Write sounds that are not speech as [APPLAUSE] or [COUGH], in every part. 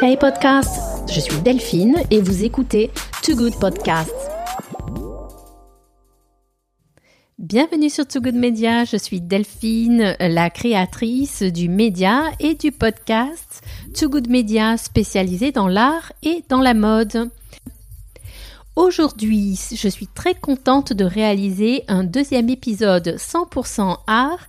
Hey podcast, je suis Delphine et vous écoutez Too Good Podcast. Bienvenue sur Too Good Media, je suis Delphine, la créatrice du média et du podcast Too Good Media spécialisé dans l'art et dans la mode. Aujourd'hui, je suis très contente de réaliser un deuxième épisode 100% art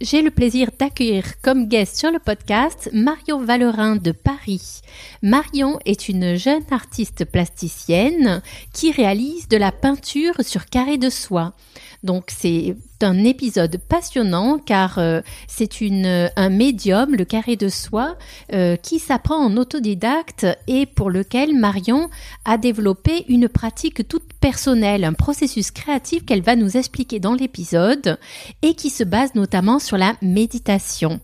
j'ai le plaisir d'accueillir comme guest sur le podcast Marion Valerin de Paris. Marion est une jeune artiste plasticienne qui réalise de la peinture sur carré de soie. Donc c'est un épisode passionnant car euh, c'est une un médium, le carré de soie, euh, qui s'apprend en autodidacte et pour lequel Marion a développé une pratique toute personnelle, un processus créatif qu'elle va nous expliquer dans l'épisode et qui se base notamment sur la méditation.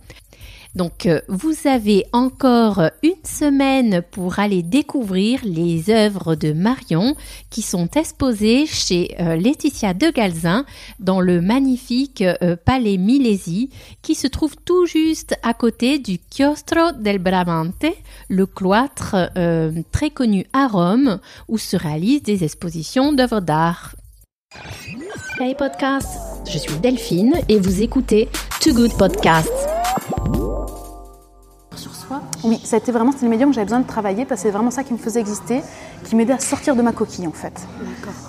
Donc euh, vous avez encore une semaine pour aller découvrir les œuvres de Marion qui sont exposées chez euh, Laetitia de Galzin dans le magnifique euh, Palais Milesi qui se trouve tout juste à côté du Chiostro del Bramante, le cloître très connu à Rome où se réalisent des expositions d'œuvres d'art. Hey podcast, je suis Delphine et vous écoutez Too Good Podcast. Oui, ça a été vraiment le médium que j'avais besoin de travailler parce que c'est vraiment ça qui me faisait exister, qui m'aidait à sortir de ma coquille en fait.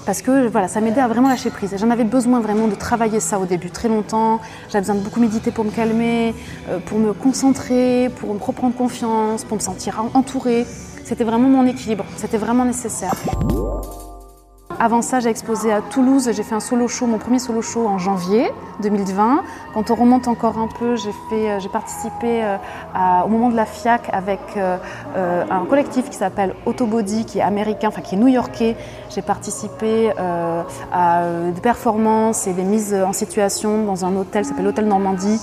Parce que voilà, ça m'aidait à vraiment lâcher prise. J'en avais besoin vraiment de travailler ça au début, très longtemps. J'avais besoin de beaucoup méditer pour me calmer, euh, pour me concentrer, pour me reprendre confiance, pour me sentir entourée. C'était vraiment mon équilibre, c'était vraiment nécessaire. Avant ça, j'ai exposé à Toulouse. J'ai fait un solo show, mon premier solo show en janvier 2020. Quand on remonte encore un peu, j'ai euh, participé euh, au moment de la FIAC avec euh, un collectif qui s'appelle Autobody, qui est américain, enfin qui est new-yorkais. J'ai participé à des performances et des mises en situation dans un hôtel, qui s'appelle l'Hôtel Normandie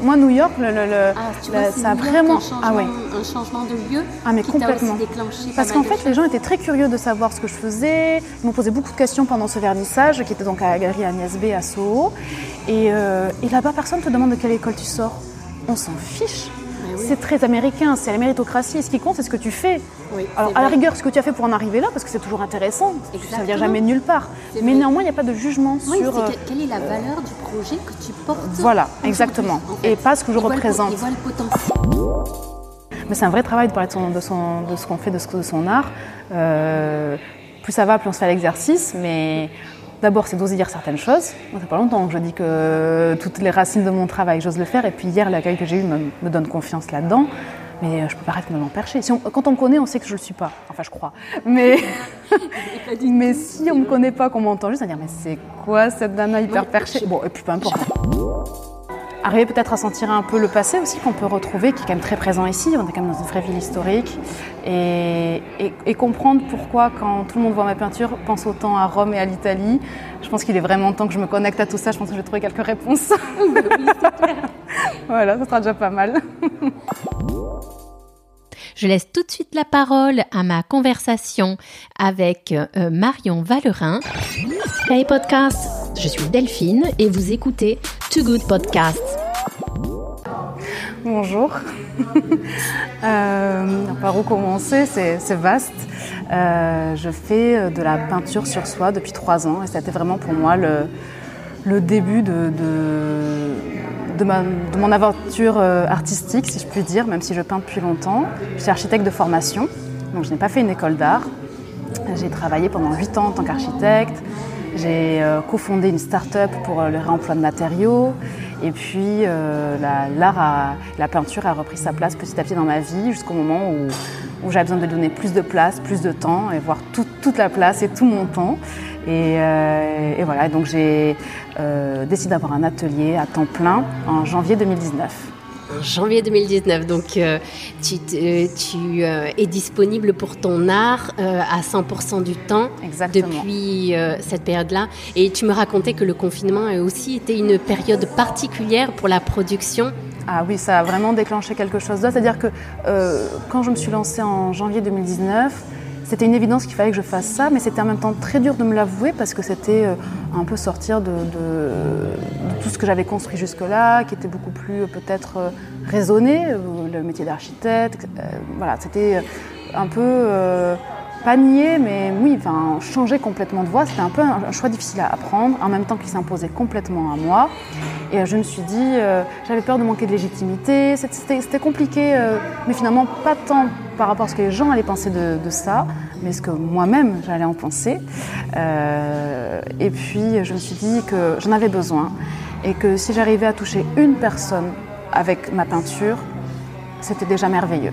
moi, New York, le, ah, ça a vraiment un changement, ah un changement de lieu ah, mais complètement. Parce qu'en fait, les gens étaient très curieux de savoir ce que je faisais. Ils m'ont posé beaucoup de questions pendant ce vernissage, qui était donc à la galerie Agnès B à Soho. Et, euh, et là-bas, personne ne te demande de quelle école tu sors. On s'en fiche. C'est très américain, c'est la méritocratie. ce qui compte, c'est ce que tu fais. Alors, à la rigueur, ce que tu as fait pour en arriver là, parce que c'est toujours intéressant, ça ne vient jamais nulle part. Mais néanmoins, il n'y a pas de jugement sur. Euh, quelle est la valeur du projet que tu portes Voilà, exactement. Et pas ce que je représente. Mais c'est un vrai travail de parler de, ce qu'on fait, de, son art. Euh, plus ça va, plus on se fait l'exercice, mais D'abord, c'est d'oser dire certaines choses. Moi, ça fait pas longtemps que je dis que toutes les racines de mon travail, j'ose le faire. Et puis hier, l'accueil que j'ai eu me, donne confiance là-dedans. Mais euh, je peux pas arrêter de m'en percher. Si quand on me connaît, on sait que je le suis pas. Enfin, je crois. Mais, [LAUGHS] [LAUGHS] mais si on me connaît pas, qu'on m'entend juste, à dire mais c'est quoi cette nana hyper perchée? Bon, et puis peu importe [LAUGHS] arriver peut-être à sentir un peu le passé aussi qu'on peut retrouver, qui est quand même très présent ici. On est quand même dans une vraie ville historique. Et, comprendre pourquoi, quand tout le monde voit ma peinture, pense autant à Rome et à l'Italie. Je pense qu'il est vraiment temps que je me connecte à tout ça. Je pense que je vais trouver quelques réponses. [LAUGHS] voilà, ça sera déjà pas mal. Je laisse tout de suite la parole à ma conversation avec euh, Marion Valerin. Hey podcast, je suis Delphine et vous écoutez Too Good Podcast. Bonjour. [LAUGHS] euh, par où commencer C'est vaste. Euh, je fais de la peinture sur soie depuis trois ans et c'était vraiment pour moi le, début de, de, mon aventure euh, artistique, si je puis dire, même si je peins depuis longtemps. Je suis architecte de formation, donc je n'ai pas fait une école d'art. J'ai travaillé pendant huit ans en tant qu'architecte. J'ai euh, cofondé une start-up pour le réemploi de matériaux. Et puis euh, l'art, la, peinture a repris sa place petit à petit dans ma vie jusqu'au moment où, où j'avais besoin de donner plus de place, plus de temps et voir toute la place et tout mon temps. Et, euh, voilà, donc j'ai euh, décidé d'avoir un atelier à temps plein en janvier 2019 janvier 2019. Donc, euh, tu, euh, tu euh, es disponible pour ton art à 100% du temps depuis cette période-là. Et tu me racontais que le confinement a aussi été une période particulière pour la production. Ah oui, ça a vraiment déclenché quelque chose d'autre. C'est-à-dire que quand je me suis lancée en janvier 2019, c'était une évidence qu'il fallait que je fasse ça, mais c'était en même temps très dur de me l'avouer parce que c'était euh, un peu sortir de, tout ce que j'avais construit jusque-là, qui était beaucoup plus euh, peut-être euh, raisonné, le métier d'architecte. voilà, c'était un peu pas nier, mais oui, enfin, changer complètement de voie. C'était un peu un, choix difficile à apprendre, en même temps qu'il s'imposait complètement à moi. Et euh, je me suis dit, euh, j'avais peur de manquer de légitimité. C'était compliqué, euh, mais finalement pas tant par rapport à ce que les gens allaient penser de, ça, mais ce que moi-même j'allais en penser. et puis je me suis dit que j'en avais besoin et que si j'arrivais à toucher une personne avec ma peinture, c'était déjà merveilleux.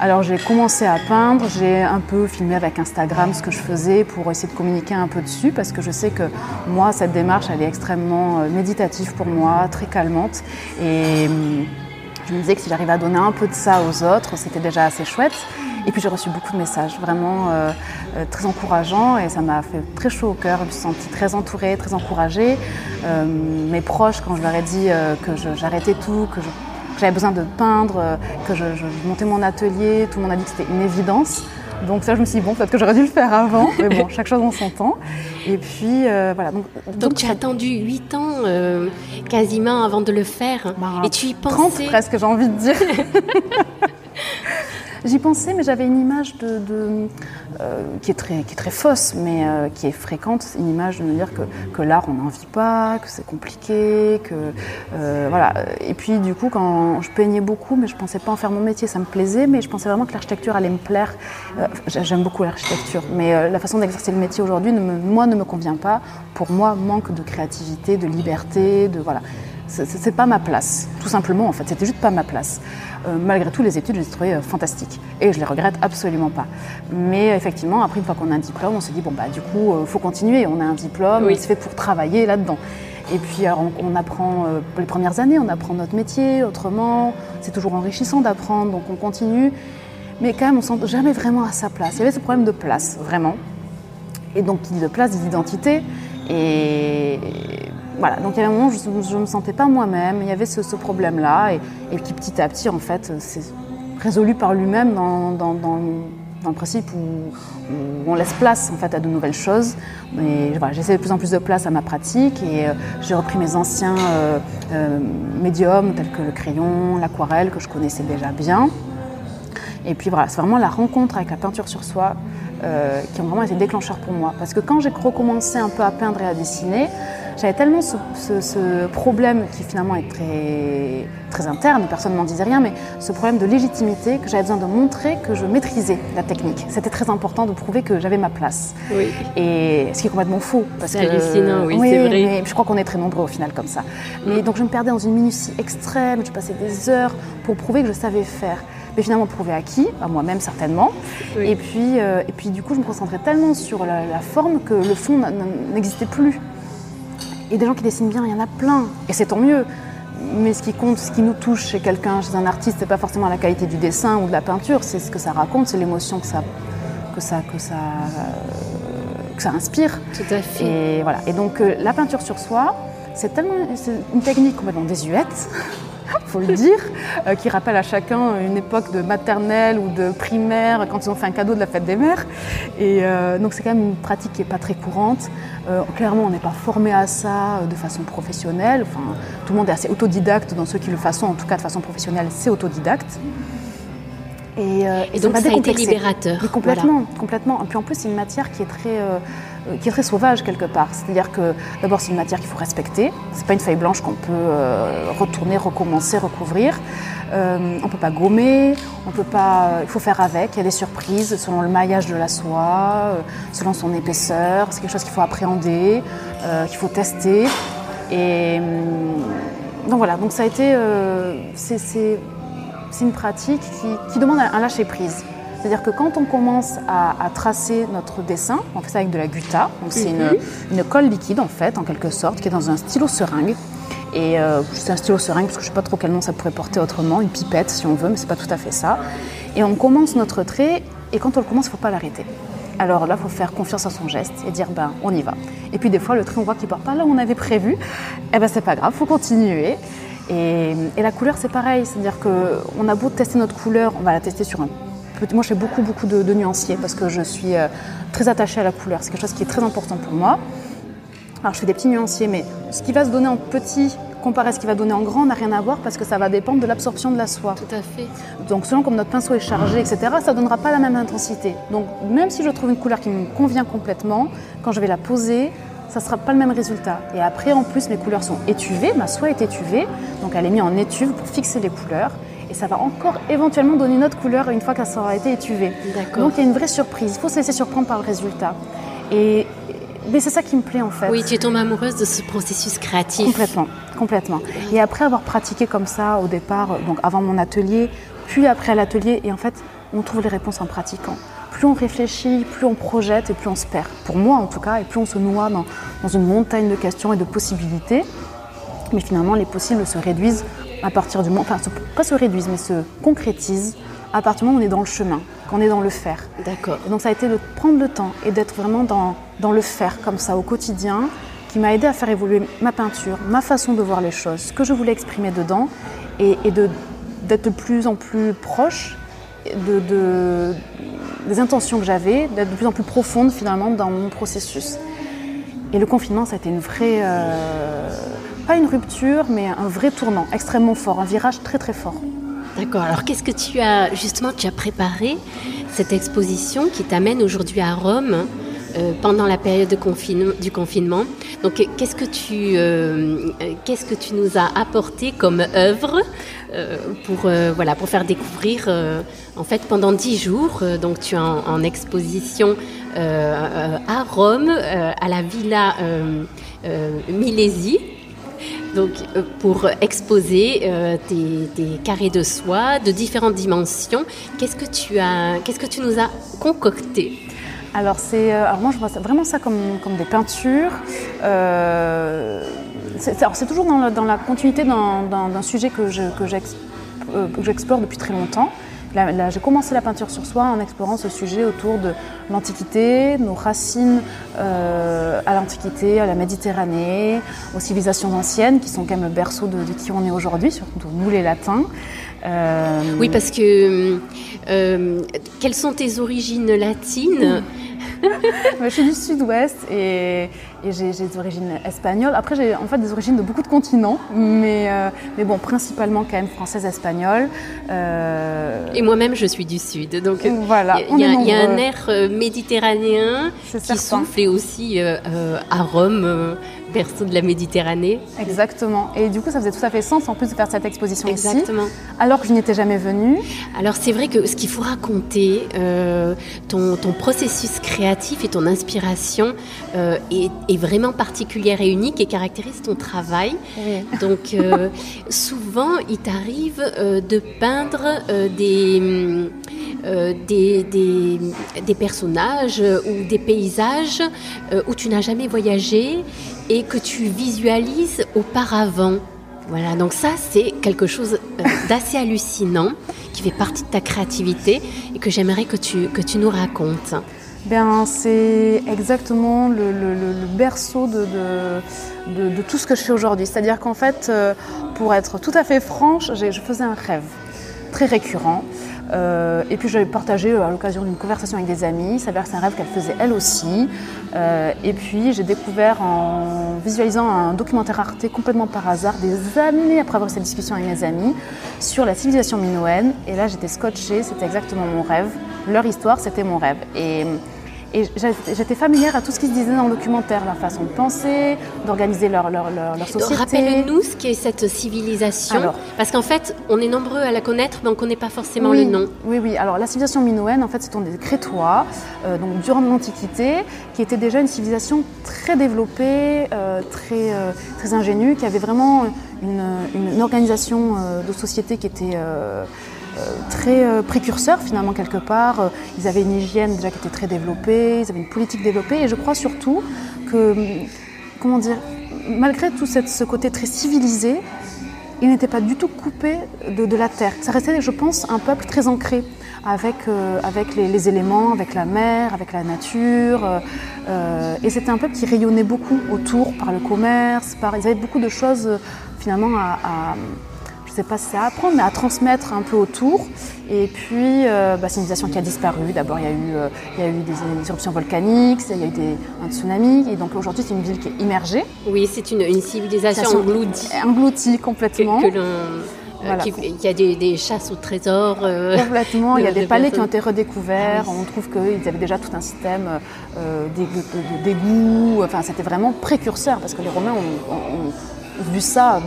Alors j'ai commencé à peindre, j'ai un peu filmé avec Instagram ce que je faisais pour essayer de communiquer un peu dessus parce que je sais que moi cette démarche elle est extrêmement euh, méditative pour moi, très calmante et hum, je me disais que si j'arrivais à donner un peu de ça aux autres, c'était déjà assez chouette. Et puis j'ai reçu beaucoup de messages vraiment euh, euh, très encourageants et ça m'a fait très chaud au cœur. Je me suis sentie très entourée, très encouragée. mes proches, quand je leur ai dit que j'arrêtais tout, que je j'avais besoin de peindre, euh, que je, montais mon atelier, tout le monde a dit que c'était une évidence. Donc ça, je me suis dit, bon, peut-être que j'aurais dû le faire avant, [LAUGHS] mais bon, chaque chose en son temps. Et puis, euh, voilà. Donc, donc, tu as attendu 8 ans euh, quasiment avant de le faire. Bah, et tu y pensais 30 presque, j'ai envie de dire. [LAUGHS] J'y pensais, mais j'avais une image de, euh, qui, est très, qui est très fausse, mais euh, qui est fréquente, une image de me dire que, que l'art, on n'en vit pas, que c'est compliqué, que euh, voilà. Et puis du coup, quand je peignais beaucoup, mais je pensais pas en faire mon métier, ça me plaisait, mais je pensais vraiment que l'architecture allait me plaire. J'aime beaucoup l'architecture, mais la façon d'exercer le métier aujourd'hui, moi, ne me convient pas. Pour moi, manque de créativité, de liberté, de voilà. C'est pas ma place, tout simplement en fait. C'était juste pas ma place. Euh, malgré tout, les études, je les ai trouvées euh, fantastiques. Et je les regrette absolument pas. Mais effectivement, après, une fois qu'on a un diplôme, on se dit, bon, bah, du coup, il euh, faut continuer. On a un diplôme, oui. il se fait pour travailler là-dedans. Et puis, on, apprend, les premières années, on apprend notre métier autrement. C'est toujours enrichissant d'apprendre, donc on continue. Mais quand même, on ne sent jamais vraiment à sa place. Il y avait ce problème de place, vraiment. Et donc, de place, d'identité. Et voilà, donc il y avait un moment où je ne me sentais pas moi-même, il y avait ce, problème-là, et, qui petit à petit, en fait, s'est résolu par lui-même dans, le principe où, on laisse place en fait à de nouvelles choses. Mais voilà, de plus en plus de place à ma pratique et euh, j'ai repris mes anciens euh, euh, médiums tels que le crayon, l'aquarelle que je connaissais déjà bien. Et puis voilà, c'est vraiment la rencontre avec la peinture sur soi qui ont vraiment été déclencheurs pour moi. Parce que quand j'ai recommencé un peu à peindre et à dessiner, j'avais tellement ce, problème qui finalement est très, très interne, personne ne m'en disait rien, mais ce problème de légitimité que j'avais besoin de montrer que je maîtrisais la technique. C'était très important de prouver que j'avais ma place. Oui. Et ce qui est complètement faux. C'est hallucinant, oui, c'est vrai. Mais je crois qu'on est très nombreux au final comme ça. Et donc je me perdais dans une minutie extrême, je passais des heures pour prouver que je savais faire mais finalement prouver à qui? À moi-même certainement. Et, puis, euh, et puis du coup, je me concentrais tellement sur la forme que le fond n'existait plus. Et des gens qui dessinent bien, il y en a plein. Et c'est tant mieux. Mais ce qui compte, ce qui nous touche chez quelqu'un, chez un artiste, c'est pas forcément la qualité du dessin ou de la peinture, c'est ce que ça raconte, c'est l'émotion que ça, que ça, que ça, que ça inspire. Tout à fait. Et voilà. Et donc euh, la peinture sur soi, c'est tellement une technique complètement désuète faut le dire, euh, qui rappelle à chacun une époque de maternelle ou de primaire quand ils ont fait un cadeau de la fête des mères. Et euh, donc c'est quand même une pratique qui n'est pas très courante. Euh, clairement, on n'est pas formé à ça de façon professionnelle. Enfin, tout le monde est assez autodidacte dans ceux qui le font, en tout cas de façon professionnelle, c'est autodidacte. Et, donc ça a été libérateur. complètement, complètement. Et puis en plus, c'est une matière qui est très qui est très sauvage quelque part. C'est-à-dire que d'abord c'est une matière qu'il faut respecter. C'est pas une feuille blanche qu'on peut euh, retourner, recommencer, recouvrir. Euh, on peut pas gommer, on peut pas. Il faut faire avec. Il y a des surprises selon le maillage de la soie, selon son épaisseur. C'est quelque chose qu'il faut appréhender, qu'il faut tester. Et donc voilà. Donc ça a été. c'est une pratique qui, qui demande un lâcher prise. C'est-à-dire que quand on commence à, tracer notre dessin, on fait ça avec de la gutta. c'est mhm. une, colle liquide en fait, en quelque sorte, qui est dans un stylo seringue. Et euh, c'est un stylo seringue parce que je ne sais pas trop quel nom ça pourrait porter autrement, une pipette si on veut, mais c'est pas tout à fait ça. Et on commence notre trait, et quand on le commence, il ne faut pas l'arrêter. Alors là, il faut faire confiance à son geste et dire ben on y va. Et puis des fois, le trait, on voit qu'il ne part pas là où on avait prévu. Eh ben c'est pas grave, il faut continuer. Et, et, la couleur, c'est pareil, c'est-à-dire qu'on a beau tester notre couleur, on va la tester sur un moi, je fais beaucoup, beaucoup de, nuanciers parce que je suis euh, très attachée à la couleur. C'est quelque chose qui est très important pour moi. Alors, je fais des petits nuanciers, mais ce qui va se donner en petit comparé à ce qui va donner en grand n'a rien à voir parce que ça va dépendre de l'absorption de la soie. Tout à fait. Donc, selon comme notre pinceau est chargé, etc., ça ne donnera pas la même intensité. Donc, même si je trouve une couleur qui me convient complètement, quand je vais la poser, ça ne sera pas le même résultat. Et après, en plus, mes couleurs sont étuvées, ma soie est étuvée, donc elle est mise en étuve pour fixer les couleurs et ça va encore éventuellement donner une autre couleur une fois qu'elle aura été étuvée. Donc il y a une vraie surprise, il faut se laisser surprendre par le résultat. Et mais c'est ça qui me plaît en fait. Oui, tu es tombée amoureuse de ce processus créatif. Complètement, complètement. Et après avoir pratiqué comme ça au départ, donc avant mon atelier, puis après l'atelier, et en fait, on trouve les réponses en pratiquant. Plus on réfléchit, plus on projette et plus on se perd. Pour moi en tout cas, et plus on se noie dans, dans une montagne de questions et de possibilités. Mais finalement, les possibles se réduisent à partir du moment, enfin, pas se réduisent, mais se concrétisent à partir du moment où on est dans le chemin, qu'on est dans le faire. D'accord. Donc ça a été de prendre le temps et d'être vraiment dans, dans le faire comme ça au quotidien, qui m'a aidé à faire évoluer ma peinture, ma façon de voir les choses, ce que je voulais exprimer dedans, et, et d'être de, plus en plus proche de, de des intentions que j'avais, d'être de plus en plus profonde finalement dans mon processus. Et le confinement, ça a été une vraie, euh, pas une rupture, mais un vrai tournant extrêmement fort, un virage très très fort. D'accord. Alors qu'est-ce que tu as justement tu as préparé cette exposition qui t'amène aujourd'hui à Rome euh, pendant la période de du confinement? Donc qu'est-ce que tu euh, qu'est-ce que tu nous as apporté comme œuvre pour voilà pour faire découvrir en fait pendant dix jours donc tu es en, en exposition à Rome à la Villa Milesi donc, euh, pour exposer euh, des, carrés de soie de différentes dimensions. Qu'est-ce que tu as, qu'est-ce que tu nous as concocté? Alors, c'est, euh, alors moi je vois vraiment ça comme, comme des peintures. c'est, toujours dans la, dans la continuité d'un, sujet que, je, que, que j'explore depuis très longtemps j'ai commencé la peinture sur soie en explorant ce sujet autour de l'Antiquité, nos racines euh, à l'Antiquité, à la Méditerranée, aux civilisations anciennes qui sont quand même le berceau de, qui on est aujourd'hui, surtout nous les Latins. Euh, oui, parce que euh, quelles sont tes origines latines? Je suis du sud-ouest et, j'ai des origines espagnoles. Après, j'ai en fait des origines de beaucoup de continents, mais, euh, mais bon, principalement quand même française, espagnole. Euh, et moi-même, je suis du sud. Donc, voilà, il y, a un air euh, méditerranéen qui souffle aussi à Rome berceau de la Méditerranée. Exactement. Et du coup, ça faisait tout à fait sens en plus de faire cette exposition Exactement. ici. Alors que je n'y étais jamais venue. Alors c'est vrai que ce qu'il faut raconter, euh, ton, processus créatif et ton inspiration euh, est, vraiment particulière et unique et caractérise ton travail. Donc euh, [LAUGHS] souvent, il t'arrive de peindre des, des, des, des, personnages ou des paysages où tu n'as jamais voyagé et que tu visualises auparavant. Voilà, donc ça c'est quelque chose euh, d'assez hallucinant qui fait partie de ta créativité et que j'aimerais que tu, que tu nous racontes. Bien, c'est exactement le, berceau de, tout ce que je fais aujourd'hui. C'est-à-dire qu'en fait, euh, pour être tout à fait franche, je faisais un rêve très récurrent. Euh, et puis j'avais partagé euh, à l'occasion d'une conversation avec des amis. Il s'avère que c'est un rêve qu'elle faisait elle aussi. Euh, et puis j'ai découvert en visualisant un documentaire Arte complètement par hasard, des années après avoir cette discussion avec mes amis, sur la civilisation minoenne. Et là j'étais scotchée, c'était exactement mon rêve. Leur histoire, c'était mon rêve. Et j'étais familière à tout ce qui se disait dans le documentaire, leur façon de penser, d'organiser leur, leur, leur, société. Rappelle-nous ce qu'est cette civilisation. parce qu'en fait, on est nombreux à la connaître, mais on ne connaît pas forcément le nom. Oui, oui. Alors, la civilisation minoenne, en fait, c'est des Crétois, euh, donc durant l'Antiquité, qui était déjà une civilisation très développée, euh, très, euh, très ingénue, qui avait vraiment une, une organisation de société qui était très euh, précurseurs finalement quelque part. Euh, ils avaient une hygiène déjà qui était très développée, ils avaient une politique développée et je crois surtout que, comment dire, malgré tout ce côté très civilisé, ils n'étaient pas du tout coupés de, la terre. Ça restait, je pense, un peuple très ancré avec, avec les, éléments, avec la mer, avec la nature. et c'était un peuple qui rayonnait beaucoup autour par le commerce, par, ils avaient beaucoup de choses finalement à sais pas si c'est à apprendre, mais à transmettre un peu autour. Et puis, euh, bah, c'est une civilisation qui a disparu. D'abord, il y a eu, euh, il y a eu des, éruptions volcaniques, il y a eu des, un tsunami. Et donc aujourd'hui, c'est une ville qui est immergée. Oui, c'est une, une civilisation engloutie. Engloutie complètement. Que, il y a des, chasses au trésor. Complètement, il y a des palais qui ont été redécouverts. Ah on trouve qu'ils avaient déjà tout un système d'égout. Enfin, c'était vraiment précurseur parce que les Romains ont vu ça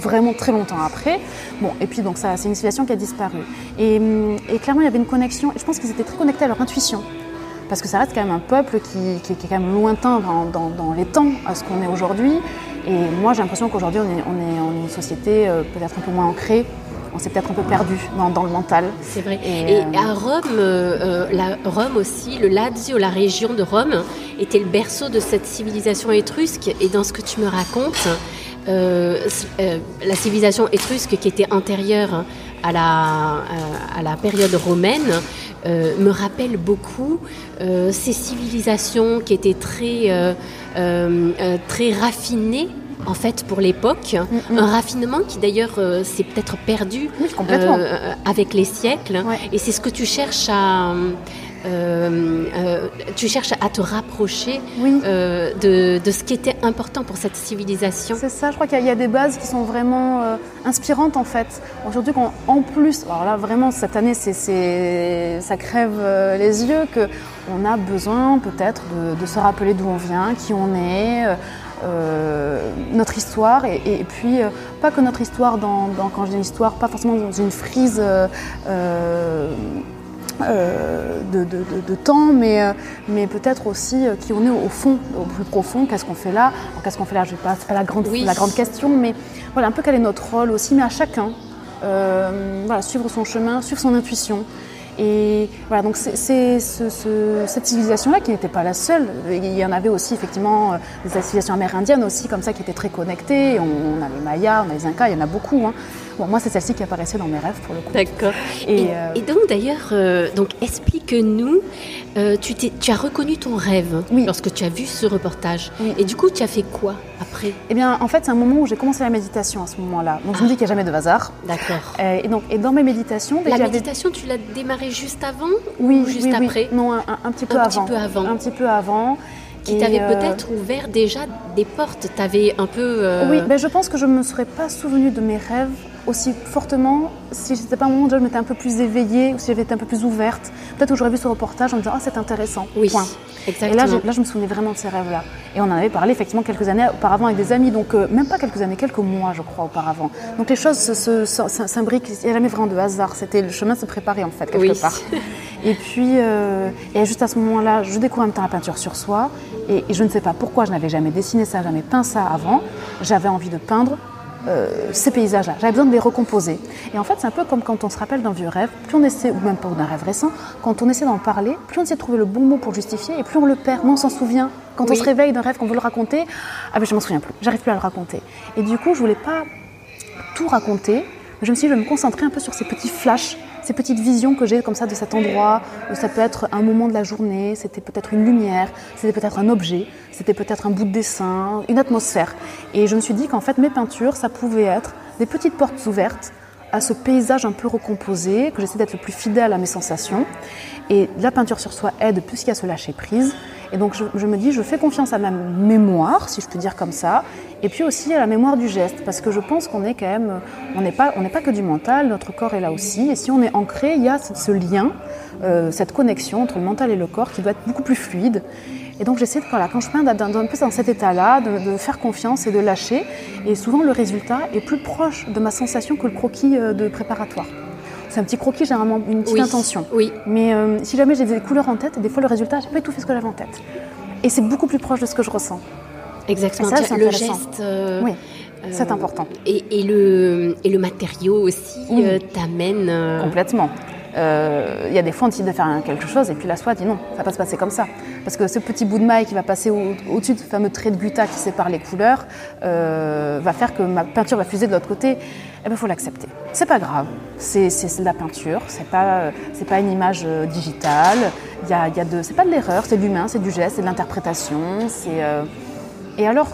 vraiment très longtemps après. Bon, et puis donc ça, c'est une civilisation qui a disparu. Et, clairement, il y avait une connexion. Je pense qu'ils étaient très connectés à leur intuition. Parce que ça reste quand même un peuple qui, est quand même lointain dans, les temps à ce qu'on est aujourd'hui. Et moi, j'ai l'impression qu'aujourd'hui, on est, on est une société euh, peut-être un peu moins ancrée on s'est peut-être un peu perdu dans, le mental. C'est vrai. Et, euh, à Rome, euh, la, Rome aussi, le Lazio, la région de Rome, était le berceau de cette civilisation étrusque. Et dans ce que tu me racontes, la civilisation étrusque qui était antérieure à la, euh, à la période romaine me rappelle beaucoup ces civilisations qui étaient très, très raffinées en fait pour l'époque, mm, mm. un raffinement qui d'ailleurs s'est peut-être perdu avec les siècles. Et c'est ce que tu cherches à, euh, euh, tu cherches à te rapprocher euh, de, ce qui était important pour cette civilisation. C'est ça, je crois qu'il y, a des bases qui sont vraiment inspirantes en fait. Aujourd'hui, en plus, alors là vraiment cette année, c'est, ça crève les yeux qu'on a besoin peut-être de, se rappeler d'où on vient, qui on est. notre histoire et, puis pas que notre histoire dans, quand je dis histoire, pas forcément dans une frise euh, de, temps, mais, euh, mais peut-être aussi euh, qui on est au fond, au plus profond, qu'est-ce qu'on fait là? Qu'est-ce qu'on fait là? Je sais pas, c'est pas la grande, la grande question, mais voilà, un peu quel est notre rôle aussi, mais à chacun, voilà, suivre son chemin, suivre son intuition. Et voilà, donc c'est cette civilisation-là qui n'était pas la seule. Il y en avait aussi effectivement des civilisations amérindiennes aussi, comme ça, qui étaient très connectées. On, a les Mayas, on a les Incas, il y en a beaucoup. Hein moi, c'est celle-ci qui apparaissait dans mes rêves pour le coup. D'accord. Et, euh, donc, d'ailleurs, euh, donc explique-nous, euh, tu, tu, as reconnu ton rêve lorsque tu as vu ce reportage. Et du coup, tu as fait quoi après? Eh bien, en fait, c'est un moment où j'ai commencé la méditation à ce moment-là. Donc, je me dis qu'il n'y a jamais de hasard. D'accord. et, donc, et dans mes méditations. La méditation, tu l'as démarrée juste avant oui, ou juste oui, après? Non, un, petit peu un avant. Petit peu avant. Un petit peu avant qui t'avait peut-être ouvert déjà des portes. Tu avais un peu. Oui, ben je pense que je ne me serais pas souvenu de mes rêves aussi fortement si c'était pas un moment où je m'étais un peu plus éveillée ou si j'avais été un peu plus ouverte. Peut-être que j'aurais vu ce reportage en me disant ah c'est intéressant. Oui. Point. Exactement. Et là, là, je me souvenais vraiment de ces rêves-là. Et on en avait parlé effectivement quelques années auparavant avec des amis, donc euh, même pas quelques années, quelques mois je crois auparavant. Donc les choses s'imbriquent, il n'y a jamais vraiment de hasard. C'était le chemin se préparer en fait quelque part. [LAUGHS] Et puis, euh, et juste à ce moment-là, je découvre en même temps la peinture sur soi. Et, et je ne sais pas pourquoi je n'avais jamais dessiné ça, jamais peint ça avant. J'avais envie de peindre euh, ces paysages-là. J'avais besoin de les recomposer. Et en fait, c'est un peu comme quand on se rappelle d'un vieux rêve, plus on essaie, ou même pas d'un rêve récent, quand on essaie d'en parler, plus on essaie de trouver le bon mot pour justifier, et plus on le perd, moins on s'en souvient. Quand on se réveille d'un rêve, qu'on veut le raconter, ah ben je m'en souviens plus, j'arrive plus à le raconter. Et du coup, je voulais pas tout raconter, mais je me suis dit, je vais me concentrer un peu sur ces petits flashs ces petites visions que j'ai comme ça de cet endroit, ça peut être un moment de la journée, c'était peut-être une lumière, c'était peut-être un objet, c'était peut-être un bout de dessin, une atmosphère. Et je me suis dit qu'en fait mes peintures, ça pouvait être des petites portes ouvertes à ce paysage un peu recomposé, que j'essaie d'être le plus fidèle à mes sensations. Et la peinture sur soi aide puisqu'il y a ce lâcher prise. Et donc je, me dis, je fais confiance à ma mémoire, si je peux dire comme ça, et puis aussi à la mémoire du geste, parce que je pense qu'on est quand même, on n'est pas, pas que du mental, notre corps est là aussi, et si on est ancré, il y a ce, lien, euh, cette connexion entre le mental et le corps qui doit être beaucoup plus fluide. Et donc j'essaie, voilà, quand je peins, d'un peu dans cet état-là, de, faire confiance et de lâcher. Et souvent le résultat est plus proche de ma sensation que le croquis euh, de préparatoire. C'est un petit croquis, généralement une petite intention. Oui. Mais euh, si jamais j'ai des couleurs en tête, des fois le résultat, j'ai pas tout fait ce que j'avais en tête. Et c'est beaucoup plus proche de ce que je ressens. Exactement. ça, le geste. Euh, oui. C'est important. Et, le, et le matériau aussi t'amène. Complètement. Il y a des fois on décide de faire quelque chose et puis la soie dit non, ça va pas se passer comme ça. Parce que ce petit bout de maille qui va passer au-dessus de ce fameux trait de gutta qui sépare les couleurs va faire que ma peinture va fuser de l'autre côté eh ben, faut l'accepter. C'est pas grave, c'est de la peinture, c'est pas, pas une image euh, digitale, y a, y a de, c'est pas de l'erreur, c'est de l'humain, c'est du geste, c'est de l'interprétation. Euh, et alors,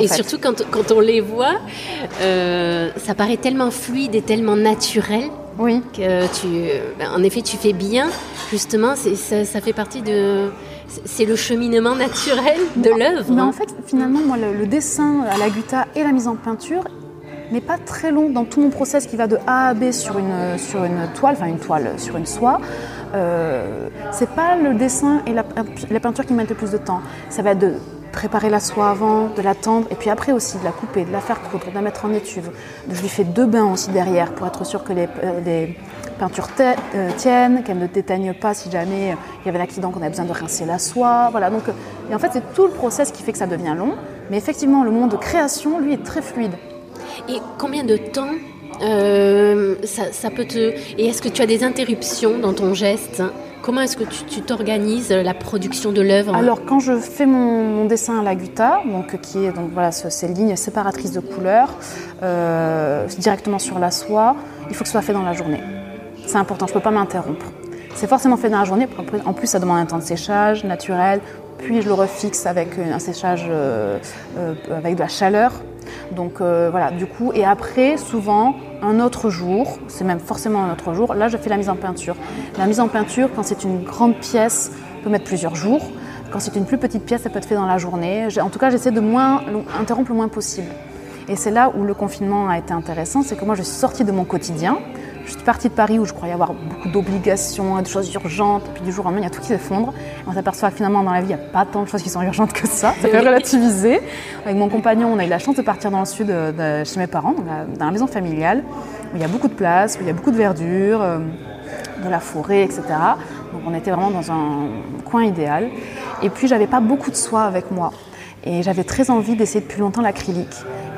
Et surtout quand, quand, on les voit, euh, ça paraît tellement fluide et tellement naturel. Oui. Que tu, ben, en effet, tu fais bien. Justement, ça, ça fait partie de c'est le cheminement naturel de l'œuvre. Mais en fait, finalement, moi, le, dessin à la gutta et la mise en peinture n'est pas très long dans tout mon process qui va de A à B sur une, sur une toile, enfin une toile sur une soie. Euh, c'est pas le dessin et la, la, peinture qui mettent le plus de temps. Ça va de préparer la soie avant, de la tendre, et puis après aussi de la couper, de la faire coudre, de la mettre en étuve. Je lui fais deux bains aussi derrière pour être sûr que les, euh, peintures euh, tiennent, qu'elles ne déteignent pas si jamais euh, il y avait un accident qu'on a besoin de rincer la soie. Voilà, donc, et en fait, c'est tout le process qui fait que ça devient long. Mais effectivement, le monde de création, lui, est très fluide. Et combien de temps ça, peut te... Et est-ce que tu as des interruptions dans ton geste? Comment est-ce que tu t'organises la production de l'œuvre? Alors quand je fais mon, dessin à la gutta, donc qui est donc voilà ces lignes séparatrices de couleurs euh, directement sur la soie, il faut que ce soit fait dans la journée. C'est important, je ne peux pas m'interrompre. C'est forcément fait dans la journée. En plus, ça demande un temps de séchage naturel. Puis je le refixe avec un séchage euh, euh, avec de la chaleur donc euh, voilà, du coup, et après, souvent, un autre jour, c'est même forcément un autre jour, là je fais la mise en peinture. La mise en peinture, quand c'est une grande pièce, peut mettre plusieurs jours. Quand c'est une plus petite pièce, ça peut être fait dans la journée. En tout cas, j'essaie de moins interrompre le moins possible. Et c'est là où le confinement a été intéressant, c'est que moi je suis sortie de mon quotidien. Je suis partie de Paris où je croyais avoir beaucoup d'obligations, de choses urgentes, et puis du jour au lendemain, il y a tout qui s'effondre. On s'aperçoit que finalement, dans la vie, il n'y a pas tant de choses qui sont urgentes que ça. Ça fait relativiser. Avec mon compagnon, on a eu la chance de partir dans le sud de, chez mes parents, dans la, maison familiale, où il y a beaucoup de place, où il y a beaucoup de verdure, euh, de la forêt, etc. Donc on était vraiment dans un coin idéal. Et puis, j'avais pas beaucoup de soie avec moi. Et j'avais très envie d'essayer depuis longtemps l'acrylique.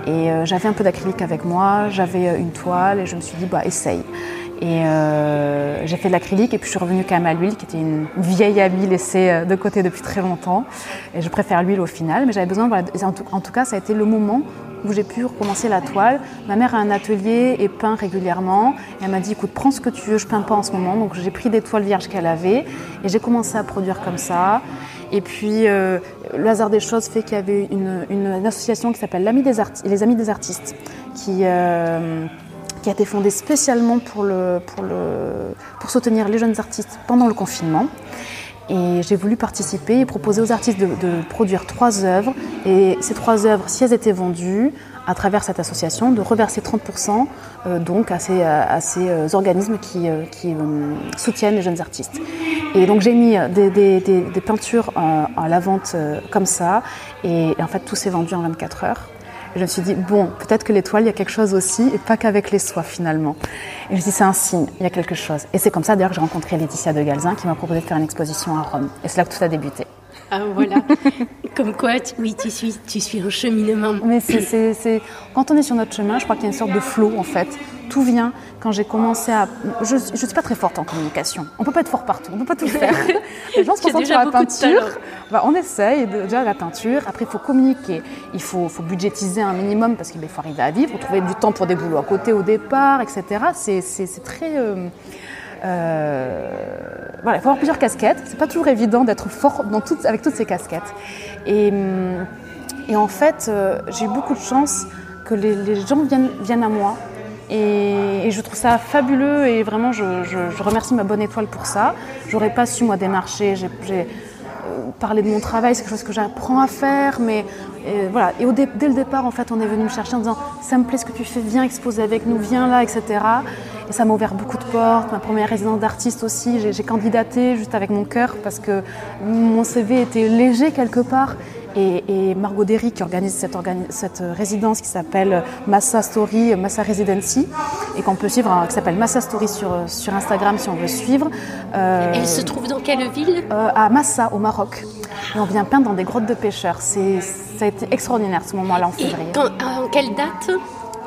Et euh, j'avais un peu d'acrylique avec moi, j'avais euh, une toile et je me suis dit, bah essaye. Et euh, j'ai fait de l'acrylique et puis je suis revenue quand même à l'huile, qui était une vieille amie laissée de côté depuis très longtemps. Et je préfère l'huile au final, mais j'avais besoin, en, tout, en, tout, cas, ça a été le moment où j'ai pu recommencer la toile. Ma mère a un atelier et peint régulièrement. Et elle m'a dit, écoute, prends ce que tu veux, je peins pas en ce moment. Donc j'ai pris des toiles vierges qu'elle avait et j'ai commencé à produire comme ça. Et puis, euh, le hasard des choses fait qu'il y avait une, association qui s'appelle Les Amis des Artistes, qui, euh, a été fondée spécialement pour, soutenir les jeunes artistes pendant le confinement. Et j'ai voulu participer et proposer aux artistes de, produire trois œuvres. Et ces trois œuvres, si elles étaient vendues, à travers cette association, de reverser 30% euh, donc à ces, à ces euh, organismes qui, euh, qui soutiennent les jeunes artistes. Et donc j'ai mis des, des, des, peintures à la vente comme ça, et, en fait tout s'est vendu en 24 heures. Je me suis dit, bon, peut-être que l'étoile, il y a quelque chose aussi, et pas qu'avec les soies finalement. Et je me suis dit, c'est un signe, il y a quelque chose. Et c'est comme ça d'ailleurs que j'ai rencontré Laetitia de Galzin qui m'a proposé de faire une exposition à Rome. Et c'est là que tout a débuté. Ah voilà, [LAUGHS] comme quoi, oui, tu suis, tu suis un cheminement. Mais c'est, quand on est sur notre chemin, je crois qu'il y a une sorte de flow en fait. Tout vient quand j'ai commencé à. Je ne suis pas très forte en communication. On ne peut pas être fort partout, on ne peut pas tout faire. [LAUGHS] Les gens se concentrent sur la peinture. Bah, on essaye déjà la peinture. Après, il faut communiquer. Il faut, faut, budgétiser un minimum parce qu'il faut arriver à vivre, trouver du temps pour des boulots à côté au départ, etc. C'est très. Euh, voilà, il faut avoir plusieurs casquettes. C'est pas toujours évident d'être fort dans avec toutes ces casquettes. Et, hum, et en fait, euh, j'ai beaucoup de chance que les, gens viennent, viennent, à moi. Et, je trouve ça fabuleux et vraiment, je, je, remercie ma bonne étoile pour ça. J'aurais pas su, moi, démarcher. J'ai euh, parlé de mon travail, c'est quelque chose que j'apprends à faire, mais et voilà. Et dès le départ, en fait, on est venu me chercher en disant Ça me plaît ce que tu fais, viens exposer avec nous, viens là, etc. Et ça m'a ouvert beaucoup de portes. Ma première résidence d'artiste aussi, j'ai candidaté juste avec mon cœur parce que mon CV était léger quelque part. Et, Margot Derry qui organise cette, cette résidence qui s'appelle Massa Story, Massa Residency, et qu'on peut suivre, qui s'appelle Massa Story sur, sur Instagram si on veut suivre. Euh, Elle se trouve dans quelle ville? euh, À Massa, au Maroc. Et on vient peindre dans des grottes de pêcheurs. C'est, ça a été extraordinaire ce moment-là en février. en quelle date?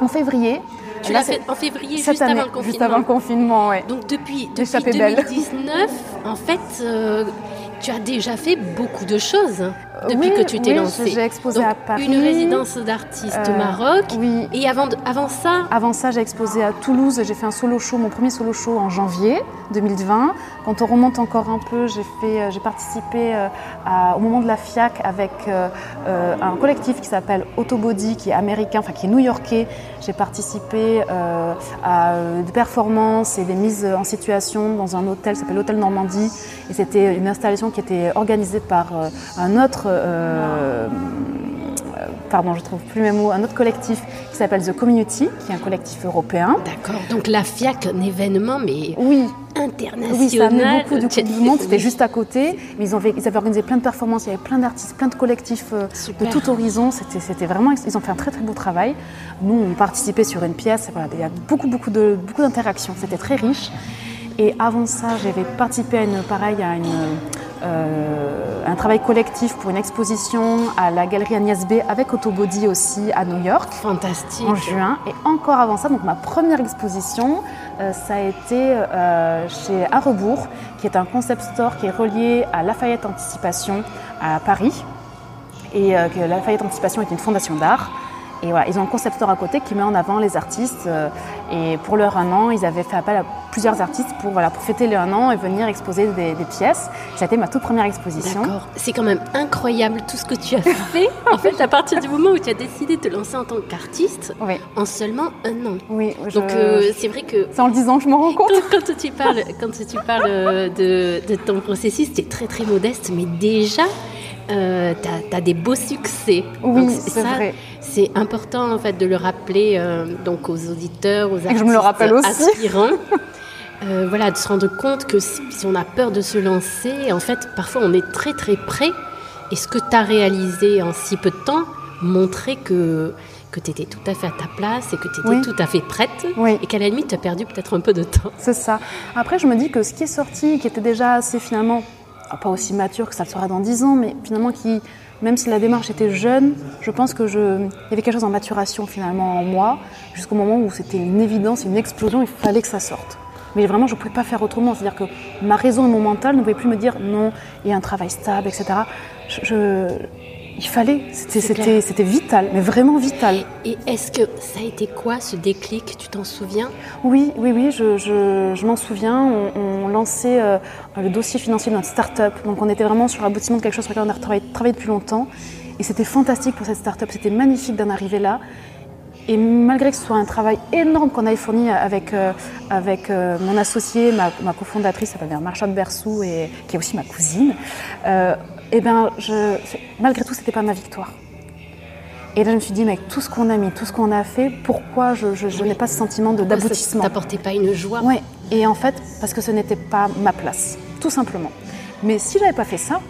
En février. Tu l'as fait en février, juste avant le confinement. Juste avant le confinement, oui. Donc depuis, depuis 2019, en fait, euh, tu as déjà fait beaucoup de choses. Depuis que tu t'es lancée. J'ai exposé à Paris. Une résidence d'artiste au Maroc. Oui. Et avant, avant ça Avant ça, j'ai exposé à Toulouse. J'ai fait un solo show, mon premier solo show en janvier 2020. Quand on remonte encore un peu, j'ai j'ai participé à, au moment de la FIAC avec un collectif qui s'appelle Autobody, qui est américain, enfin qui est new-yorkais. J'ai participé à des performances et des mises en situation dans un hôtel, qui s'appelle l'Hôtel Normandie. Et c'était une installation qui était organisée par euh, un autre, euh, pardon, je trouve plus mes mots, un autre collectif qui s'appelle The Community, qui est un collectif européen. D'accord. Donc la FIAC, un événement, mais oui. international. Oui, ça amenait beaucoup du monde. C'était juste à côté. Mais ils, ont ils avaient organisé plein de performances. Il y avait plein d'artistes, plein de collectifs euh, de tout horizon. C'était vraiment. Ils ont fait un très très beau travail. Nous, on participait sur une pièce. Voilà, il y a beaucoup beaucoup de beaucoup d'interactions. C'était très riche. Et avant ça, j'avais participé à une pareil à une euh, un travail collectif pour une exposition à la galerie Agnès B avec Autobody aussi à New York. Fantastique. En juin. Et encore avant ça, donc ma première exposition, euh, ça a été euh, chez À Rebours, qui est un concept store qui est relié à Lafayette Anticipation à Paris. Et que Lafayette Anticipation est une fondation d'art. Et voilà, ils ont un concept store à côté qui met en avant les artistes. Euh, et pour leur un an, ils avaient fait appel à plusieurs artistes pour, voilà, pour fêter le un an et venir exposer des, pièces. Ça a été ma toute première exposition. D'accord. C'est quand même incroyable tout ce que tu as fait. en fait, à partir du moment où tu as décidé de te lancer en tant qu'artiste, en seulement un an. Oui. Donc euh, c'est vrai que. C'est en le disant, je me rends compte. Quand, tu parles, quand tu parles de, de ton processus, tu es très très modeste, mais déjà. Euh, tu as, des beaux succès. Oui, c'est vrai c'est important en fait de le rappeler euh, donc aux auditeurs, aux artistes je me le rappelle aussi. aspirants. [LAUGHS] Euh, voilà, de se rendre compte que si, on a peur de se lancer, en fait, parfois on est très très près. Et ce que tu as réalisé en si peu de temps montrait que, que tu étais tout à fait à ta place et que tu étais tout à fait prête. Et qu'à la limite, tu as perdu peut-être un peu de temps. C'est ça. Après, je me dis que ce qui est sorti, qui était déjà assez finalement, pas aussi mature que ça le sera dans 10 ans, mais finalement qui même si la démarche était jeune, je pense que je, y avait quelque chose en maturation finalement en moi, jusqu'au moment où c'était une évidence, une explosion, il fallait que ça sorte. Mais vraiment, je ne pouvais pas faire autrement. C'est-à-dire que ma raison et mon mental ne pouvaient plus me dire non, il y a un travail stable, etc. je, il fallait, c'était vital, mais vraiment vital. Et est-ce que ça a été quoi ce déclic? Tu t'en souviens? Oui, oui, oui, je, m'en souviens. On, lançait euh, le dossier financier de notre start-up. Donc on était vraiment sur l'aboutissement de quelque chose sur lequel on a travaillé, travaillé depuis longtemps. Et c'était fantastique pour cette start-up, c'était magnifique d'en arriver là. Et malgré que ce soit un travail énorme qu'on avait fourni avec, euh, avec euh, mon associé, ma, ma cofondatrice, s'appelle Marchand Bersou, et, qui est aussi ma cousine, eh bien, je, malgré tout, c'était pas ma victoire. Et là, je me suis dit, mais avec tout ce qu'on a mis, tout ce qu'on a fait, pourquoi je, n'ai pas ce sentiment d'aboutissement Ça t'apportait pas une joie Oui, et en fait, parce que ce n'était pas ma place, tout simplement. Mais si j'avais pas fait ça,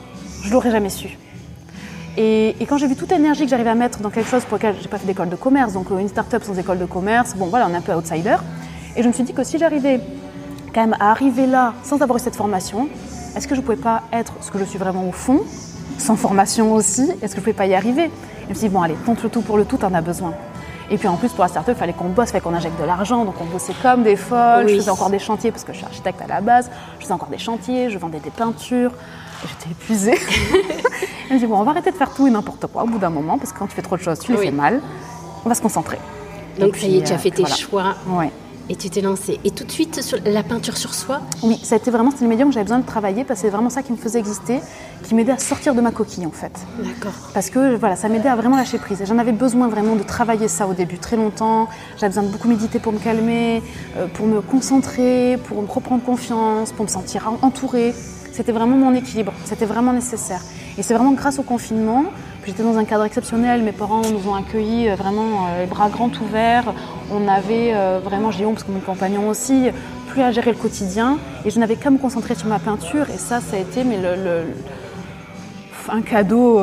je l'aurais jamais su. Et, quand j'ai vu toute l'énergie que j'arrivais à mettre dans quelque chose pour lequel j'ai pas fait d'école de commerce, donc euh, une start-up sans école de commerce, bon voilà, on est un peu outsider. Et je me suis dit que si j'arrivais quand même à arriver là sans avoir eu cette formation, est-ce que je ne pouvais pas être ce que je suis vraiment au fond, sans formation aussi? Est-ce que je ne pouvais pas y arriver? Et je me suis dit, bon allez, tente le tout pour le tout, tu en as besoin. Et puis en plus, pour la start-up, il fallait qu'on bosse, il fallait qu'on injecte de l'argent. Donc on bossait comme des folles. Je faisais encore des chantiers parce que je suis architecte à la base. Je faisais encore des chantiers, je vendais des peintures. J'étais épuisée. [LAUGHS] je me dit, bon, on va arrêter de faire tout et n'importe quoi au bout d'un moment parce que quand tu fais trop de choses, tu les fais mal. On va se concentrer. Donc ça y est, tu as fait tes choix. Ouais. Et tu t'es lancée. Et tout de suite, sur la peinture sur soi Oui, ça a été vraiment le médium que j'avais besoin de travailler parce que c'est vraiment ça qui me faisait exister, qui m'aidait à sortir de ma coquille en fait. D'accord. Parce que voilà, ça m'aidait à vraiment lâcher prise. Et j'en avais besoin vraiment de travailler ça au début, très longtemps. J'avais besoin de beaucoup méditer pour me calmer, euh, pour me concentrer, pour me reprendre confiance, pour me sentir entourée. C'était vraiment mon équilibre, c'était vraiment nécessaire. Et c'est vraiment grâce au confinement, j'étais dans un cadre exceptionnel, mes parents nous ont accueillis euh, vraiment euh, les bras grands ouverts. On avait euh, vraiment, j'ai parce que mon compagnon aussi, plus à gérer le quotidien. Et je n'avais qu'à me concentrer sur ma peinture. Et ça, ça a été mais le, un cadeau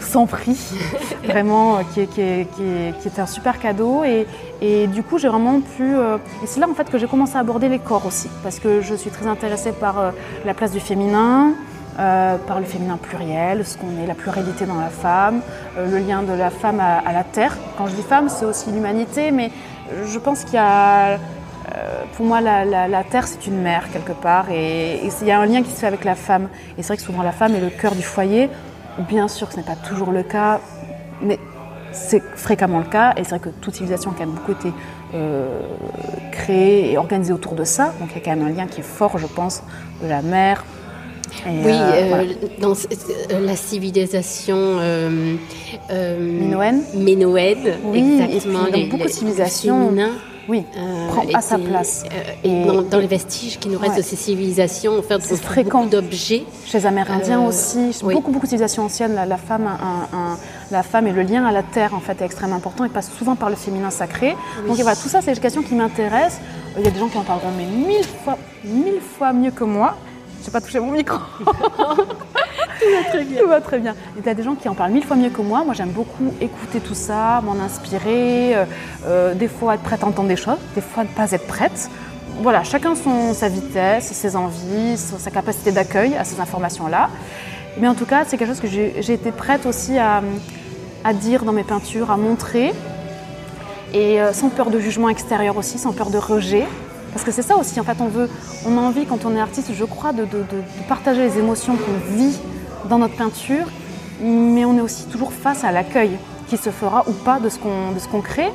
sans prix, [LAUGHS] vraiment, qui, qui, était un super cadeau. Et, et du coup, j'ai vraiment pu. et c'est là en fait que j'ai commencé à aborder les corps aussi, parce que je suis très intéressée par la place du féminin, euh, par le féminin pluriel, ce qu'on est, la pluralité dans la femme, euh, le lien de la femme à, la terre. Quand je dis femme, c'est aussi l'humanité, mais je pense qu'il y a, euh, pour moi, la, terre, c'est une mère quelque part, et, il y a un lien qui se fait avec la femme. Et c'est vrai que souvent la femme est le cœur du foyer. bien sûr que ce n'est pas toujours le cas, mais c'est fréquemment le cas, et c'est vrai que toute civilisation a beaucoup été créée et organisée autour de ça, donc il y a quand même un lien qui est fort, je pense, de la mer. Et oui, euh, voilà. dans la civilisation minoenne, minoenne oui, exactement, et puis beaucoup de civilisations, oui, prend à sa place. et dans, dans et, les vestiges qui nous restent ouais. de ces civilisations, en fait, c'est fréquent d'objets. Chez les Amérindiens euh, aussi, oui. beaucoup beaucoup de civilisations anciennes, la, la femme, un, un, la femme et le lien à la terre en fait est extrêmement important. Il passe souvent par le féminin sacré. Oui. Donc voilà, tout ça, c'est des questions qui m'intéressent. Il y a des gens qui en parleront mais mille fois, mille fois mieux que moi. Je n'ai pas touché mon micro. [LAUGHS] tout va très bien. Tout va très bien. Il y a des gens qui en parlent mille fois mieux que moi. Moi, j'aime beaucoup écouter tout ça, m'en inspirer. Euh, euh, des fois, être prête à entendre des choses, des fois, ne pas être prête. Voilà, chacun son, sa vitesse, ses envies, sa capacité d'accueil à ces informations-là. Mais en tout cas, c'est quelque chose que j'ai été prête aussi à, à, dire dans mes peintures, à montrer. Et euh, sans peur de jugement extérieur aussi, sans peur de rejet. Parce que c'est ça aussi, en fait, on veut, on a envie quand on est artiste, je crois, de, de, de, de partager les émotions qu'on vit dans notre peinture, mais on est aussi toujours face à l'accueil qui se fera ou pas de ce qu'on qu crée.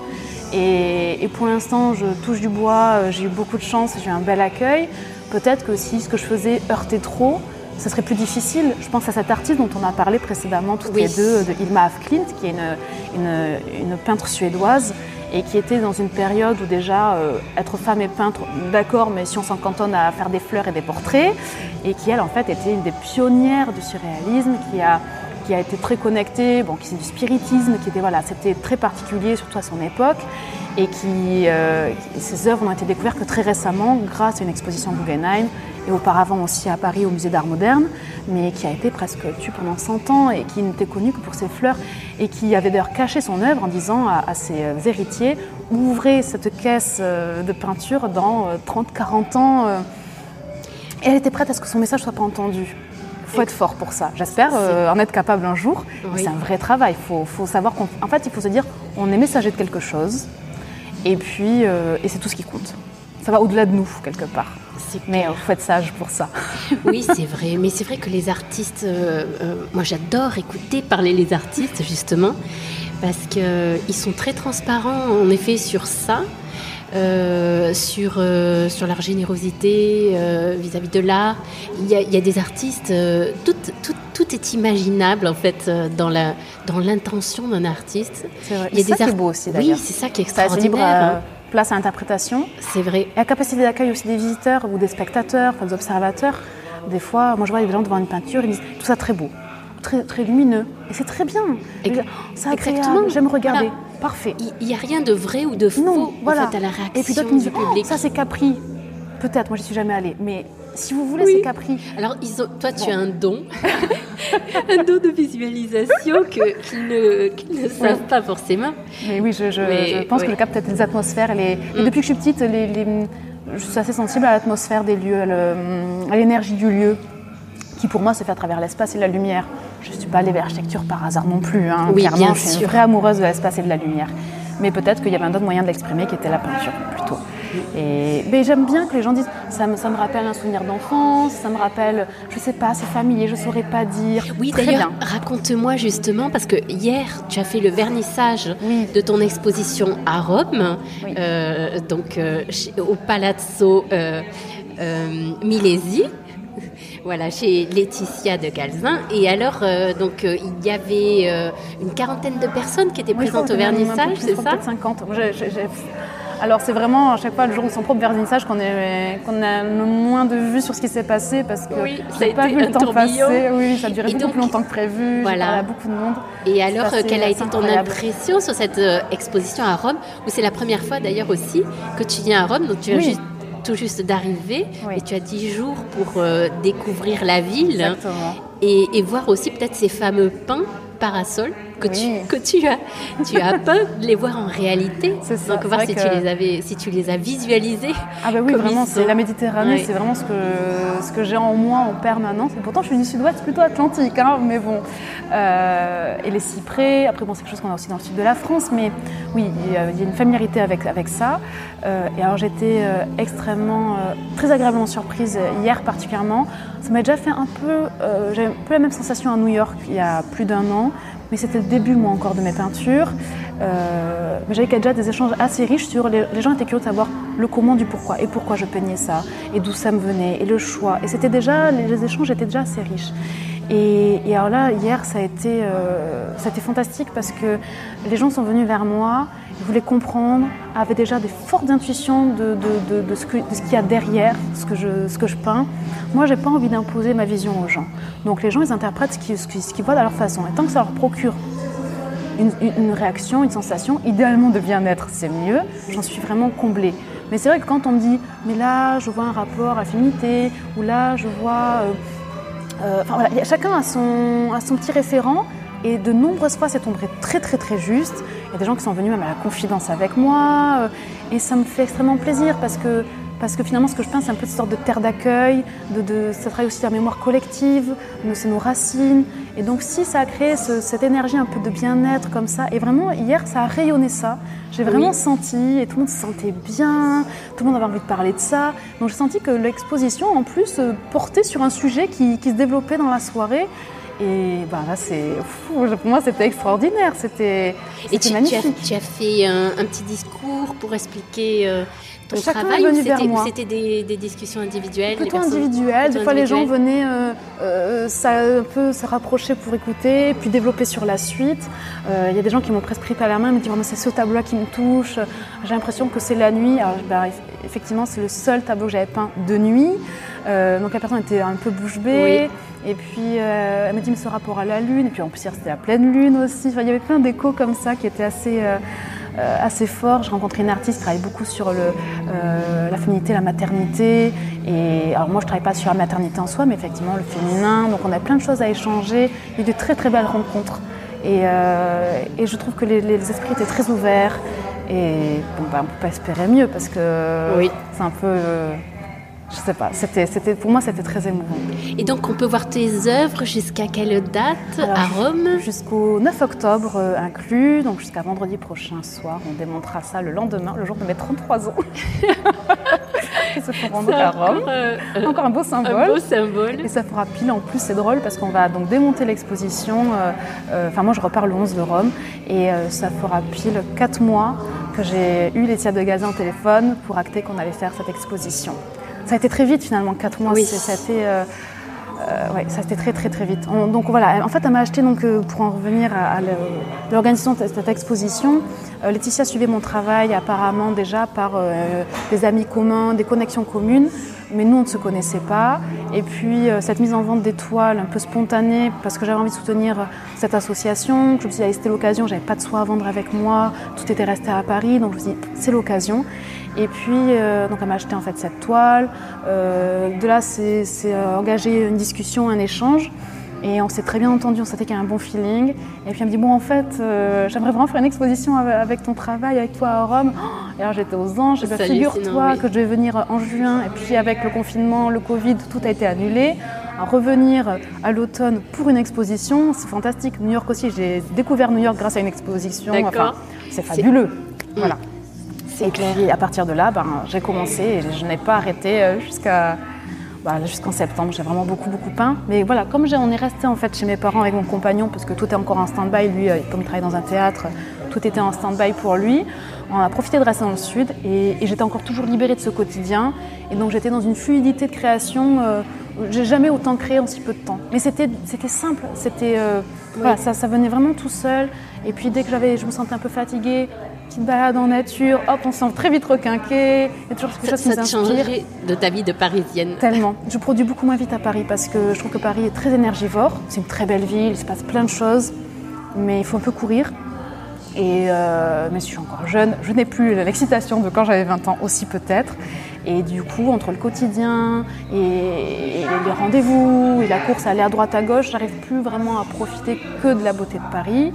Et, et pour l'instant, je touche du bois, j'ai eu beaucoup de chance, j'ai eu un bel accueil. Peut-être que si ce que je faisais heurtait trop, ce serait plus difficile. Je pense à cette artiste dont on a parlé précédemment toutes oui. les deux, de Ilma Afklint, qui est une, une, une peintre suédoise et qui était dans une période où déjà euh, être femme et peintre, d'accord, mais si on s'en cantonne à faire des fleurs et des portraits, et qui elle en fait était une des pionnières du surréalisme, qui a, été très connectée, bon, qui c'est du spiritisme, qui était voilà, c'était très particulier surtout à son époque, et qui euh, ses œuvres n'ont été découvertes que très récemment grâce à une exposition Guggenheim et auparavant aussi à Paris au musée d'art moderne, mais qui a été presque tue pendant 100 ans et qui n'était connue que pour ses fleurs et qui avait d'ailleurs caché son œuvre en disant à, à, ses héritiers ouvrez cette caisse de peinture dans 30-40 ans. Et elle était prête à ce que son message ne soit pas entendu. Il faut être fort pour ça. J'espère euh, en être capable un jour. Oui. C'est un vrai travail. Il faut, faut, savoir qu'en fait, il faut se dire on est messager de quelque chose et puis euh, et c'est tout ce qui compte. Ça va au-delà de nous, quelque part. Mais il faut être sage pour ça. [LAUGHS] oui, c'est vrai. Mais c'est vrai que les artistes, euh, euh, moi j'adore écouter parler les artistes, justement, parce qu'ils euh, sont très transparents, en effet, sur ça. Euh, sur, euh, sur leur générosité vis-à-vis -vis de l'art. Il, il, y a des artistes, tout, tout, tout, est imaginable en fait dans l'intention dans d'un artiste. C'est vrai. ça qui est beau aussi d'ailleurs. Oui, c'est ça qui est extraordinaire place à l'interprétation. C'est vrai. Et la capacité d'accueil aussi des visiteurs ou des spectateurs, enfin des observateurs. Des fois, moi je vois des gens devant une peinture, ils disent tout ça très beau, très, très lumineux. Et c'est très bien. C'est agréable, j'aime regarder. Voilà. Parfait. Il n'y a rien de vrai ou de faux non, voilà. en fait, à la réaction Et puis d'autres me disent, oh, ça c'est Capri. Peut-être, moi je suis jamais allée, mais si vous voulez, oui. c'est Capri. Alors, ils ont, toi, tu bon. as un don, [LAUGHS] un don de visualisation qu'ils qu ne, qu ne, savent oui. pas forcément. Mais oui, je, je, Mais, je pense que je capte peut-être les atmosphères. Et, les... mm. et depuis que je suis petite, les, les... je suis assez sensible à l'atmosphère des lieux, à l'énergie du lieu, qui pour moi se fait à travers l'espace et la lumière. Je ne suis pas allée vers l'architecture par hasard non plus. Hein, oui, clairement, bien je suis sûr. une vraie amoureuse de l'espace et de la lumière. Mais peut-être qu'il y avait un autre moyen de l'exprimer qui était la peinture, plutôt. Et, mais j'aime bien que les gens disent ça me, ça me rappelle un souvenir d'enfance, ça me rappelle, je sais pas, c'est familier, je saurais pas dire. Oui, d'ailleurs, raconte-moi justement, parce que hier, tu as fait le vernissage oui. de ton exposition à Rome, oui. euh, donc euh, au Palazzo euh, Milesi. [LAUGHS] Voilà, chez Laetitia de Galzin. Et alors, euh, donc, euh, il y avait euh, une quarantaine de personnes qui étaient oui, présentes au vernissage, c'est ça 50. J'ai, j'ai... Alors c'est vraiment à chaque fois le jour de son propre vernissage qu'on, a le moins de vues sur ce qui s'est passé parce que oui, j'ai pas vu le temps tourbillon. passer. Oui, ça a duré et beaucoup donc, plus longtemps que prévu. Voilà. beaucoup de monde. Et alors, quelle a été ton impression sur cette exposition à Rome Où c'est la première fois d'ailleurs aussi que tu viens à Rome, donc tu viens oui. juste tout juste d'arriver oui. et tu as 10 jours pour euh, découvrir la ville Exactement. et, et voir aussi peut-être ces fameux pins parasols que, tu, que tu as, tu as [LAUGHS] peint, de les voir en réalité. Ça. Donc voir si, tu les avais, si tu les as visualisés. Ah bah oui, vraiment, c'est la Méditerranée, c'est vraiment ce que, ce que j'ai en moi en permanence. Et pourtant, je suis du sud-ouest, plutôt atlantique, hein, mais bon. Euh, et les cyprès, après, bon, c'est quelque chose qu'on a aussi dans le sud de la France, mais oui, il y a, une familiarité avec, avec ça. Euh, et alors, j'étais euh, extrêmement, très agréablement surprise hier particulièrement. Ça m'a déjà fait un peu, j'avais un peu la même sensation à New York il y a plus d'un an, mais c'était le début, moi, encore de mes peintures. Euh, j'avais déjà des échanges assez riches sur les, gens étaient curieux de savoir le comment du pourquoi et pourquoi je peignais ça et d'où ça me venait et le choix. Et c'était déjà, les, échanges étaient déjà assez riches. Et, alors là, hier, ça a, été, euh, ça a été fantastique parce que les gens sont venus vers moi, ils voulaient comprendre, avaient déjà des fortes intuitions de, de, de, ce qu'il y a derrière ce que je, ce que je peins. Moi, j'ai pas envie d'imposer ma vision aux gens. Donc les gens, ils interprètent ce qu'ils, voient à leur façon. Et tant que ça leur procure une, réaction, une sensation, idéalement de bien-être, c'est mieux. J'en suis vraiment comblée. Mais c'est vrai que quand on me dit, mais là, je vois un rapport affinité, ou là, je vois. Euh, euh, enfin voilà, chacun a son, petit référent. Et de nombreuses fois, c'est tombé très très très juste. Il y a des gens qui sont venus même à la confidence avec moi. Euh, et ça me fait extrêmement plaisir parce que parce que finalement, ce que je peins, c'est un peu une sorte de terre d'accueil, de, de, ça travaille aussi la mémoire collective, c'est nos racines. Et donc, si ça a créé cette énergie un peu de bien-être comme ça, et vraiment, hier, ça a rayonné ça. J'ai vraiment senti, et tout le monde se sentait bien, tout le monde avait envie de parler de ça. Donc, j'ai senti que l'exposition, en plus, euh, portait sur un sujet qui, qui se développait dans la soirée. Et ben là, c'est pour moi, c'était extraordinaire. C'était magnifique. Tu as, tu as fait un, un, petit discours pour expliquer euh, ton Chacun travail est venu vers moi. C'était des, des, discussions individuelles Plutôt individuelles. Des fois, les gens venaient euh, euh, ça, un peu se rapprocher pour écouter, puis développer sur la suite. Euh, il y a des gens qui m'ont presque pris par la main, me disent oh, c'est ce tableau-là qui me touche. J'ai l'impression que c'est la nuit. Alors, bah, effectivement, c'est le seul tableau que j'avais peint de nuit. donc la personne était un peu bouche bée. Et puis elle m'a dit mais ce rapport à la lune. Et puis en plus c'était la pleine lune aussi. il y avait plein d'échos comme ça qui étaient assez assez fort. Je rencontrais une artiste qui travaille beaucoup sur le, euh, la féminité, la maternité. Et alors moi, je travaille pas sur la maternité en soi, mais effectivement le féminin. Donc on a plein de choses à échanger. Il y a eu de très très belles rencontres. Et, euh, et je trouve que les, les, esprits étaient très ouverts. Et bon, bah, on ne peut pas espérer mieux parce que oui. c'est un peu je sais pas, c'était, c'était, pour moi c'était très émouvant. Et donc on peut voir tes œuvres jusqu'à quelle date à Rome? Jusqu'au 9 octobre euh, inclus, donc jusqu'à vendredi prochain soir. On démontrera ça le lendemain, le jour de mes 33 ans. Ils se rendre à Rome. Encore, euh, encore, un beau symbole. Un beau symbole. Et ça fera pile en plus, c'est drôle parce qu'on va donc démonter l'exposition. Euh, enfin moi je repars le 11 de Rome et ça fera pile 4 mois que j'ai eu Laetitia de Gazin au téléphone pour acter qu'on allait faire cette exposition. Ça a été très vite finalement, 4 mois. Oui. Ça a été, euh, euh, ouais, ça a été très très très vite. donc voilà, en fait, elle m'a acheté, donc, euh, pour en revenir à, l'organisation de cette exposition, Laetitia suivait mon travail apparemment déjà par des amis communs, des connexions communes mais nous on ne se connaissait pas. Et puis cette mise en vente d'étoiles un peu spontanée, parce que j'avais envie de soutenir cette association, je me suis dit c'était l'occasion, j'avais pas de soie à vendre avec moi, tout était resté à Paris, donc je me suis dit c'est l'occasion. Et puis, euh, donc elle m'a acheté en fait cette toile. Euh, de là, c'est euh, engagé une discussion, un échange. Et on s'est très bien entendu, on s'était qu'il y a un bon feeling. Et puis elle me dit, bon en fait, j'aimerais vraiment faire une exposition avec ton travail, avec toi à Rome. Et alors j'étais aux anges, et figure-toi que je vais venir en juin. Et puis avec le confinement, le Covid, tout a été annulé. À revenir à l'automne pour une exposition, c'est fantastique. New York aussi, j'ai découvert New York grâce à une exposition. Enfin, c'est fabuleux. Voilà. Et puis à partir de là, ben, j'ai commencé et je n'ai pas arrêté euh, jusqu'à bah, jusqu'en septembre. J'ai vraiment beaucoup beaucoup peint. Mais voilà, comme on est resté en fait chez mes parents avec mon compagnon parce que tout est encore en stand-by. Lui, euh, comme il travaille dans un théâtre, tout était en stand-by pour lui. On a profité de rester dans le sud et, j'étais encore toujours libérée de ce quotidien. Et donc j'étais dans une fluidité de création. Euh, j'ai jamais autant créé en si peu de temps. Mais c'était simple. C'était voilà, ça, ça venait vraiment tout seul. Et puis dès que j'avais, je me sentais un peu fatiguée, petite balade en nature, hop, on se sent très vite requinqué. Il y a toujours quelque chose qui nous inspire. de ta vie de parisienne Tellement. [LAUGHS] Je produis beaucoup moins vite à Paris parce que je trouve que Paris est très énergivore. C'est une très belle ville, il se passe plein de choses, mais il faut un peu courir. Et euh, mais je suis encore jeune, je n'ai plus l'excitation de quand j'avais 20 ans aussi peut-être. Et du coup, entre le quotidien et, les rendez-vous et la course à aller à droite à gauche, j'arrive plus vraiment à profiter que de la beauté de Paris.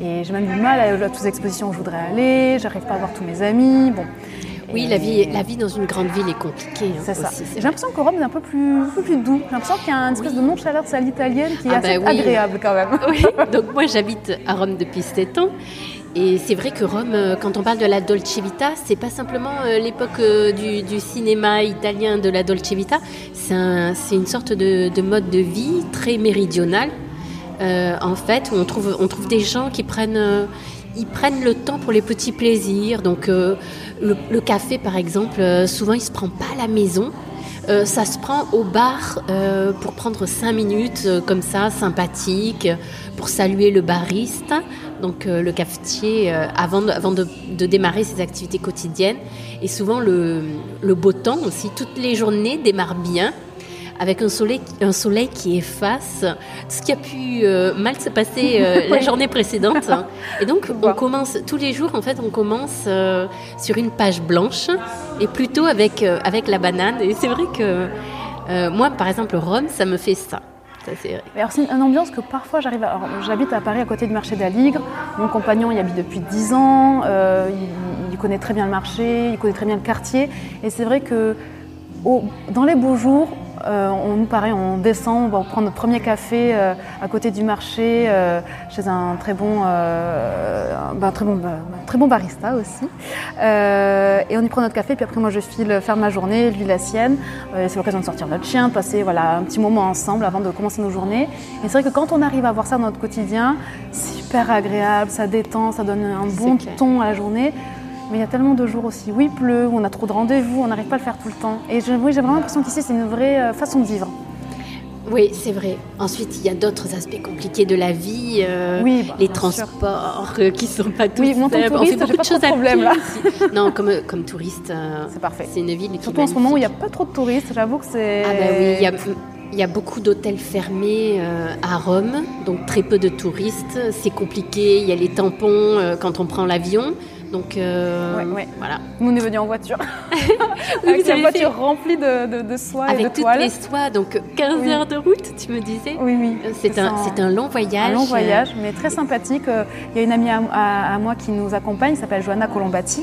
Et j'ai même du mal à, à toutes les expositions où je voudrais aller, j'arrive pas à voir tous mes amis. Bon. Oui, la vie, la vie dans une grande ville est compliquée. Hein, c'est ça. J'ai l'impression qu'au Rome, c'est un peu plus, un peu plus doux. J'ai l'impression qu'il y a une espèce de nonchalance à l'italienne qui est ah assez bah agréable quand même. [LAUGHS] Oui, [LAUGHS] donc moi j'habite à Rome depuis 7 ans. Et c'est vrai que Rome, euh, quand on parle de la Dolce Vita, c'est pas simplement euh, l'époque euh, du, cinéma italien de la Dolce Vita, c'est une sorte de, mode de vie très méridional. En fait, on trouve, on trouve des gens qui prennent, ils prennent le temps pour les petits plaisirs. Donc, le, café, par exemple, euh, souvent il se prend pas à la maison. Euh, ça se prend au bar euh, pour prendre cinq minutes comme ça, sympathique, pour saluer le bariste, donc le cafetier, avant, de, avant de, démarrer ses activités quotidiennes. Et souvent le, le beau temps aussi, toutes les journées démarrent bien avec un soleil, un soleil qui efface ce qui a pu euh, mal se passer euh, [LAUGHS] la journée précédente. Et donc, on commence tous les jours, en fait, on commence euh, sur une page blanche et plutôt avec, avec la banane. Et c'est vrai que moi, par exemple, Rome, ça me fait ça. c'est une ambiance que parfois j'arrive à. J'habite à Paris à côté du marché d'Aligre. Mon compagnon y habite depuis 10 ans. il, il, connaît très bien le marché, il connaît très bien le quartier. Et c'est vrai que dans les beaux jours, euh, on nous paraît, on descend, on va prendre notre premier café euh, à côté du marché euh, chez un très bon, bah, très bon, bah, très bon barista aussi. et on y prend notre café, puis après moi je file faire ma journée, lui la sienne. c'est l'occasion de sortir notre chien, de passer voilà, un petit moment ensemble avant de commencer nos journées. Et c'est vrai que quand on arrive à voir ça dans notre quotidien, c'est super agréable, ça détend, ça donne un bon ton à la journée. Mais il y a tellement de jours aussi où il pleut, où on a trop de rendez-vous, on n'arrive pas à le faire tout le temps. Et je, oui, j'ai vraiment l'impression qu'ici, c'est une vraie euh, façon de vivre. Oui, c'est vrai. Ensuite, il y a d'autres aspects compliqués de la vie, euh, oui, bah, les transports euh, qui ne sont pas tous Oui, mon touriste, on fait beaucoup de choses de problème là. non, comme, comme touriste, c'est parfait. C'est une ville Surtout en ce moment où il n'y a pas trop de touristes, j'avoue que c'est. Ah bah oui, il y a il y a beaucoup d'hôtels fermés à Rome, donc très peu de touristes. C'est compliqué. Il y a les tampons quand on prend l'avion. Donc euh, voilà. Nous on est venus en voiture. [LAUGHS] [LAUGHS] avec une voiture remplie de, de, soie avec et de toiles. Avec toutes les soies, donc 15 heures de route, tu me disais. Oui, oui. Euh, c'est un, un, long voyage. Un long voyage, mais très sympathique. Euh, il y a une amie à, moi qui nous accompagne, s'appelle Johanna Colombati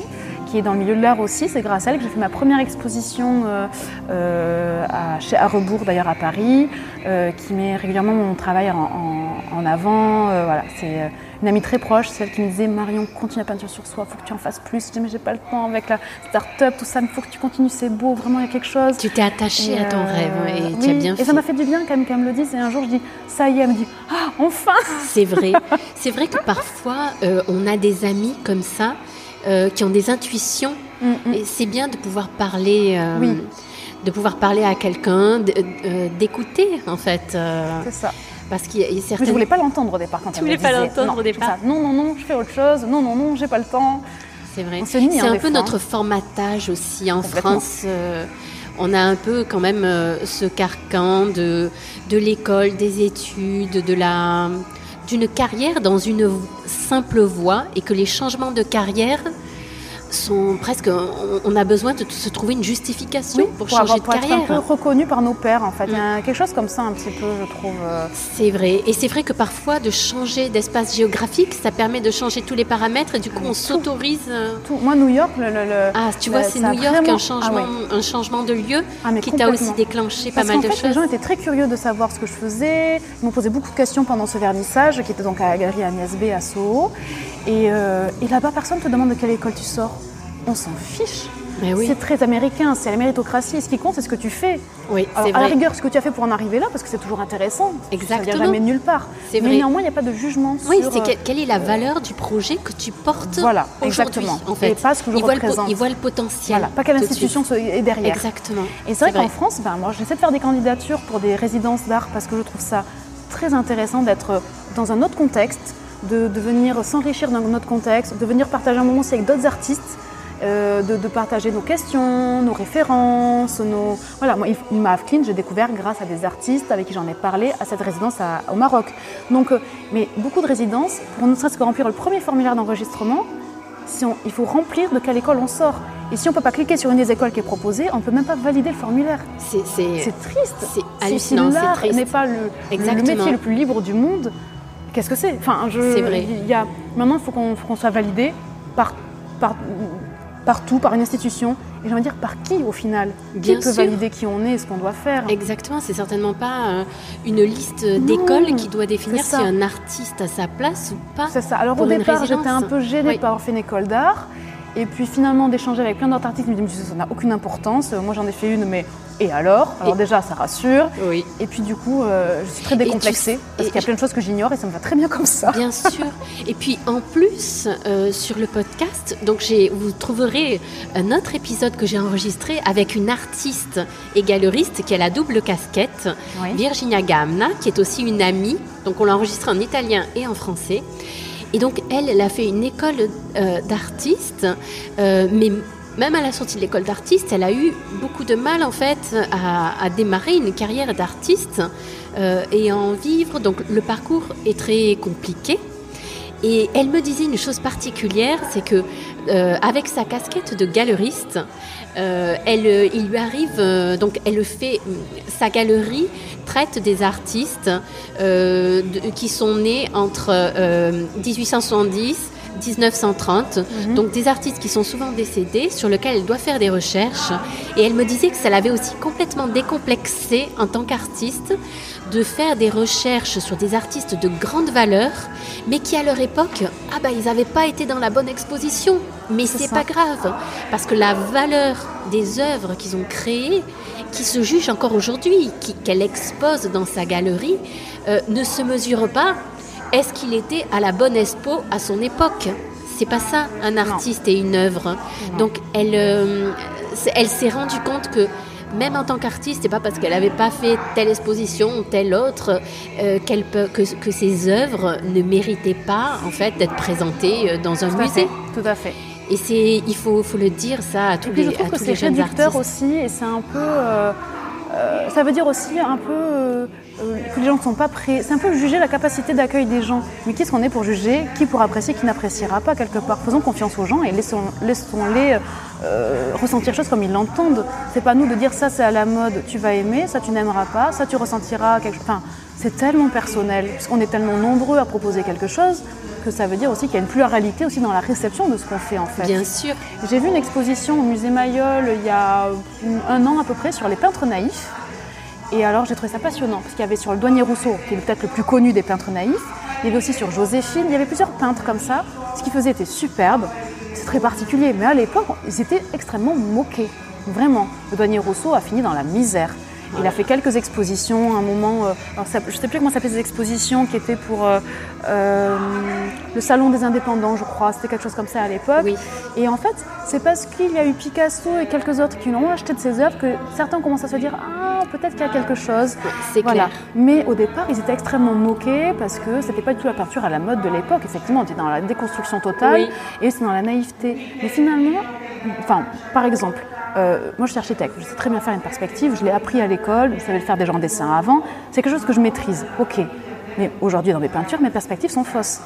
qui est dans le milieu de l'art aussi. C'est grâce à elle que j'ai fait ma première exposition à, chez, à Rebourg, d'ailleurs à Paris, qui met régulièrement mon travail en, en avant. voilà, c'est une amie très proche, celle qui me disait Marion, continue la peinture sur soi, il faut que tu en fasses plus. Je dis mais j'ai pas le temps avec la start-up, tout ça, il faut que tu continues, c'est beau, vraiment il y a quelque chose. Tu t'es attachée à ton euh, rêve et tu as bien fait. Et ça m'a fait du bien quand même qu'elle me le dise. Et un jour je dis ça y est, elle me dit ah, enfin C'est vrai. c'est vrai que [LAUGHS] parfois euh, on a des amis comme ça euh, qui ont des intuitions mm, mm. et c'est bien de pouvoir parler. De pouvoir parler à quelqu'un, d'écouter en fait. c'est ça. Parce qu'il y a certaines... Je voulais pas l'entendre au départ quand tu voulais pas l'entendre au départ. non, non, non, je fais autre chose. Non, non, non, j'ai pas le temps. C'est vrai. C'est un peu notre formatage aussi en France. Euh, on a un peu quand même euh, ce carcan de, de l'école, des études, de la d'une carrière dans une simple voie et que les changements de carrière sont presque. On, a besoin de se trouver une justification pour, changer de carrière. Être un peu reconnu par nos pères, en fait. Il y a mm. quelque chose comme ça, un petit peu, je trouve. Euh. C'est vrai. Et c'est vrai que parfois, de changer d'espace géographique, ça permet de changer tous les paramètres et du coup, on s'autorise. Euh, Moi, New York, le. ah, tu vois, c'est New York, un, changement, ah un changement de lieu ah, qui t'a aussi déclenché pas mal de choses. Les gens étaient très curieux de savoir ce que je faisais. Ils m'ont posé beaucoup de questions pendant ce vernissage, qui était donc à la galerie Agnès B à Soho. Et, euh, et là-bas, personne ne te demande de quelle école tu sors on s'en fiche. C'est très américain, c'est la méritocratie. Ce qui compte, c'est ce que tu fais. Oui, Alors, à la rigueur, ce que tu as fait pour en arriver là, parce que c'est toujours intéressant. Exactement. Ça jamais nulle part. Mais néanmoins, il n'y a pas de jugement. Oui, c'est euh, quelle est la valeur du projet que tu portes Voilà, exactement. En fait. Et pas ce que je ils représente. Voient le, ils voient le potentiel. Voilà, pas quelle institution est derrière. Exactement. Et c'est vrai qu'en France, ben, moi, j'essaie de faire des candidatures pour des résidences d'art parce que je trouve ça très intéressant d'être dans un autre contexte, de, de venir s'enrichir dans notre contexte, de venir partager un moment aussi avec d'autres artistes euh, de, partager nos questions, nos références, nos... Voilà, moi, Ima Afklin, j'ai découvert grâce à des artistes avec qui j'en ai parlé à cette résidence au Maroc. Donc, euh, mais beaucoup de résidences, pour ne serait-ce que remplir le premier formulaire d'enregistrement, si il faut remplir de quelle école on sort. Et si on ne peut pas cliquer sur une des écoles qui est proposée, on ne peut même pas valider le formulaire. C'est triste. C'est hallucinant. Si l'art n'est pas le, le, métier le plus libre du monde, qu'est-ce que c'est? Enfin, C'est vrai. Y a Maintenant, il faut qu'on soit validé par, par, partout, par une institution. Et j'ai envie de dire par qui au final Qui peut valider qui on est et ce qu'on doit faire Exactement, c'est certainement pas euh, une liste d'écoles qui doit définir si un artiste a sa place ou pas. C'est ça. Alors au départ, j'étais un peu gênée par avoir fait une école d'art. Et puis finalement d'échanger avec plein d'autres artistes, je me dis ça n'a aucune importance. Moi j'en ai fait une, mais et alors? Alors déjà ça rassure. Oui. Et puis du coup euh, je suis très décomplexée parce qu'il y a plein de choses que j'ignore et ça me va très bien comme ça. Bien [LAUGHS] sûr. et puis en plus euh, sur le podcast, donc vous trouverez un autre épisode que j'ai enregistré avec une artiste et galeriste qui a la double casquette, Virginia Gamna, qui est aussi une amie. Donc on l'a enregistré en italien et en français. Et donc, elle, elle a fait une école euh, d'artiste, euh, mais même à la sortie de l'école d'artiste, elle a eu beaucoup de mal, en fait, à, démarrer une carrière d'artiste euh, et en vivre. Donc, le parcours est très compliqué. Et elle me disait une chose particulière, c'est que avec sa casquette de galeriste, elle, il lui arrive donc elle fait sa galerie traite des artistes euh, qui sont nés entre 1870 euh, 1930, mhm. donc des artistes qui sont souvent décédés, sur lesquels elle doit faire des recherches. Et elle me disait que ça l'avait aussi complètement décomplexé en tant qu'artiste de faire des recherches sur des artistes de grande valeur, mais qui à leur époque, ah bah ils n'avaient pas été dans la bonne exposition. Mais c'est pas grave, parce que la valeur des œuvres qu'ils ont créées qui se juge encore aujourd'hui, qu'elle expose dans sa galerie, euh, ne se mesure pas. Est-ce qu'il était à la bonne expo à son époque? C'est pas ça, un artiste et une œuvre. Donc elle, euh, elle s'est rendue compte que même en tant qu'artiste, c'est pas parce qu'elle n'avait pas fait telle exposition ou telle autre euh, peut, que, que, ses œuvres ne méritaient pas en fait d'être présentées dans un musée. tout à fait. Et c'est, il faut, faut le dire ça à tous les, à tous les jeunes artistes. aussi, et c'est un peu, euh, euh, ça veut dire aussi un peu euh, que les gens ne sont pas prêts. C'est un peu juger la capacité d'accueil des gens. Mais qui est-ce qu'on est pour juger Qui pour apprécier Qui n'appréciera pas quelque part? Faisons confiance aux gens et laissons, laissons-les ressentir choses comme ils l'entendent. C'est pas nous de dire ça c'est à la mode, tu vas aimer, ça tu n'aimeras pas, ça tu ressentiras quelque chose. Enfin, c'est tellement personnel, puisqu'on est tellement nombreux à proposer quelque chose que ça veut dire aussi qu'il y a une pluralité aussi dans la réception de ce qu'on fait en fait. Bien sûr. J'ai vu une exposition au musée Mayol il y a un an à peu près sur les peintres naïfs. Et alors j'ai trouvé ça passionnant parce qu'il y avait sur le douanier Rousseau, qui est peut-être le plus connu des peintres naïfs, il y avait aussi sur Joséphine, il y avait plusieurs peintres comme ça. Ce qu'ils faisaient était superbe, c'est très particulier, mais à l'époque ils étaient extrêmement moqués. Vraiment, le douanier Rousseau a fini dans la misère. Il a fait quelques expositions, un moment, euh, je ne sais plus comment s'appelait ces expositions qui étaient pour euh, euh, le Salon des Indépendants, je crois. C'était quelque chose comme ça à l'époque. Et en fait, c'est parce qu'il y a eu Picasso et quelques autres qui l'ont acheté de ses œuvres que certains commencent à se dire Ah, peut-être qu'il y a quelque chose. C'est clair. Mais au départ, ils étaient extrêmement moqués parce que c'était pas du tout la peinture à la mode de l'époque. Effectivement, on était dans la déconstruction totale et c'est dans la naïveté. Mais finalement, enfin, par exemple, euh, moi je suis architecte, je sais très bien faire une perspective, je l'ai appris à l'école, je savais le faire déjà en dessin avant, c'est quelque chose que je maîtrise, ok. Mais aujourd'hui dans mes peintures, mes perspectives sont fausses.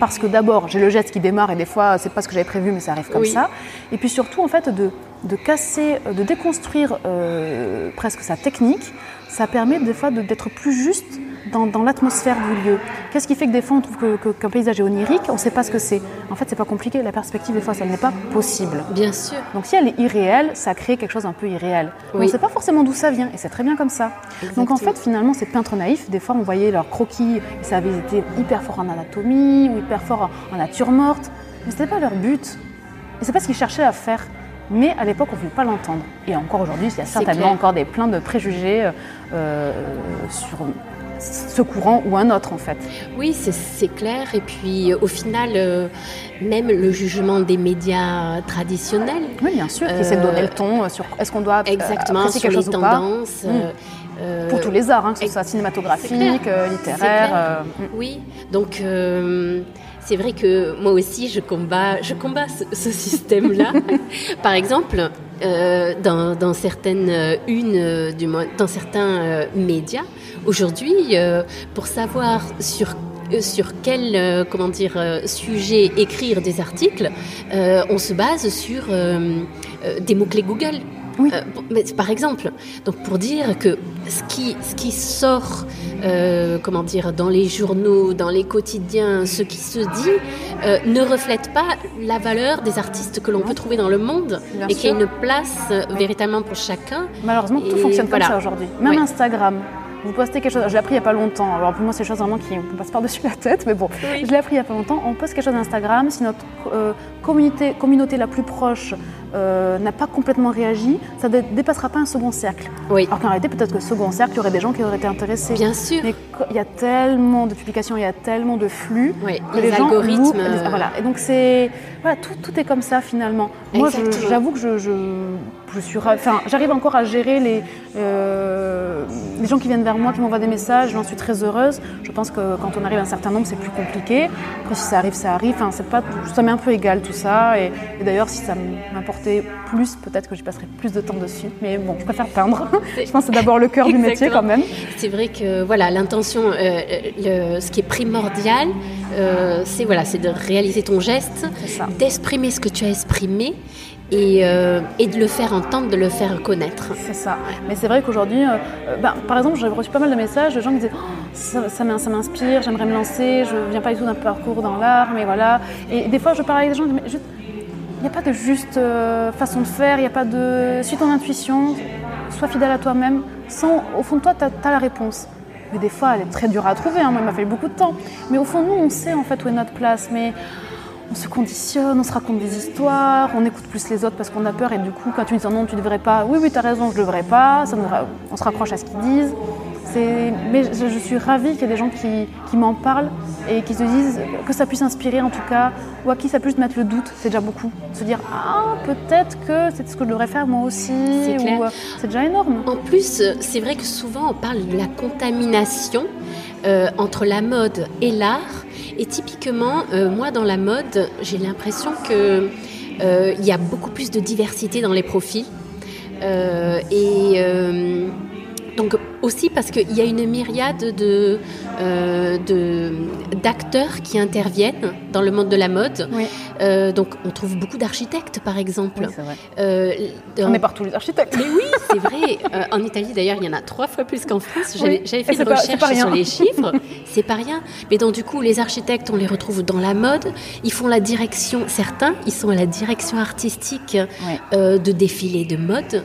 Parce que d'abord, j'ai le geste qui démarre et des fois, c'est pas ce que j'avais prévu, mais ça arrive comme ça. Et puis surtout, en fait, de, de casser, de déconstruire euh, presque sa technique, ça permet des fois d'être plus juste dans, l'atmosphère du lieu. Qu'est-ce qui fait que des fois on trouve qu'un paysage est onirique, on ne sait pas ce que c'est. En fait, c'est pas compliqué. La perspective, des fois, ça n'est pas possible. Bien sûr. Donc si elle est irréelle, ça crée quelque chose d'un peu irréel. On ne sait pas forcément d'où ça vient, et c'est très bien comme ça. Donc en fait, finalement, ces peintres naïfs, des fois, on voyait leurs croquis, et ça avait été hyper fort en anatomie ou hyper fort en, nature morte, mais ce n'était pas leur but. Et c'est pas ce qu'ils cherchaient à faire. Mais à l'époque, on ne voulait pas l'entendre. Et encore aujourd'hui, il y a certainement encore des, plein de préjugés euh, sur ce courant ou un autre en fait. Oui, c'est clair. Et puis au final, euh, même le jugement des médias traditionnels. Oui, bien sûr, qui essaie de donner le ton sur est-ce qu'on doit exactement sur les tendances. Euh, Pour tous les arts, hein, que ce soit cinématographique, littéraire. Mm. Oui, donc c'est vrai que moi aussi je combats, je combats ce, système-là. [LAUGHS] Par exemple, euh, dans, certaines unes, du moins, dans certains médias, Aujourd'hui, euh, pour savoir sur euh, sur quel euh, comment dire sujet écrire des articles, on se base sur des mots clés Google. Oui. Euh, mais par exemple, donc pour dire que ce qui, ce qui sort, euh, comment dire, dans les journaux, dans les quotidiens, ce qui se dit, euh, ne reflète pas la valeur des artistes que l'on peut trouver dans le monde et qu'il y a une place véritablement pour chacun. Malheureusement, tout fonctionne comme ça aujourd'hui. Même Instagram vous postez quelque chose. Je l'ai appris il n'y a pas longtemps. Alors pour moi, c'est des choses vraiment qui me passent par-dessus la tête, mais bon, je l'ai appris il n'y a pas longtemps. On poste quelque chose Instagram. Si notre euh, communauté, communauté la plus proche euh, n'a pas complètement réagi, ça ne dépassera pas un second cercle. Oui. Alors qu'en réalité, peut-être que second cercle, il y aurait des gens qui auraient été intéressés. Bien sûr. Mais il y a tellement de publications, il y a tellement de flux oui. que les, algorithmes. Euh, voilà. Et donc c'est voilà, tout, tout, est comme ça finalement. Moi, j'avoue que je, je, je suis, enfin, j'arrive encore à gérer les les gens qui viennent vers moi, qui m'envoient des messages, j'en suis très heureuse. Je pense que quand on arrive à un certain nombre, c'est plus compliqué. Après, si ça arrive, ça arrive. Enfin, c'est pas, ça m'est un peu égal tout ça. Et, d'ailleurs, si ça m'importait plus, peut-être que j'y passerais plus de temps dessus. Mais bon, je préfère peindre. je pense que c'est d'abord le cœur du métier quand même. C'est vrai que voilà, l'intention, euh, ce qui est primordial, euh, c'est voilà, c'est de réaliser ton geste, d'exprimer ce que tu as exprimé euh, et, de le faire entendre, de le faire connaître. C'est ça. Mais c'est vrai qu'aujourd'hui, euh, euh, ben, par exemple, j'ai reçu pas mal de messages de gens qui disaient oh, ça, m'inspire, j'aimerais me lancer, je viens pas du tout d'un parcours dans l'art, mais voilà. Et des fois, je parle avec des gens, mais il n'y a pas de juste façon de faire, il n'y a pas de. Suis ton intuition, sois fidèle à toi-même. Sans, au fond de toi, tu as, la réponse. Mais des fois, elle est très dure à trouver. Hein. Moi, il m'a fallu beaucoup de temps. Mais au fond, nous, on sait en fait où est notre place. Mais on se conditionne, on se raconte des histoires, on écoute plus les autres parce qu'on a peur et du coup quand tu dis non tu devrais pas, oui oui tu as raison je devrais pas, ça on se raccroche à ce qu'ils disent. Mais je, suis ravie qu'il y ait des gens qui, m'en parlent et qui se disent que ça puisse inspirer en tout cas, ou à qui ça puisse mettre le doute, c'est déjà beaucoup. Se dire ah peut-être que c'est ce que je devrais faire moi aussi, euh, c'est déjà énorme. En plus c'est vrai que souvent on parle de la contamination euh, entre la mode et l'art et typiquement, euh, moi dans la mode, j'ai l'impression qu'il euh, y a beaucoup plus de diversité dans les profils. Et donc aussi parce qu'il y a une myriade de, euh, d'acteurs qui interviennent dans le monde de la mode. Euh, donc on trouve beaucoup d'architectes par exemple. Euh, on est partout les architectes. Mais oui, c'est vrai. en Italie d'ailleurs, il y en a trois fois plus qu'en France. J'avais, fait une recherche sur les chiffres. c'est pas rien. Mais donc du coup, les architectes, on les retrouve dans la mode. Ils font la direction, certains, ils sont à la direction artistique de défilés de mode.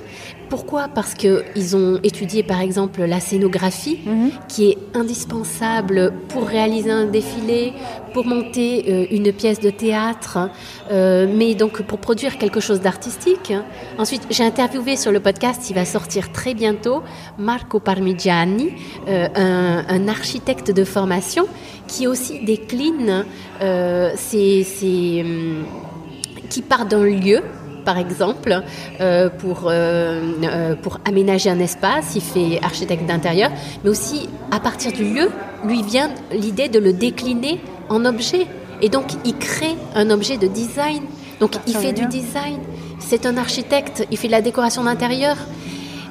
Pourquoi? Parce qu'ils ont étudié par exemple la scénographie, mhm. qui est indispensable pour réaliser un défilé, pour monter euh, une pièce de théâtre, euh, mais donc pour produire quelque chose d'artistique. Ensuite, j'ai interviewé sur le podcast, il va sortir très bientôt, Marco Parmigiani, euh, un, architecte de formation, qui aussi décline hum, qui part d'un lieu par exemple, euh, pour, euh, euh, pour aménager un espace. Il fait architecte d'intérieur, mais aussi à partir du lieu, lui vient l'idée de le décliner en objet. Et donc, il crée un objet de design. Donc, il fait du design. C'est un architecte, il fait de la décoration d'intérieur.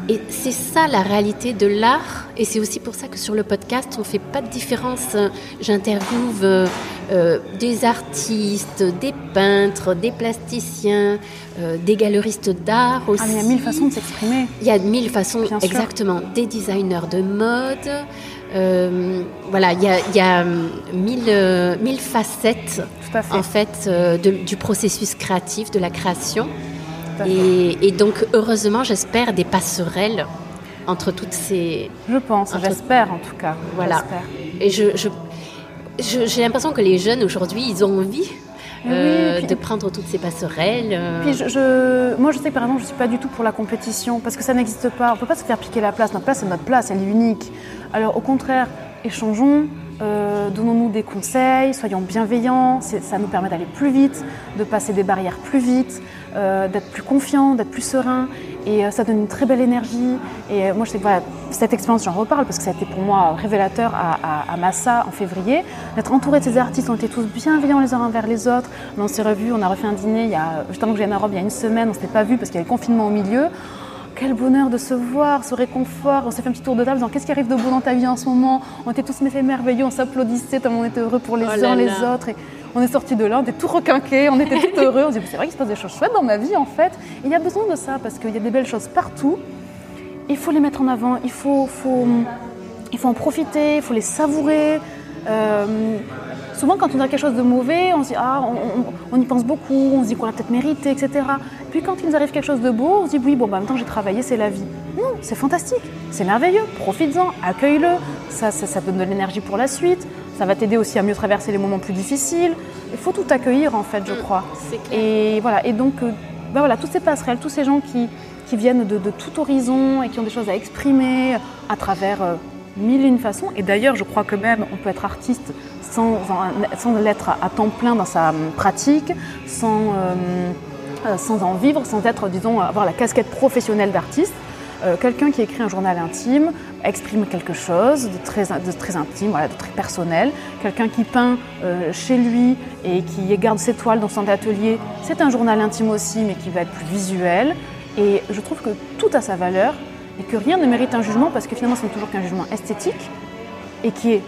Et c'est ça la réalité de l'art. Et c'est aussi pour ça que sur le podcast, on ne fait pas de différence. J'interviewe euh, des artistes, des peintres, des plasticiens, euh, des galeristes d'art aussi. Ah, il y a mille façons de s'exprimer. Il y a mille façons, exactement. Des designers de mode. voilà, il y a, il y a mille, mille, facettes en fait du processus créatif, de la création. Et, donc, heureusement, j'espère des passerelles entre toutes ces. Je pense, j'espère en tout cas. Voilà. Et je, j'ai l'impression que les jeunes aujourd'hui, ils ont envie. Euh, de prendre toutes ces passerelles. Euh. Puis je, moi, je sais que par exemple, je ne suis pas du tout pour la compétition parce que ça n'existe pas. On ne peut pas se faire piquer la place. Notre place, c'est notre place, elle est unique. Alors, au contraire, échangeons, euh, donnons-nous des conseils, soyons bienveillants. Ça nous permet d'aller plus vite, de passer des barrières plus vite. Euh, d'être plus confiant, d'être plus serein. Et euh, ça donne une très belle énergie. Et euh, moi, je sais que cette expérience, j'en reparle parce que ça a été pour moi révélateur à, Massa en février. D'être entouré de ces artistes, on était tous bienveillants les uns envers les autres. On s'est revus, on a refait un dîner il y a, juste avant que j'aille en Europe, il y a une semaine, on ne s'était pas vu parce qu'il y avait le confinement au milieu quel bonheur de se voir, ce réconfort. On s'est fait un petit tour de table en disant qu'est-ce qui arrive de beau dans ta vie en ce moment? On était tous merveilleux, on s'applaudissait tellement on était heureux pour les oh uns les autres. Et on est sorti de là, on était tout requinqués, on était tout heureux. On se dit, c'est vrai qu'il se passe des choses chouettes dans ma vie en fait. Il y a besoin de ça parce qu'il y a des belles choses partout. Il faut les mettre en avant, il faut, en profiter, il faut les savourer. Euh, souvent, quand on a quelque chose de mauvais, on se dit ah, on, y pense beaucoup, on se dit qu'on l'a peut-être mérité, etc. Puis quand il nous arrive quelque chose de beau, on se dit oui, bon, bah, en j'ai travaillé, c'est la vie. Non, c'est fantastique, c'est merveilleux, profites-en, accueille-le, ça, donne de l'énergie pour la suite, ça va t'aider aussi à mieux traverser les moments plus difficiles. Il faut tout accueillir, en fait, je mm, crois. Et voilà, et donc, bah, voilà, toutes ces passerelles, tous ces gens qui, qui viennent de, tout horizon et qui ont des choses à exprimer à travers euh, mille et une façons. Et d'ailleurs, je crois que même on peut être artiste sans, sans l'être à temps plein dans sa pratique, sans, euh, euh, sans en vivre, sans être, disons, avoir la casquette professionnelle d'artiste. Quelqu'un qui écrit un journal intime exprime quelque chose de très, de très intime, voilà, de très personnel. Quelqu'un qui peint chez lui et qui garde ses toiles dans son atelier, c'est un journal intime aussi, mais qui va être plus visuel. Et je trouve que tout a sa valeur et que rien ne mérite un jugement parce que finalement ce n'est toujours qu'un jugement esthétique et qui est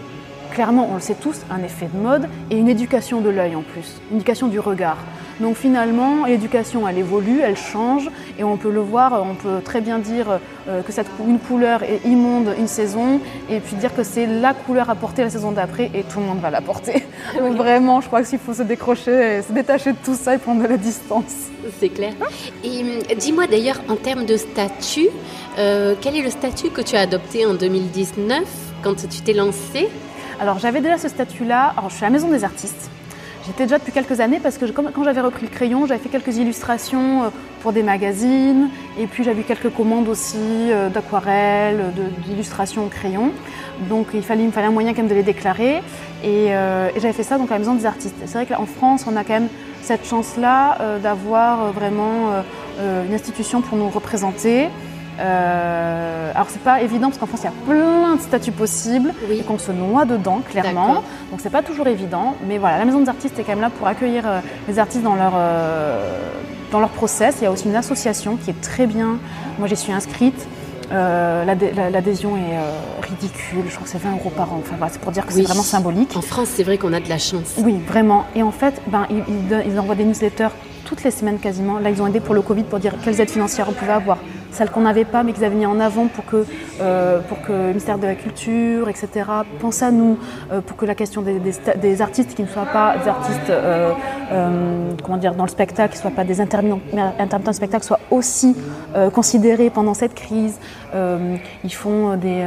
clairement, on le sait tous, un effet de mode et une éducation de l'œil en plus, une éducation du regard. Donc finalement, l'éducation, elle évolue, elle change, et on peut le voir, on peut très bien dire euh, que cette, une couleur est immonde une saison, et puis dire que c'est la couleur à porter la saison d'après, et tout le monde va la porter. [LAUGHS] Donc vraiment, je crois qu'il faut se décrocher, se détacher de tout ça et prendre de la distance. C'est clair. Et hum, dis-moi d'ailleurs, en termes de statut, euh, quel est le statut que tu as adopté en 2019 quand tu t'es lancée? Alors j'avais déjà ce statut-là, alors je suis à la Maison des artistes. J'étais déjà depuis quelques années parce que quand j'avais repris le crayon, j'avais fait quelques illustrations euh, pour des magazines et puis j'avais eu quelques commandes aussi euh, d'aquarelles, d'illustrations au crayon. Donc il, fallait, me fallait un moyen quand même de les déclarer euh, et, j'avais fait ça donc à la Maison des artistes. C'est vrai qu'en France, on a quand même cette chance-là d'avoir vraiment une institution pour nous représenter. Euh, alors c'est pas évident parce qu'en France il y a plein de statuts possibles et qu'on se noie dedans clairement. Donc c'est pas toujours évident. Mais voilà, la maison des artistes est quand même là pour accueillir euh, les artistes dans leur, euh, dans leur process. Il y a aussi une association qui est très bien. Moi j'y suis inscrite. L'adhésion est ridicule, je crois que c'est 20 euros par an. Enfin, voilà, c'est pour dire que c'est vraiment symbolique. En France, c'est vrai qu'on a de la chance. Oui, vraiment. Et en fait, ben, ils, ils envoient des newsletters toutes les semaines quasiment. Là, ils ont aidé pour le Covid pour dire quelles aides financières on pouvait avoir celles qu'on n'avait pas mais qu'ils avaient mis en avant pour que, euh, pour que le ministère de la Culture, etc., pense à nous, euh, pour que la question des, artistes qui ne soient pas des artistes euh, comment dire, dans le spectacle, qui ne soient pas des intermittents, de spectacle, soient aussi considérés pendant cette crise. ils font des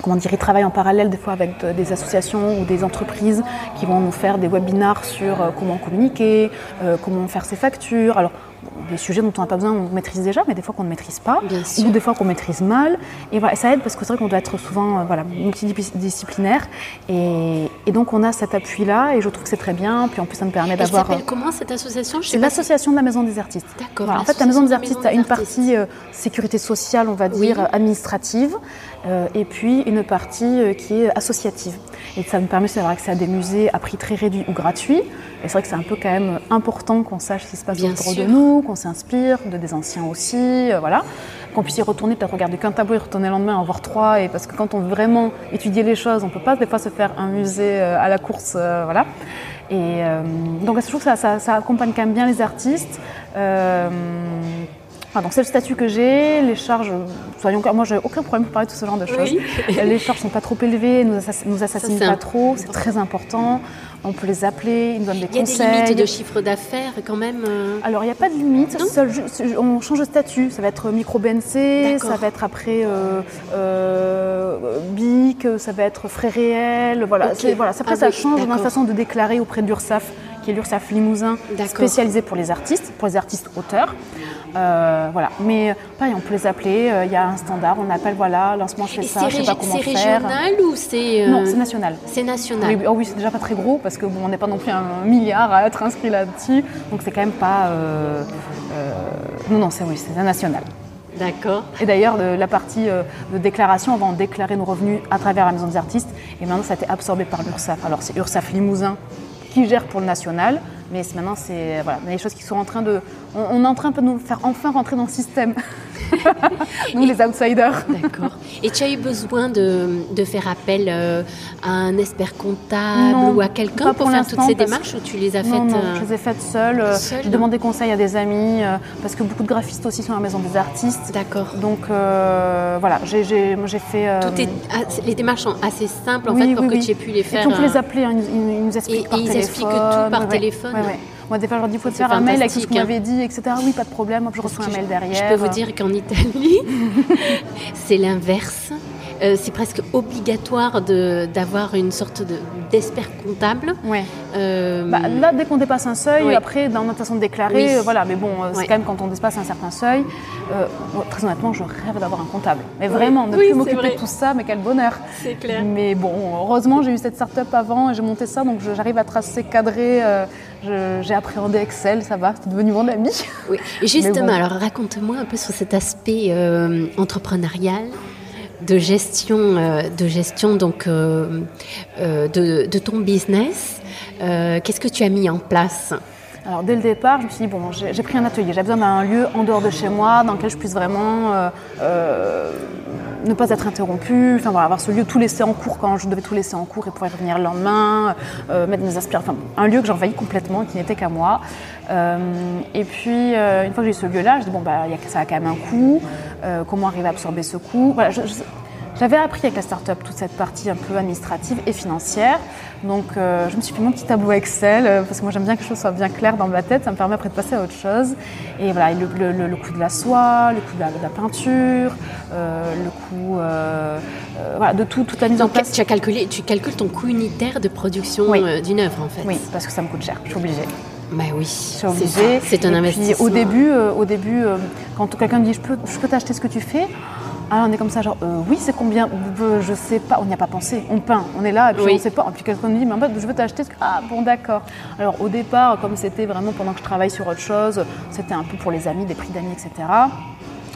comment dire, ils travaillent en parallèle des fois avec des associations ou des entreprises qui vont nous faire des webinars sur comment communiquer, comment faire ses factures. Des sujets dont on n'a pas besoin, on maîtrise déjà, mais des fois qu'on ne maîtrise pas, ou des fois qu'on maîtrise mal. Et, voilà, ça aide parce que c'est vrai qu'on doit être souvent euh, voilà, multidisciplinaire. Et, donc on a cet appui-là, et je trouve que c'est très bien. Puis en plus, ça me permet d'avoir. s'appelle euh, comment cette association? C'est l'association de la Maison des Artistes. D'accord. en fait, la Maison des Artistes a une partie euh, sécurité sociale, on va dire, administrative, et puis une partie qui est associative. Et ça me permet d'avoir accès à des musées à prix très réduit ou gratuit. Et c'est vrai que c'est un peu quand même important qu'on sache ce qui se passe autour de nous, qu'on s'inspire de des anciens aussi, euh, voilà. Qu'on puisse y retourner, peut-être regarder qu'un tableau et retourner le lendemain, en voir trois. Parce que quand on veut vraiment étudier les choses, on peut pas des fois se faire un musée euh, à la course, euh, voilà. Et donc je trouve que ça, ça, accompagne quand même bien les artistes. Ah, c'est le statut que j'ai, les charges, soyons moi j'ai aucun problème pour parler de ce genre de choses. [LAUGHS] les charges sont pas trop élevées, nous, nous assassinent pas trop, c'est très important. On peut les appeler, ils nous donnent des conseils. Il y a des limites de chiffre d'affaires quand même euh Alors il n'y a pas de limite, on change de statut, ça va être micro-BNC, ça va être après euh, euh, BIC, ça va être frais réels, voilà. voilà. Après ah ça change dans la façon de déclarer auprès de l'URSSAF qui est l'URSSAF Limousin, spécialisé pour les artistes, pour les artistes auteurs. Euh, voilà. Mais euh, pareil, on peut les appeler. Euh, il y a un standard. On appelle, voilà, lancement, je fais ça, je sais pas comment faire. C'est régional ou c'est Non, c'est national. C'est national. Oui, oh oui c'est déjà pas très gros parce que bon, on n'est pas non plus un milliard à être inscrit là-dessus. Donc c'est quand même pas. non, non, c'est oui, c'est national. D'accord. Et d'ailleurs, la partie de déclaration, on va en déclarer nos revenus à travers la Maison des artistes. Et maintenant, ça a été absorbé par l'URSSAF. Alors, c'est URSSAF Limousin qui gère pour le national. Mais maintenant, c'est voilà, des choses qui sont en train de. On, est en train de nous faire enfin rentrer dans le système. [LAUGHS] Nous, les outsiders. D'accord. Et tu as eu besoin de, de faire appel euh, à un expert comptable Non, ou à quelqu'un pour, pour faire toutes ces démarches ou tu les as Non, faites non, euh, je les ai faites seule. Euh, seule J'ai demandé conseil à des amis, parce que beaucoup de graphistes aussi sont à la maison des artistes. D'accord. Donc voilà, j'ai- j'ai moi, j'ai fait. Tout est, les démarches sont assez simples en oui, fait pour oui, que oui. tu aies pu les Et faire. puis on peut les appeler, hein, ils, nous expliquent Et- par et ils téléphone. expliquent tout par ouais. téléphone Ouais, ouais. Moi, des fois, je leur dis, il faut te faire un mail avec tout ce fantastique, hein. m'avez dit, etc. Oui, pas de problème, je reçois un mail derrière. Je peux vous dire qu'en Italie, [LAUGHS] c'est l'inverse. Euh, c'est presque obligatoire de- d'avoir une sorte de- d'expert comptable. Ouais. Euh, Bah, là, dès qu'on dépasse un seuil, Oui. après, dans notre façon de déclarer, Oui. euh, voilà, mais bon, c'est Ouais. quand même quand on dépasse un certain seuil. euh, très honnêtement, je rêve d'avoir un comptable. Mais Oui. vraiment, ne plus m'occuper de tout ça, mais quel bonheur. c'est clair. Mais bon, heureusement, j'ai eu cette start-up avant et j'ai monté ça, donc j'arrive à tracer, cadrer. J'ai appréhendé Excel, ça va, c'est devenu mon ami. Oui. [LAUGHS] Et justement, bon. alors raconte-moi un peu sur cet aspect euh, entrepreneurial de gestion, euh, de gestion donc euh, de, de ton business. Qu'est-ce que tu as mis en place Alors dès le départ, je me suis dit, bon, j'ai pris un atelier, j'ai besoin d'un lieu en dehors de chez moi dans lequel je puisse vraiment euh, euh, ne pas être interrompue, enfin voilà, avoir ce lieu tout laissé en cours quand je devais tout laisser en cours et pouvoir revenir le lendemain, euh, mettre mes aspirations, enfin un lieu que j'envahis complètement, qui n'était qu'à moi. Et puis une fois que j'ai eu ce lieu-là, je dis bon bah ça a quand même un coût, comment arriver à absorber ce coût? J'avais appris avec la start-up toute cette partie un peu administrative et financière. Donc euh, je me suis fait mon petit tableau Excel euh, parce que moi j'aime bien que les choses soient bien claires dans ma tête, ça me permet après de passer à autre chose. Et voilà, et le, le- le- le coût de la soie, le coût de la, de la peinture, euh, le coût voilà, de tout, toute la mise en Donc place. tu as calculé, tu calcules ton coût unitaire de production Oui. d'une œuvre en fait. Oui, parce que ça me coûte cher, je suis obligée. Bah oui. Je suis c'est obligée. ça, C'est un investissement. Puis au début, au début quand quelqu'un me dit je peux, je peux t'acheter ce que tu fais, alors on est comme ça, genre euh, oui, c'est combien Je sais pas, on n'y a pas pensé. On peint, on est là et puis Oui. on sait pas. Et puis quelqu'un me dit mais en fait, je veux t'acheter. Ah bon, d'accord. Alors au départ, comme c'était vraiment pendant que je travaille sur autre chose, c'était un peu pour les amis, des prix d'amis, etc.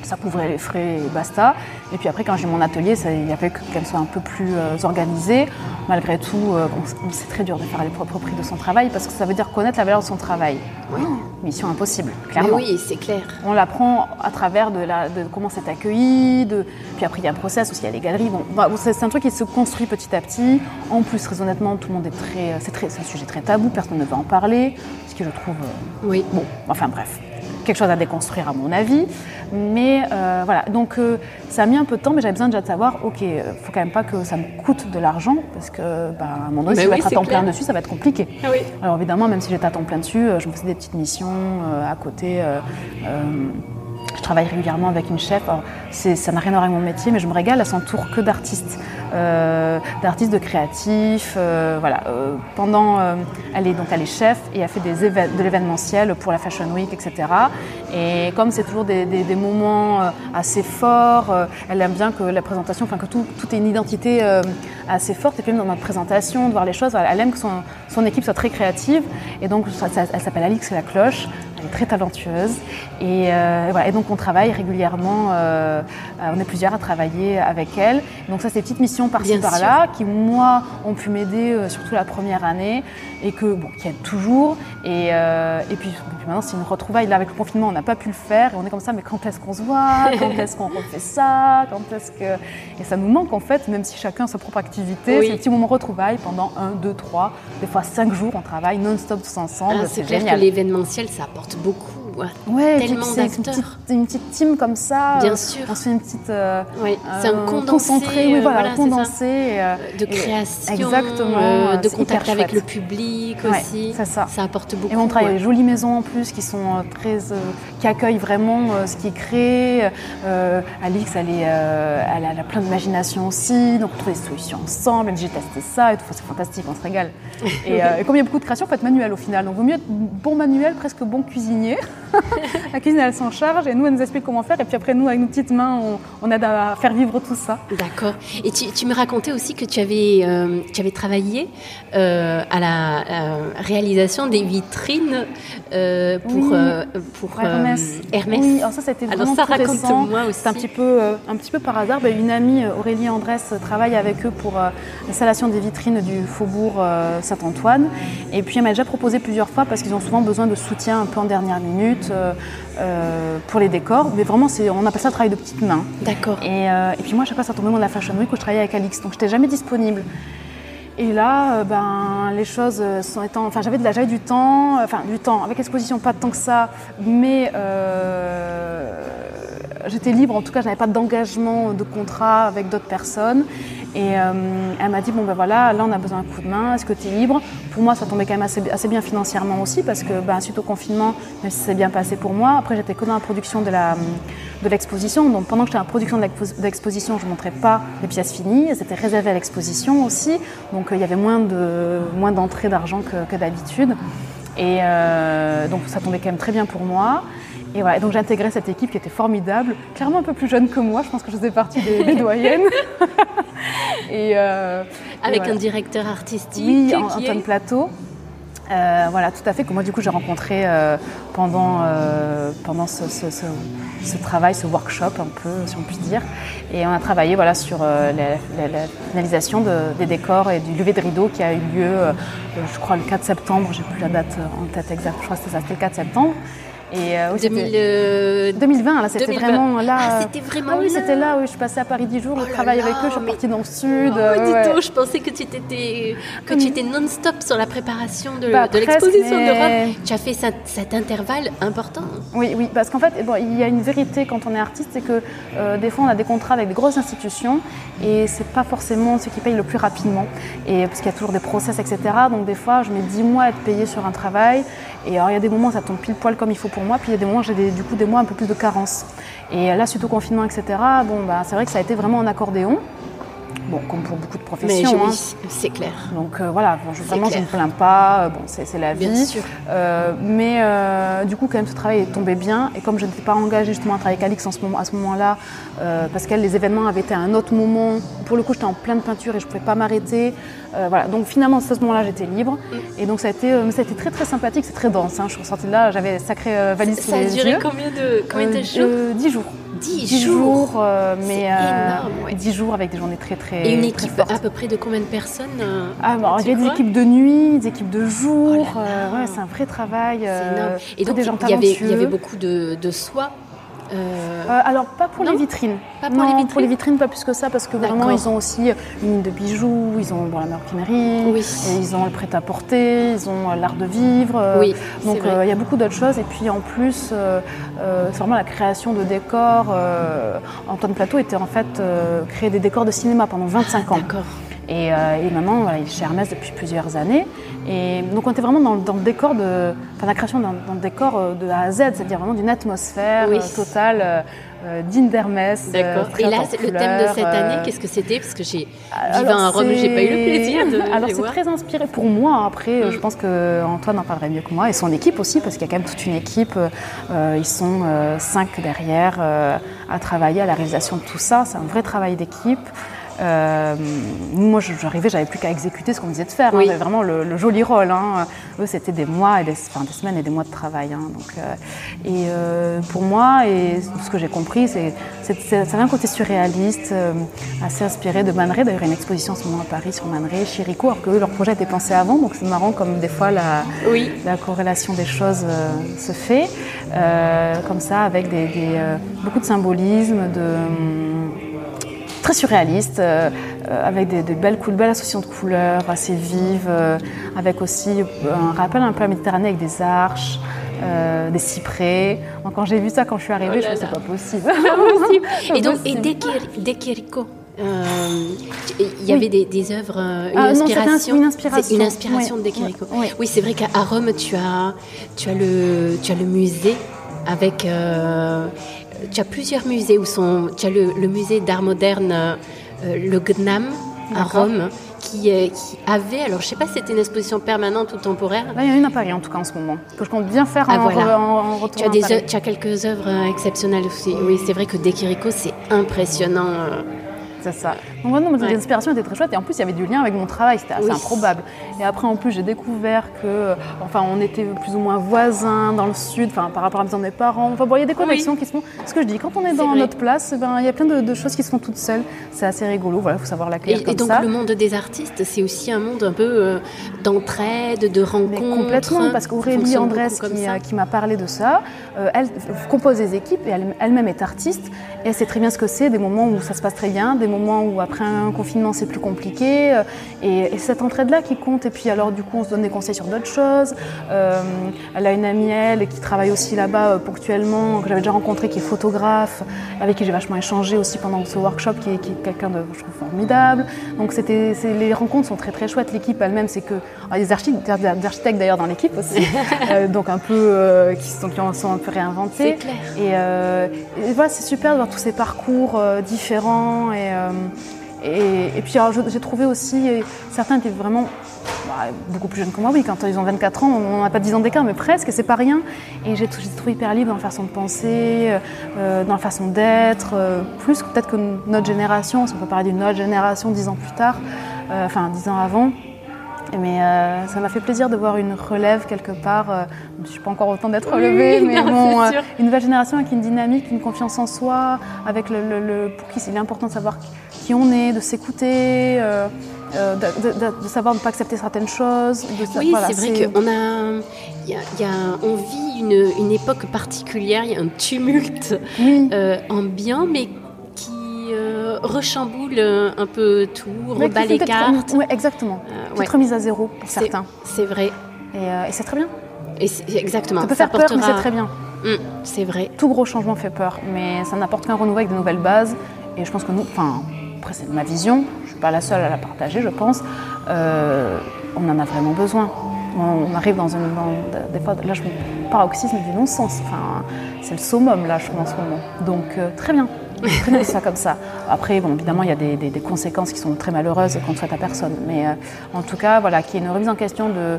Ça couvrait les frais et basta. Et puis après, quand j'ai mon atelier, ça, il y avait que- qu'elle soit un peu plus euh, organisée. Malgré tout, euh, bon, c'est- très dur de faire les propres prix de son travail parce que ça veut dire connaître la valeur de son travail. Oui. Mission impossible, Mais clairement. oui, c'est clair. On l'apprend à travers de, la, de comment c'est accueilli, de... puis après il y a un process aussi, il y a les galeries. Bon, bon, c'est un truc qui se construit petit à petit. En plus, très honnêtement, tout le monde est très, c'est un sujet très tabou, personne ne veut en parler, ce que je trouve euh, Oui. Bon, enfin bref, quelque chose à déconstruire à mon avis. Mais euh, voilà, donc euh, ça a mis un peu de temps, mais j'avais besoin déjà de savoir, ok, il faut quand même pas que ça me coûte de l'argent, parce que bah, à un moment donné, si je vais être à temps clair. plein dessus, ça va être compliqué. Ah oui. Alors évidemment, même si j'étais à temps plein dessus, euh, je me faisais des petites missions euh, à côté. euh, euh, je travaille régulièrement avec une chef. Alors, ça n'a rien à voir avec mon métier, mais je me régale. Elle s'entoure que d'artistes, euh, d'artistes, de créatifs. euh, voilà. Euh, pendant, euh, elle est donc elle est chef et elle fait des de l'événementiel pour la Fashion Week, etc. Et comme c'est toujours des, moments euh, assez forts, euh, elle aime bien que la présentation, enfin que tout, tout ait une identité euh, assez forte. Et puis même dans notre présentation, de voir les choses, elle, aime que son, son équipe soit très créative. Et donc elle s'appelle Alix La Cloche. Elle est très talentueuse. Et, euh, voilà. et donc on travaille régulièrement. euh, euh, on est plusieurs à travailler avec elle. Donc ça c'est des petites missions par-ci par-là qui moi ont pu m'aider euh, surtout la première année et que bon qui aident toujours. Et, et puis, puis maintenant c'est une retrouvaille. Là avec le confinement on n'a pas pu le faire et on est comme ça. Mais quand est-ce qu'on se voit? Quand est-ce qu'on refait ça? Quand est-ce que et ça nous manque en fait, même si chacun a sa propre activité. Oui. C'est des petits moments retrouvailles pendant un, deux, trois, des fois cinq jours on travaille non-stop tous ensemble. Ah, c'est c'est clair génial. que l'événementiel, ça apporte beaucoup. Ouais. Ouais, tellement c'est une d'acteurs. petite, une petite team comme ça. Bien euh, sûr. On se fait une petite. euh, Oui, c'est un euh, condensé, concentré, oui, euh, voilà, condensé. euh, de création, exactement, euh, de contact avec le public Ouais, aussi. c'est ça. Ça apporte beaucoup. Et on travaille ouais. avec des jolies maisons en plus qui sont euh, très, euh, qui accueillent vraiment euh, ce qui est créé. Euh, Alix, elle, est, euh, elle, a, elle a plein d'imagination aussi, donc on trouve des solutions ensemble. J'ai testé ça et tout, c'est fantastique, on se régale. [LAUGHS] Et, euh, et comme il y a beaucoup de création, faut être manuel au final. Donc vaut mieux être bon manuel, presque bon cuisinier. [LAUGHS] La cuisine elle s'en charge et nous elle nous explique comment faire et puis après nous avec nos petites mains on, on aide à faire vivre tout ça. D'accord. Et tu, tu me racontais aussi que tu avais, euh, tu avais travaillé euh, à la euh, réalisation des vitrines euh, pour, Oui. pour Hermès. Hermès. Oui, alors ça c'était Alors vraiment ça, tout récent. raconte-moi aussi. C'est un petit peu, un petit peu par hasard. Ben, une amie, Aurélie Andrès, travaille avec eux pour l'installation des vitrines du faubourg Saint-Antoine. Et puis elle m'a déjà proposé plusieurs fois parce qu'ils ont souvent besoin de soutien un peu en dernière minute. Minutes pour les décors, mais vraiment, on appelle ça le travail de petite main. D'accord. Et, et, puis moi, à chaque fois, ça tombait dans la Fashion Week où je travaillais avec Alix, donc je n'étais jamais disponible. Et là, ben, les choses sont étant. Enfin, j'avais de la, j'avais du temps, enfin, du temps, avec l'exposition, pas tant que ça, mais j'étais libre, en tout cas, je n'avais pas d'engagement de contrat avec d'autres personnes. Et euh, elle m'a dit, bon ben voilà, là on a besoin d'un coup de main, est-ce que tu es libre? Pour moi, ça tombait quand même assez, bien financièrement aussi, parce que ben, suite au confinement, même si c'est bien passé pour moi, après j'étais que dans la production de l'exposition. Donc pendant que j'étais en production de l'exposition, je ne montrais pas les pièces finies. Elles étaient réservées à l'exposition aussi. Donc euh, il y avait moins d'entrées moins d'argent que, d'habitude. Et euh, donc ça tombait quand même très bien pour moi. Et voilà, donc j'ai intégré cette équipe qui était formidable, clairement un peu plus jeune que moi, je pense que je faisais partie des, doyennes. [LAUGHS] et, euh, Avec un directeur artistique Oui, Antoine Plateau. Euh, voilà, tout à fait, que moi du coup j'ai rencontré euh, pendant, pendant ce, travail, ce workshop un peu, si on peut dire. Et on a travaillé voilà, sur la, finalisation des décors et du lever de rideau qui a eu lieu, je crois, le 4 septembre, j'ai plus la date en tête exacte, je crois que c'était ça, c'était le 4 septembre. Et 2020, euh, là, c'était vraiment là. Ah, c'était vraiment ah, oui, c'était là, oui, je passée à Paris 10 jours, je oh travaille avec eux, je suis partie dans le sud. Oh, euh, je pensais que tu étais, que tu étais non-stop sur la préparation de, bah, de l'exposition de Rome. Tu as fait cet intervalle important. Oui, oui, parce qu'en fait, bon, il y a une vérité quand on est artiste, c'est que euh, des fois, on a des contrats avec des grosses institutions et c'est pas forcément ce qui paye le plus rapidement. Et parce qu'il y a toujours des process, etc. Donc des fois, je mets 10 mois à être payée sur un travail. Et alors, il y a des moments où ça tombe pile poil comme il faut pour moi, puis il y a des moments où j'ai du coup des mois un peu plus de carence. Et là, suite au confinement, etc., bon, bah, c'est vrai que ça a été vraiment un accordéon. Bon, comme pour beaucoup de professions. Mais hein. c'est clair. Donc euh, voilà, bon, je, vraiment, je ne me plains pas. Euh, bon, c'est la vie. Bien sûr. Euh, mais du coup, quand même, ce travail est tombé bien. Et comme je n'étais pas engagée justement à travailler avec Alix en ce moment, à ce moment-là, parce que les événements avaient été à un autre moment. Pour le coup, j'étais en pleine peinture et je ne pouvais pas m'arrêter. Voilà. Donc finalement, à ce moment-là, j'étais libre. Mm. Et donc ça a été, ça a été très très sympathique. C'est très dense. Hein. Je suis ressortie de là, j'avais sacré valise ça, ça a duré combien de, combien de jours 10 jours. 10, jours, euh, mais euh, 10 jours avec des journées très très Et une équipe à peu près de combien de personnes euh, ah, bon, Il y a des équipes de nuit, des équipes de jour, oh euh, ouais, c'est un vrai travail. C'est énorme. Et donc il y, avait, il y avait beaucoup de, de soie euh, euh, alors, pas pour les vitrines. Pas pour les vitrines pour les vitrines, pas plus que ça, parce que vraiment, ils ont aussi une ligne de bijoux, ils ont bon, la maroquinerie, oui. ils ont le prêt-à-porter, ils ont l'art de vivre. Oui, donc, il y a beaucoup d'autres choses. Et puis, en plus, c'est vraiment la création de décors. Antoine Plateau était en fait créé des décors de cinéma pendant 25 ans. D'accord. Euh, et, maintenant, voilà, il est chez Hermès depuis plusieurs années. Et donc, on était vraiment dans, le décor de, enfin, la création d'un décor euh, de A à Z, c'est-à-dire vraiment d'une atmosphère euh, totale. digne d'Hermès. D'accord. Et là, le thème de cette année, qu'est-ce que c'était? Parce que j'ai vivant à Rome, j'ai pas eu le plaisir de. [LAUGHS] Alors, c'est très inspiré pour moi. Après, je mm. pense que Antoine en parlerait mieux que moi et son équipe aussi, parce qu'il y a quand même toute une équipe. ils sont cinq derrière à travailler à la réalisation de tout ça. C'est un vrai travail d'équipe. Euh, moi, j'arrivais, j'avais plus qu'à exécuter ce qu'on me disait de faire. Hein. J'avais vraiment le, joli rôle. Hein. Eux, c'était des mois, et des, enfin, des semaines et des mois de travail. Hein. Donc, euh, et euh, pour moi, et ce que j'ai compris, c'est c'est un côté surréaliste, assez inspiré de Man D'ailleurs, une exposition en ce moment à Paris sur Man Ray, Chirico, alors que leur projet était pensé avant. Donc, c'est marrant comme des fois la, la corrélation des choses se fait. comme ça, avec des, beaucoup de symbolisme, de très surréaliste, euh, euh, avec des, belles, de belles associations de couleurs assez vives, euh, avec aussi un rappel un peu à la Méditerranée avec des arches. des cyprès. quand j'ai vu ça quand je suis arrivée, je me suis dit c'est pas possible. [LAUGHS] et donc, et dès il y avait des, œuvres, une, ah, inspiration. une inspiration. une inspiration. de Dekiriko. Oui, c'est vrai qu'à Rome, tu as, tu, as le, tu as le musée avec tu as plusieurs musées où sont. Tu as le, musée d'art moderne, euh, le GNAM, à Rome, qui, euh, qui, avait. Alors, je ne sais pas si c'était une exposition permanente ou temporaire. il y en a une à Paris, en tout cas, en ce moment, que je compte bien faire ah, en, voilà. en, tu as, des, tu as quelques œuvres euh, exceptionnelles aussi. Oui, c'est vrai que Dekiriko, c'est impressionnant. C'est ça. Donc vraiment, l'inspiration était très chouette et en plus il y avait du lien avec mon travail, c'était assez improbable. Et après en plus j'ai découvert que, enfin on était plus ou moins voisins dans le sud, enfin par rapport à la maison de mes parents. Enfin bon, il y a des connexions qui se font. Ce que je dis, quand on est, dans notre place, eh ben il y a plein de, choses qui se font toutes seules. C'est assez rigolo. Voilà, faut savoir l'accueillir comme et donc, le monde des artistes, c'est aussi un monde un peu euh, d'entraide, de rencontres. Mais complètement, parce qu'Aurélie Andrés qui, m'a parlé de ça, euh, elle compose des équipes et elle-même est artiste et elle sait très bien ce que c'est, des moments où ça se passe très bien, des moments où après un confinement c'est plus compliqué. Euh, et, cette entraide-là qui compte. Et puis alors du coup on se donne des conseils sur d'autres choses. elle a une amie elle qui travaille aussi là-bas ponctuellement, que j'avais déjà rencontré, qui est photographe, avec qui j'ai vachement échangé aussi pendant ce workshop, qui est, qui est quelqu'un de je trouve, formidable. Donc c'était, les rencontres sont très très chouettes. L'équipe elle-même, c'est que il y a des architectes, d'ailleurs dans l'équipe aussi, [LAUGHS] euh, donc un peu euh, qui, sont, qui sont un peu réinventés. Clair. Euh, et, voilà, c'est super de voir tous ces parcours différents et et, puis j'ai trouvé aussi, certains étaient vraiment bah, beaucoup plus jeunes que moi, oui, quand ils ont 24 ans, on n'a pas 10 ans d'écart, mais presque, et c'est pas rien. Et j'ai trouvé hyper libre dans la façon de penser, dans la façon d'être, plus peut-être que notre génération, si on peut parler d'une autre génération 10 ans plus tard, enfin 10 ans avant. Mais euh, ça m'a fait plaisir de voir une relève quelque part. Euh, je ne suis pas encore autant d'être relevée, mais [LAUGHS] bon, euh, une nouvelle génération avec une dynamique, une confiance en soi, avec le, pour qui il est important de savoir qui on est, de s'écouter, de, savoir ne pas accepter certaines choses. oui, c'est vrai qu'on a, y a, on vit une, une, époque particulière, il y a un tumulte ambiant, mais euh, rechamboule un peu tout, rebat les cartes. Oui, exactement. Euh, remise à zéro pour certains. C'est vrai. Euh, et, c'est très bien. Et exactement. Ça peut faire peur, mais c'est très bien. Hum, c'est vrai. Tout gros changement fait peur, mais ça n'apporte qu'un renouveau avec de nouvelles bases. Et je pense que nous, enfin, après c'est ma vision, je ne suis pas la seule à la partager, je pense, on en a vraiment besoin. On, arrive dans une. des fois, là, je me paroxysme du non-sens. Enfin, c'est le summum, là, je trouve, en ce moment. Donc, très bien ça comme ça. Après, bon, évidemment, il y a des, conséquences qui sont très malheureuses et qu'on ne souhaite à personne. Mais euh, en tout cas, voilà, qui est une remise en question de,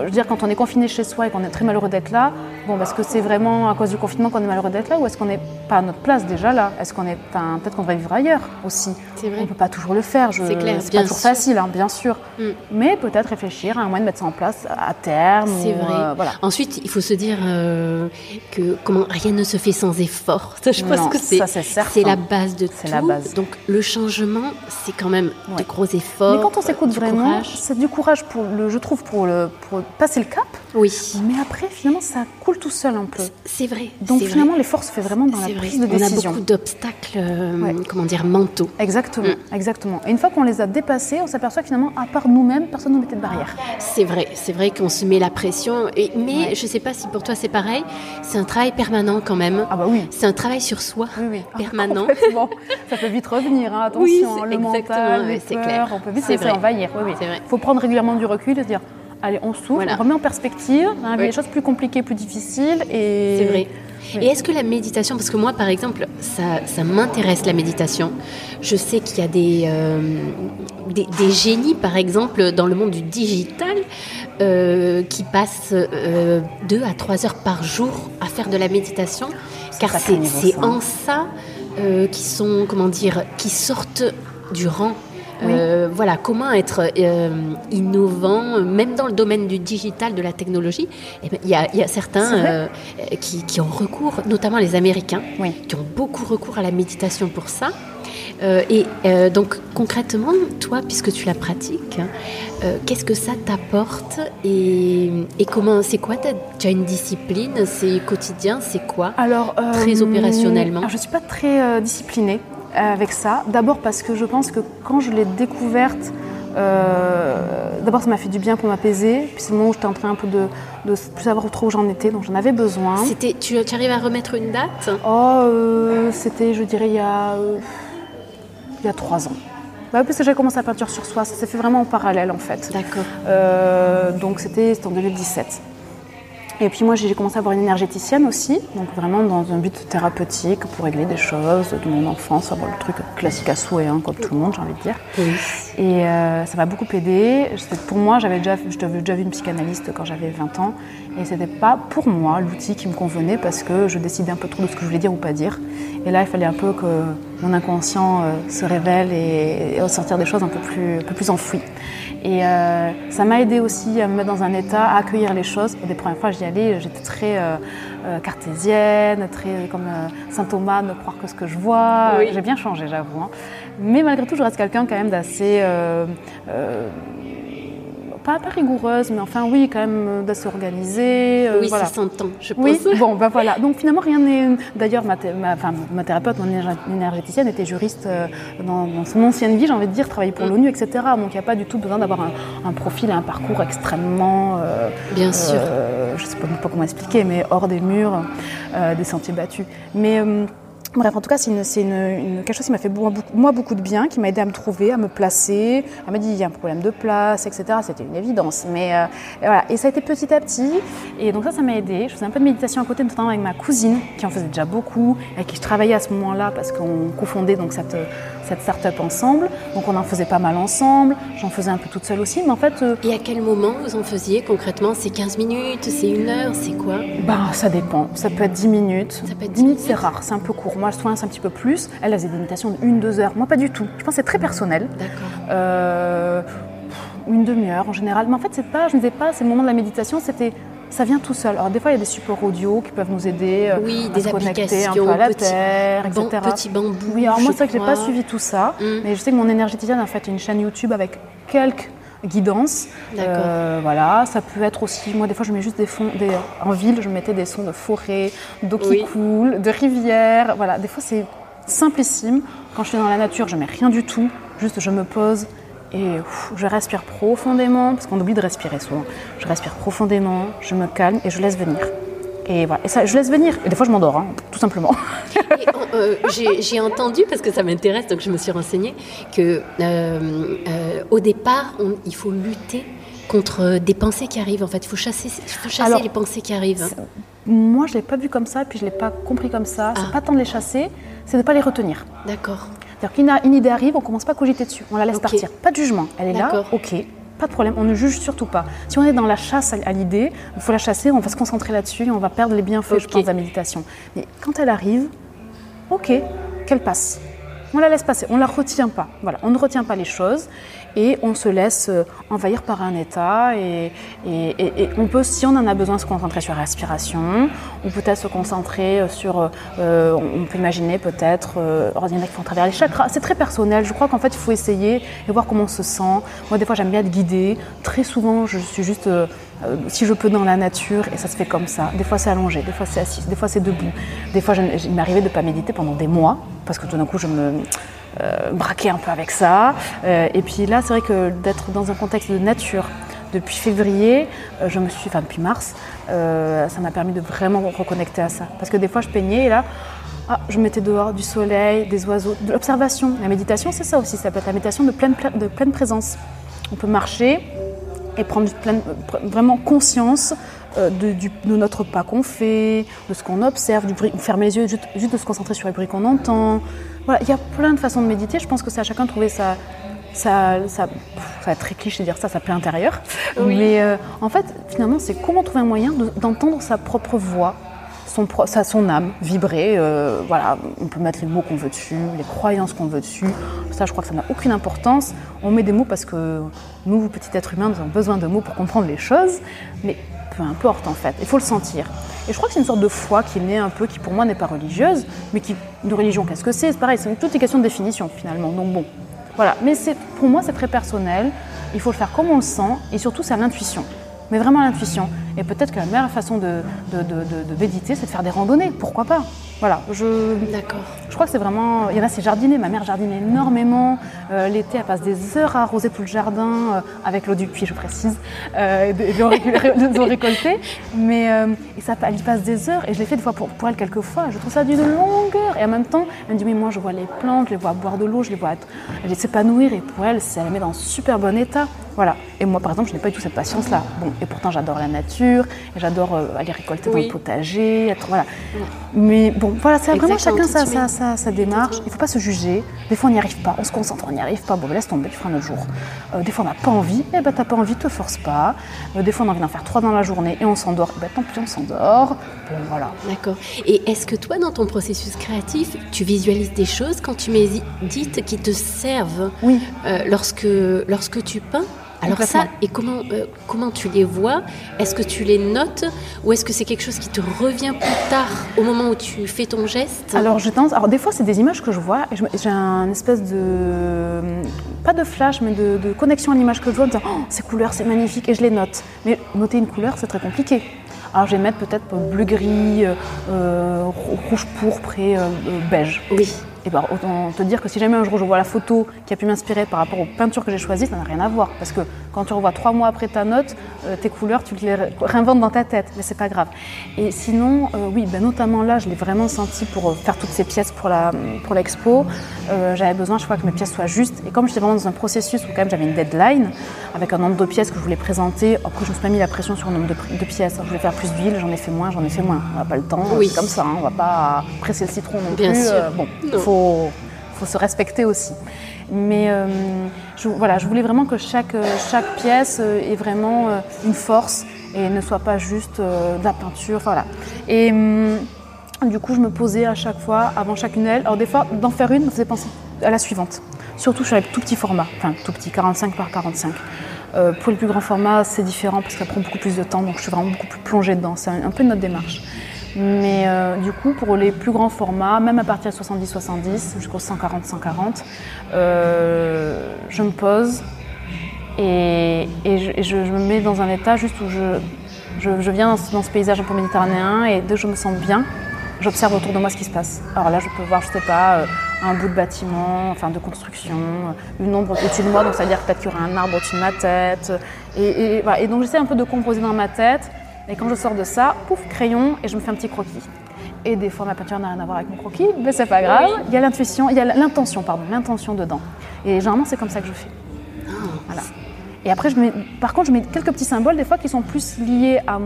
je veux dire, quand on est confiné chez soi et qu'on est très malheureux d'être là, bon, est-ce que c'est vraiment à cause du confinement qu'on est malheureux d'être là ou est-ce qu'on n'est pas à notre place déjà là? Est-ce qu'on est, peut-être qu'on devrait vivre ailleurs aussi? C'est vrai. On ne peut pas toujours le faire. C'est clair. C'est pas toujours facile, hein, bien sûr. Mm. Mais peut-être réfléchir à un moyen de mettre ça en place à terme. C'est vrai. Euh, voilà. Ensuite, il faut se dire euh, que comment rien ne se fait sans effort. [LAUGHS] je pense que c'est c'est la base de tout. La base. Donc le changement, c'est quand même de gros efforts. Mais quand on s'écoute vraiment, c'est du courage pour le, je trouve pour le pour passer le cap. Oui. Mais après, finalement, ça coule tout seul un peu. C'est vrai. Donc finalement, l'effort se fait vraiment dans la prise de décision. On a beaucoup d'obstacles, euh, comment dire, mentaux. Exactement, mm. exactement. Et une fois qu'on les a dépassés, on s'aperçoit que finalement, à part nous-mêmes, personne ne mettait de barrière. C'est vrai, c'est vrai qu'on se met la pression. Et, mais je ne sais pas si pour toi c'est pareil, c'est un travail permanent quand même. Ah bah oui. C'est un travail sur soi oui, oui. Ah, permanent. [LAUGHS] ça peut vite revenir, hein. attention, le mental, les peurs, on peut vite se envahir. Il faut prendre régulièrement du recul et se dire allez, on souffle, on remet en perspective, hein, les choses plus compliquées, plus difficiles. Et... C'est vrai. Et est-ce que la méditation, parce que moi par exemple, ça, ça m'intéresse la méditation, je sais qu'il y a des, euh, des, génies par exemple dans le monde du digital euh, qui passent euh, deux à trois heures par jour à faire de la méditation, car c'est en ça qui sont, comment dire, qui sortent du rang euh, voilà, comment être euh, innovant, même dans le domaine du digital, de la technologie? Eh ben, il y, a certains euh, qui, ont recours, notamment les Américains, qui ont beaucoup recours à la méditation pour ça. et donc concrètement, toi, puisque tu la pratiques, qu'est-ce que ça t'apporte et, comment, c'est quoi Tu as une discipline, c'est quotidien, c'est quoi? Alors très opérationnellement. je suis pas très disciplinée avec ça. D'abord parce que je pense que quand je l'ai découverte, euh, d'abord ça m'a fait du bien pour m'apaiser. Puis c'est le moment où j'étais en train un peu de, de plus savoir trop où j'en étais, donc j'en avais besoin. C'était, tu, tu, arrives à remettre une date? Oh, euh, c'était, je dirais, il y a, euh, il y a trois ans. Bah, parce que j'ai commencé la peinture sur soi, ça s'est fait vraiment en parallèle en fait. D'accord. donc c'était en 2017. Et puis moi j'ai commencé à avoir une énergéticienne aussi, donc vraiment dans un but thérapeutique pour régler des choses de mon enfance, avoir le truc classique à souhait, hein, comme tout le monde j'ai envie de dire. Et euh, ça m'a beaucoup aidé. Pour moi, j'avais déjà, déjà vu une psychanalyste quand j'avais 20 ans, et c'était pas pour moi l'outil qui me convenait parce que je décidais un peu trop de ce que je voulais dire ou pas dire. Et là, il fallait un peu que mon inconscient euh, se révèle et, et sortir des choses un peu plus, un peu plus enfouies. Et euh, ça m'a aidé aussi à me mettre dans un état, à accueillir les choses. Des premières fois, j'y allais, j'étais très euh, cartésienne, très comme saint Thomas, ne croire que ce que je vois. J'ai bien changé, j'avoue. Hein. Mais malgré tout, je reste quelqu'un quand même d'assez pas, pas, rigoureuse, mais enfin oui, quand même euh, d'assez organisée. Euh, oui, ça s'entend, je pense. Oui, bon, ben voilà. Donc finalement, rien n'est. D'ailleurs, ma, enfin, ma, thérapeute, mon énergéticienne, était juriste euh, dans, son ancienne vie, j'ai envie de dire, travaillait pour mm. l'ONU, etc. Donc il n'y a pas du tout besoin d'avoir un, profil et un parcours extrêmement. Bien sûr. je ne sais pas, pas, comment expliquer, mais hors des murs, des sentiers battus. Mais. Bref, en tout cas, c'est quelque chose qui m'a fait moi beaucoup de bien, qui m'a aidé à me trouver, à me placer. Elle m'a dit il y a un problème de place, etc. C'était une évidence. Mais euh, et voilà. Et ça a été petit à petit. Et donc ça, ça m'a aidé. Je faisais un peu de méditation à côté, notamment avec ma cousine, qui en faisait déjà beaucoup, avec qui je travaillais à ce moment-là parce qu'on cofondait donc cette, cette start-up ensemble. Donc on en faisait pas mal ensemble. J'en faisais un peu toute seule aussi. Mais en fait. Euh, et à quel moment vous en faisiez concrètement C'est 15 minutes C'est une heure C'est quoi? Bah, ça dépend. Ça peut être 10 minutes. Ça peut être 10 minutes, c'est rare. C'est un peu court moi, je trouve un petit peu plus. Elle, a faisait des méditations de une, deux heures. Moi, pas du tout. Je pense que c'est très personnel. D'accord. Euh, une demi-heure en général. Mais en fait, c'est pas, je ne disais pas, c'est le moment de la méditation, c'était ça vient tout seul. Alors des fois, il y a des supports audio qui peuvent nous aider euh, oui, à des se connecter un peu à la terre, etc. Petit bambou. Oui, alors moi, c'est vrai que j'ai pas suivi tout ça, mm. mais je sais que mon énergéticienne a fait une chaîne YouTube avec quelques guidance. Euh, voilà, ça peut être aussi, moi des fois je mets juste des fonds, des, en ville je mettais des sons de forêt, d'eau qui coule, de rivière, voilà, des fois c'est simplissime. Quand je suis dans la nature, je mets rien du tout, juste je me pose et je respire profondément, parce qu'on oublie de respirer souvent. Je respire profondément, je me calme et je laisse venir. Et voilà, et ça, je laisse venir. Et des fois, je m'endors, hein, tout simplement. Euh, j'ai entendu, parce que ça m'intéresse, donc je me suis renseignée, que euh, euh, au départ, il faut lutter contre des pensées qui arrivent. En fait, il faut chasser, faut chasser les pensées qui arrivent. Moi, je ne l'ai pas vu comme ça, puis je ne l'ai pas compris comme ça. C'est ah. pas tant de les chasser, c'est de ne pas les retenir. D'accord. C'est-à-dire qu'une idée arrive, on commence pas à cogiter dessus, on la laisse partir. Pas de jugement. Elle est là, ok, pas de problème, on ne juge surtout pas. Si on est dans la chasse à l'idée, il faut la chasser, on va se concentrer là-dessus et on va perdre les bienfaits, je pense, de la méditation. Mais quand elle arrive, ok, qu'elle passe. On la laisse passer, on ne la retient pas. Voilà, on ne retient pas les choses et on se laisse euh, envahir par un état. Et, on peut, si on en a besoin, se concentrer sur la respiration, ou peut-être se concentrer euh, sur, euh, on peut imaginer peut-être, euh, a qui font travers les chakras. C'est très personnel. Je crois qu'en fait, il faut essayer et voir comment on se sent. Moi, des fois, j'aime bien être guidée. Très souvent, je suis juste, si je peux, dans la nature, et ça se fait comme ça. Des fois, c'est allongé, des fois, c'est assis, des fois, c'est debout. Des fois, il m'arrivait de ne pas méditer pendant des mois, parce que tout d'un coup, je me braquer un peu avec ça. Euh, et puis là, c'est vrai que d'être dans un contexte de nature, depuis février, euh, je me suis, enfin depuis mars, ça m'a permis de vraiment reconnecter à ça. Parce que des fois, je peignais et là, ah, je mettais dehors du soleil, des oiseaux, de l'observation. La méditation, c'est ça aussi, ça peut être la méditation de pleine, de pleine présence. On peut marcher et prendre vraiment conscience de, de, notre pas qu'on fait, de ce qu'on observe, du bruit, fermer les yeux, juste, juste de se concentrer sur les bruits qu'on entend, il y a plein de façons de méditer. Je pense que c'est à chacun de trouver sa, ça, ça, ça très cliché de dire ça, ça plaît intérieur. Mais euh, en fait, finalement, c'est comment trouver un moyen d'entendre sa propre voix, son, sa, son âme vibrer. Euh, voilà, on peut mettre les mots qu'on veut dessus, les croyances qu'on veut dessus. Ça, je crois que ça n'a aucune importance. On met des mots parce que nous, petits êtres humains, nous avons besoin de mots pour comprendre les choses. Mais peu importe, en fait, il faut le sentir. Et je crois que c'est une sorte de foi qui est née un peu, qui pour moi n'est pas religieuse, mais qui, une religion, qu'est-ce que c'est? C'est pareil, c'est toute une question de définition finalement. Donc bon, voilà. Mais pour moi, c'est très personnel. Il faut le faire comme on le sent, et surtout, c'est à l'intuition. Mais vraiment à l'intuition. Et peut-être que la meilleure façon de méditer, c'est de faire des randonnées. Pourquoi pas? Voilà, je. D'accord. Je crois que c'est vraiment. Il y en a, c'est jardiner. Ma mère jardine énormément. Euh, l'été, elle passe des heures à arroser tout le jardin euh, avec l'eau du puits, je précise, euh, [LAUGHS] de, récolter. Mais et ça, elle y passe des heures. Et je l'ai fait des fois pour, pour elle quelques fois. Je trouve ça d'une longueur. Et en même temps, elle me dit Mais moi, je vois les plantes, je les vois boire de l'eau, je les vois s'épanouir. Et pour elle, ça la met dans un super bon état. Voilà. Et moi, par exemple, je n'ai pas du tout cette patience-là. Bon, et pourtant, j'adore la nature, et j'adore euh, aller récolter dans le potager, être, voilà. Mais bon, voilà, c'est vraiment chacun sa, sa, sa, démarche. Il ne faut pas se juger. Des fois, on n'y arrive pas. On se concentre, on n'y arrive pas. Bon, ben, laisse tomber, tu feras un autre jour. Euh, des fois, on n'a pas envie. Eh ben, t'as pas envie, te force pas. Euh, des fois, on a envie d'en faire trois dans la journée et on s'endort. Eh ben, tant pis, on s'endort. Bon, voilà. D'accord. Et est-ce que toi, dans ton processus créatif, tu visualises des choses quand tu médites qui te servent oui. lorsque, lorsque tu peins? Alors ça, et comment, euh, comment tu les vois? Est-ce que tu les notes? Ou est-ce que c'est quelque chose qui te revient plus tard au moment où tu fais ton geste? Alors je pense, alors des fois c'est des images que je vois et j'ai un espèce de, pas de flash mais de, connexion à l'image que je vois, en disant oh, ces couleurs c'est magnifique et je les note. Mais noter une couleur c'est très compliqué. Alors je vais mettre peut-être bleu-gris, euh, euh, rouge-pourpre et beige. Oui. Et ben, autant te dire que si jamais un jour je vois la photo qui a pu m'inspirer par rapport aux peintures que j'ai choisies, ça n'a rien à voir. Parce que quand tu revois trois mois après ta note, euh, tes couleurs, tu les réinventes dans ta tête, mais c'est pas grave. Et sinon, euh, oui, ben, notamment là, je l'ai vraiment senti pour euh, faire toutes ces pièces pour la pour l'expo. j'avais besoin, je crois, que mes pièces soient justes. Et comme j'étais vraiment dans un processus où quand même j'avais une deadline avec un nombre de pièces que je voulais présenter, après je me suis pas mis la pression sur le nombre de, pièces. je voulais faire plus d'huile, j'en ai fait moins, j'en ai fait moins. On n'a pas le temps, oui. c'est comme ça. Hein. on va pas presser le citron non Bien plus. Sûr. bon, faut faut, se respecter aussi. Mais euh, je, voilà, je voulais vraiment que chaque, chaque pièce euh, ait vraiment euh, une force et ne soit pas juste de la peinture. Voilà. Et hum, du coup, je me posais à chaque fois, avant chacune d'elles. Alors, des fois, d'en faire une, me faisait penser à la suivante. Surtout, suis avec tout petit format, enfin tout petit, 45 par 45. pour les plus grands formats, c'est différent parce que ça prend beaucoup plus de temps, donc je suis vraiment beaucoup plus plongée dedans. C'est un peu notre démarche. Mais euh, du coup, pour les plus grands formats, même à partir de 70-70 jusqu'au 140-140, euh, je me pose et, je, me mets dans un état juste où je, viens dans, ce paysage un peu méditerranéen et dès que je me sens bien, j'observe autour de moi ce qui se passe. Alors là, je peux voir, je sais pas, euh, un bout de bâtiment, enfin de construction, une ombre au-dessus de moi, donc ça veut dire peut-être qu'il y aura un arbre au-dessus de ma tête. Et donc j'essaie un peu de composer dans ma tête et quand je sors de ça, pouf, crayon, et je me fais un petit croquis. Et des fois, ma peinture n'a rien à voir avec mon croquis, mais c'est pas grave. Il y a l'intuition, il y a l'intention, pardon, l'intention dedans. Et généralement, c'est comme ça que je fais. Voilà. Et après, je mets, par contre, je mets quelques petits symboles, des fois, qui sont plus liés à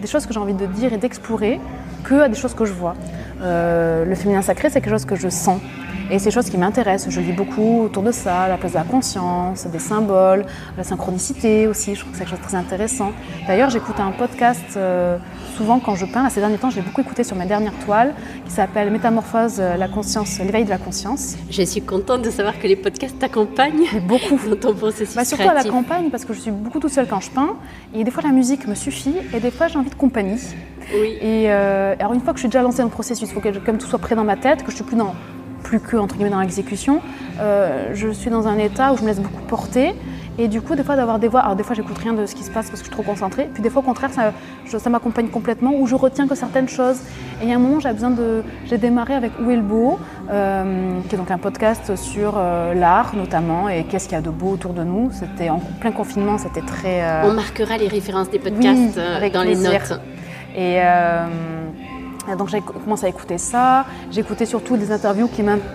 des choses que j'ai envie de dire et d'explorer que à des choses que je vois. Euh, le féminin sacré, c'est quelque chose que je sens. Et c'est des choses qui m'intéressent. Je lis beaucoup autour de ça, la place de la conscience, des symboles, la synchronicité aussi. Je trouve que c'est quelque chose de très intéressant. D'ailleurs, j'écoute un podcast euh, souvent quand je peins. ces derniers temps, j'ai beaucoup écouté sur mes dernières toiles qui s'appelle Métamorphose, euh, la conscience, l'éveil de la conscience. Je suis contente de savoir que les podcasts t'accompagnent beaucoup dans ton processus bah, Surtout à la campagne parce que je suis beaucoup toute seule quand je peins. Et des fois, la musique me suffit et des fois, j'ai envie de compagnie. Oui. Et euh, alors, une fois que je suis déjà lancée dans le processus, il faut que comme tout soit prêt dans ma tête, que je suis plus dans plus que entre guillemets dans l'exécution, euh, je suis dans un état où je me laisse beaucoup porter. Et du coup, des fois, d'avoir des voix, alors des fois, j'écoute rien de ce qui se passe parce que je suis trop concentrée. Puis des fois, au contraire, ça, ça m'accompagne complètement, où je retiens que certaines choses. Et il y a un moment, j'ai besoin de. J'ai démarré avec Où est le beau, euh, qui est donc un podcast sur euh, l'art notamment et qu'est-ce qu'il y a de beau autour de nous. C'était en plein confinement, c'était très. On marquera les références des podcasts dans les notes. Et. Donc j'ai commencé à écouter ça. J'ai écouté surtout des interviews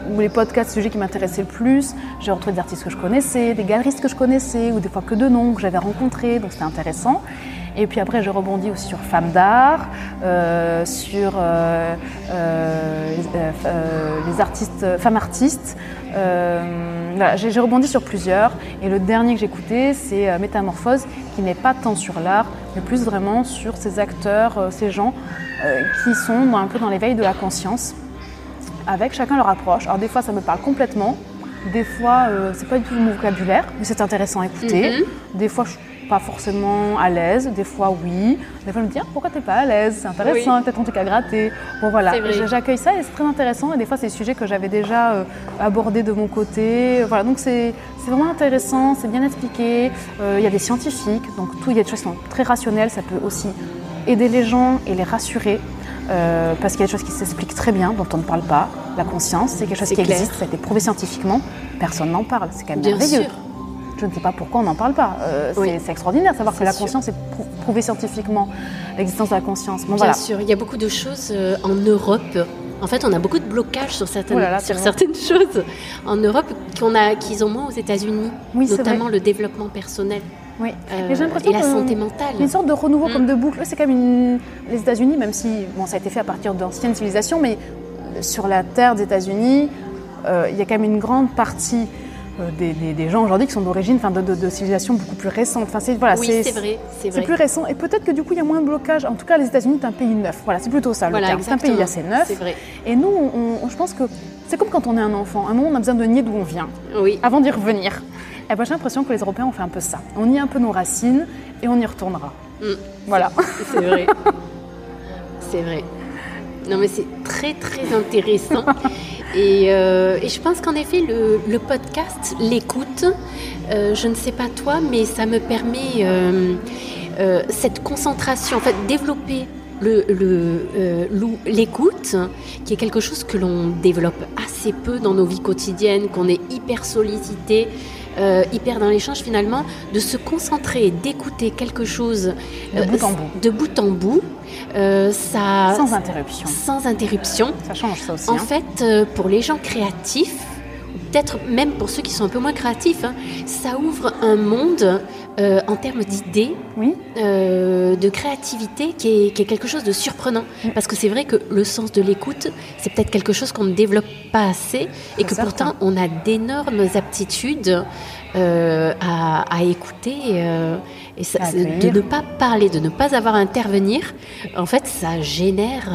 ou les podcasts, sujets qui m'intéressaient le plus. J'ai retrouvé des artistes que je connaissais, des galeristes que je connaissais, ou des fois que de noms que j'avais rencontrés, donc c'était intéressant. Et puis après, je rebondis aussi sur femmes d'art, euh, sur euh, euh, les artistes, femmes artistes. J'ai rebondi sur plusieurs. Et le dernier que j'ai écouté, c'est Métamorphose, qui n'est pas tant sur l'art, mais plus vraiment sur ces acteurs, ces gens qui sont un peu dans l'éveil de la conscience, avec chacun leur approche. Alors des fois, ça me parle complètement. Des fois, c'est pas du tout mon vocabulaire, mais c'est intéressant à écouter. Mm-hmm. Des fois, je pas forcément à l'aise, des fois oui. Des fois je me dis ah, pourquoi t'es pas à l'aise, c'est intéressant, peut-être un truc à gratter. Bon voilà, j'accueille ça et c'est très intéressant et des fois c'est des sujets que j'avais déjà euh, abordés de mon côté. Voilà, donc c'est vraiment intéressant, c'est bien expliqué. Euh, il y a des scientifiques, donc tout, il y a des choses qui sont très rationnelles, ça peut aussi aider les gens et les rassurer. Euh, parce qu'il y a des choses qui s'expliquent très bien, dont on ne parle pas. La conscience, c'est quelque chose qui existe, ça a été prouvé scientifiquement. Personne n'en parle, c'est quand même merveilleux. je ne sais pas pourquoi on n'en parle pas. Euh, c'est extraordinaire de savoir que la conscience est prouvée scientifiquement, l'existence de la conscience. Bien sûr, il y a beaucoup de choses euh, en Europe. En fait, on a beaucoup de blocages sur certaines, Oh là là, sur c'est certaines choses en Europe qu'on a, qu'ils ont moins aux États-Unis, Oui, notamment le développement personnel Oui. euh, j'ai l'impression et la santé mentale. Une sorte de renouveau Mm. comme de boucle. C'est quand même une... les États-Unis, même si bon, ça a été fait à partir d'anciennes civilisations, mais sur la terre des États-Unis, euh, il y a quand même une grande partie euh, des, des- des gens aujourd'hui qui sont d'origine, enfin de, de, de civilisations beaucoup plus récentes. Enfin, c'est voilà, oui, c'est vrai, c'est plus récent et peut-être que du coup il y a moins de blocage. En tout cas, les États-Unis c'est un pays neuf. Voilà, c'est plutôt ça le Voilà, terme. C'est un pays assez neuf. Vrai. Et nous, on- on- je pense que c'est comme quand on est un enfant. À un moment, on a besoin de nier d'où on vient Oui, avant d'y revenir. Ben, j'ai l'impression que les Européens ont fait un peu ça. On nie un peu nos racines et on y retournera. Mm. Voilà. c'est vrai. c'est vrai. Non, mais c'est très, très intéressant. Et, euh, et je pense qu'en effet, le, le podcast, l'écoute, euh, je ne sais pas toi, mais ça me permet euh, cette concentration, en fait, développer le- le, l'ou- l'écoute, qui est quelque chose que l'on développe assez peu dans nos vies quotidiennes, qu'on est hyper sollicité, euh, hyper dans l'échange finalement, de se concentrer, d'écouter quelque chose De euh, bout en bout. de bout en bout, euh, ça, Sans interruption. sans interruption. Ça change ça aussi. En hein. fait, pour les gens créatifs, peut-être même pour ceux qui sont un peu moins créatifs, hein, ça ouvre un monde euh, en termes d'idées, Oui, euh, de créativité qui est, qui est quelque chose de surprenant. Parce que c'est vrai que le sens de l'écoute, c'est peut-être quelque chose qu'on ne développe pas assez et que certain. pourtant on a d'énormes aptitudes euh, à, à écouter. et ça- À c'est- de ne pas parler, de ne pas avoir à intervenir, en fait, ça génère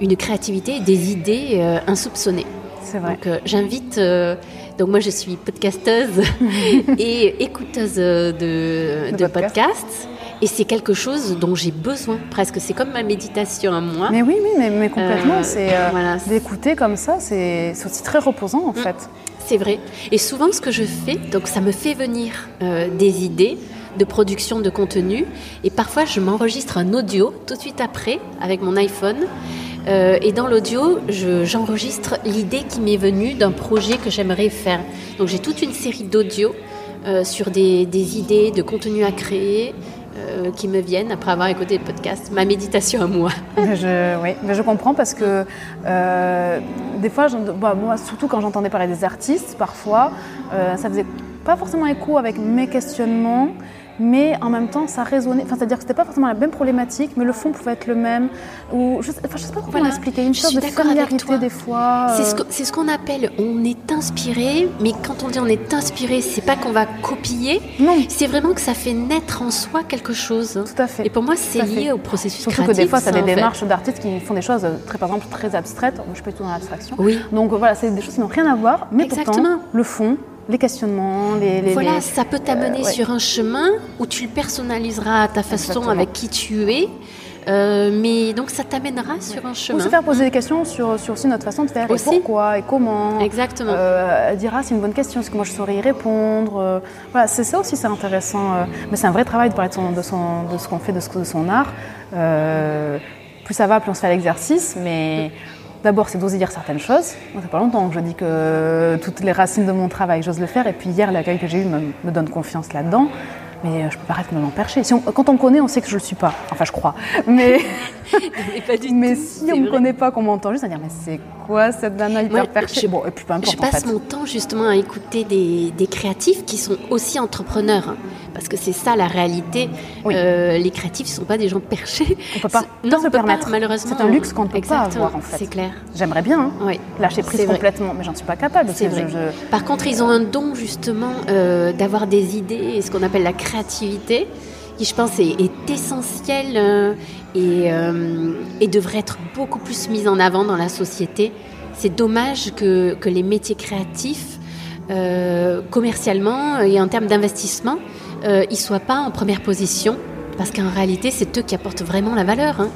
une créativité et des idées insoupçonnées. C'est vrai. Donc euh, j'invite, euh, donc moi je suis podcasteuse [LAUGHS] et écouteuse euh, de, De de podcast. podcasts. Et c'est quelque chose dont j'ai besoin presque. C'est comme ma méditation à moi. Mais oui, oui, mais, mais complètement. C'est voilà, d'écouter comme ça, c'est aussi très reposant Mm. en fait. C'est vrai. Et souvent, ce que je fais, donc ça me fait venir des idées de production de contenu. Et parfois, je m'enregistre un audio tout de suite après avec mon iPhone. Euh, et dans l'audio, je- j'enregistre l'idée qui m'est venue d'un projet que j'aimerais faire. Donc j'ai toute une série d'audios euh, sur des, idées de contenu à créer euh, qui me viennent après avoir écouté le podcast. Ma méditation à moi. [LAUGHS] Je, oui, je comprends parce que des fois, bah, moi, surtout quand j'entendais parler des artistes, parfois, ça faisait pas forcément écho avec mes questionnements, mais en même temps, ça résonnait. Enfin, c'est-à-dire que c'était pas forcément la même problématique, mais le fond pouvait être le même. Ou je, sais- enfin, je sais pas comment Voilà. expliquer. Une sorte de familiarité des fois. C'est euh, ce que- c'est ce qu'on appelle, on est inspiré, mais quand on dit on est inspiré, c'est pas qu'on va copier, Non, c'est vraiment que ça fait naître en soi quelque chose. tout à fait. Et pour moi, c'est lié fait. au processus Surtout que créatif. des fois, ça a ça, des démarches d'artistes qui font des choses, euh, très, par exemple, très abstraites. Moi, je suis tout dans l'abstraction. Oui. Donc voilà, c'est des choses qui n'ont rien à voir, mais pourtant, Exactement. le fond, les questionnements, les... les- Voilà, les- ça peut t'amener Euh, ouais. sur un chemin où tu le personnaliseras à ta façon, Exactement. avec qui tu es. Euh, mais donc ça t'amènera sur un Ou chemin. se faire poser des questions sur, sur aussi notre façon de faire, Aussi. et pourquoi, et comment. Exactement. Euh, elle dira c'est une bonne question, est-ce que moi je saurais y répondre euh, Voilà, c'est ça aussi, c'est intéressant. mais c'est un vrai travail de parler de, son, de, son, de ce qu'on fait, de, ce, de son art. Plus ça va, plus on se fait l'exercice, mais d'abord c'est d'oser dire certaines choses. Ça fait pas longtemps que je dis que toutes les racines de mon travail, j'ose le faire. Et puis hier, l'accueil que j'ai eu me, me donne confiance là-dedans. Mais euh, je peux pas arrêter de m'en percher. Si on- quand on me connaît, on sait que je le suis pas. Enfin, je crois. Mais, [LAUGHS] Et pas du mais tout, si on me vrai. connaît pas, qu'on m'entend juste, va dire mais c'est quoi cette nana hyper Moi, perchée? je- Bon, et puis peu importe Je en passe fait. mon temps justement à écouter des, des créatifs qui sont aussi entrepreneurs. Parce que c'est ça la réalité. Oui. Euh, les créatifs ne sont pas des gens perchés. On peut pas, non, se pas, permettre. malheureusement. C'est un luxe qu'on ne peut Exactement, pas avoir en fait. C'est clair. J'aimerais bien hein, Oui. lâcher prise C'est vrai. complètement, mais j'en suis pas capable. C'est vrai. je- je- Par contre, ils ont un don justement euh, d'avoir des idées et ce qu'on appelle la créativité, qui je pense est, est essentielle euh, et, euh, et devrait être beaucoup plus mise en avant dans la société. C'est dommage que, que les métiers créatifs, euh, commercialement et en termes d'investissement, euh, ils soient pas en première position. Parce qu'en réalité, c'est eux qui apportent vraiment la valeur. hein.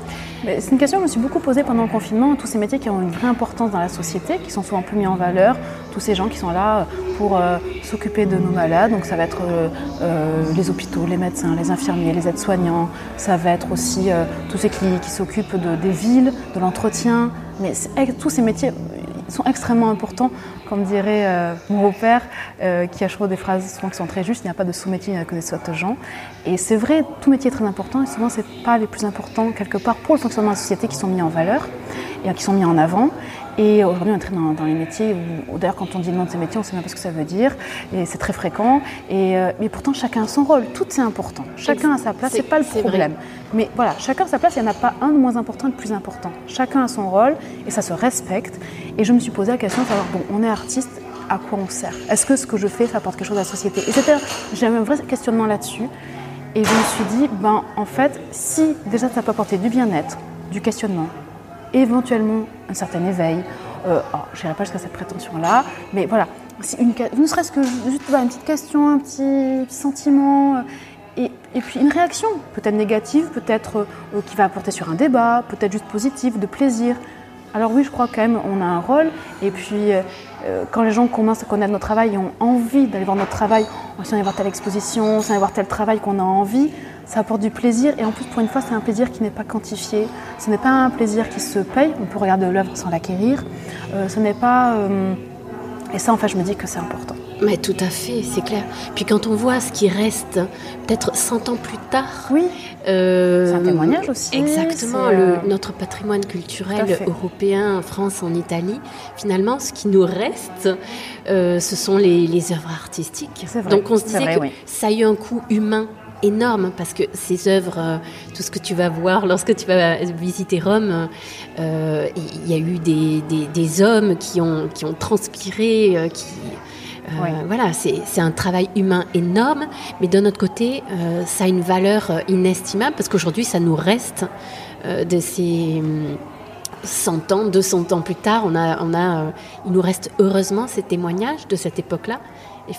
C'est une question que je me suis beaucoup posée pendant le confinement. Tous ces métiers qui ont une vraie importance dans la société, qui sont souvent plus mis en valeur, tous ces gens qui sont là pour euh, s'occuper de nos malades. Donc ça va être euh, euh, les hôpitaux, les médecins, les infirmiers, les aides-soignants. Ça va être aussi euh, tous ceux qui, qui s'occupent de- des villes, de l'entretien. Mais avec tous ces métiers, sont extrêmement importants, comme dirait euh, mon beau-père, euh, qui a toujours des phrases souvent qui sont très justes, il n'y a pas de sous-métier, que des soit gens. Et c'est vrai, tout métier est très important, et souvent, ce n'est pas les plus importants, quelque part, pour le fonctionnement de la société, qui sont mis en valeur, et qui sont mis en avant. Et aujourd'hui, on est dans, les métiers où, d'ailleurs, quand on dit le nom de ces métiers, on ne sait même pas ce que ça veut dire. Et c'est très fréquent. Et, euh, mais pourtant, chacun a son rôle. Tout est important. Chacun a sa place. C'est pas le problème. Mais voilà, chacun a sa place. Il n'y en a pas un de moins important et de plus important. Chacun a son rôle et ça se respecte. Et je me suis posé la question de savoir bon, on est artiste, à quoi on sert? Est-ce que ce que je fais, ça apporte quelque chose à la société? Et c'était, j'ai un vrai questionnement là-dessus. Et je me suis dit, ben, en fait, si déjà ça peut apporter du bien-être, du questionnement, éventuellement un certain éveil. Euh, oh, je n'irai pas jusqu'à cette prétention-là, mais voilà, une, ne serait-ce que juste une petite question, un petit, sentiment, euh, et, et, puis une réaction, peut-être négative, peut-être euh, qui va apporter sur un débat, peut-être juste positive, de plaisir. Alors oui, je crois quand même on a un rôle, et puis quand les gens commencent à connaître notre travail et ont envie d'aller voir notre travail, si on va voir telle exposition, si on va voir tel travail qu'on a envie, ça apporte du plaisir. Et en plus pour une fois c'est un plaisir qui n'est pas quantifié, ce n'est pas un plaisir qui se paye, on peut regarder l'œuvre sans l'acquérir, euh, ce n'est pas... Euh, et ça en fait je me dis que c'est important. Mais tout à fait, c'est clair. Puis quand on voit ce qui reste peut-être 100 ans plus tard... Oui, euh, c'est un témoignage aussi. Exactement, le, notre patrimoine culturel européen, en France, en Italie, finalement ce qui nous reste, ce sont les, les œuvres artistiques. Vrai, Donc on se disait que ça a eu un coût humain énorme parce que ces œuvres, euh, tout ce que tu vas voir lorsque tu vas visiter Rome, euh, il y a eu des, des, hommes qui ont, qui ont transpiré, euh, qui, Voilà, c'est un travail humain énorme, mais d'un autre côté, ça a une valeur inestimable parce qu'aujourd'hui, ça nous reste de ces 100 ans, 200 ans plus tard, on a, on a, il nous reste heureusement ces témoignages de cette époque-là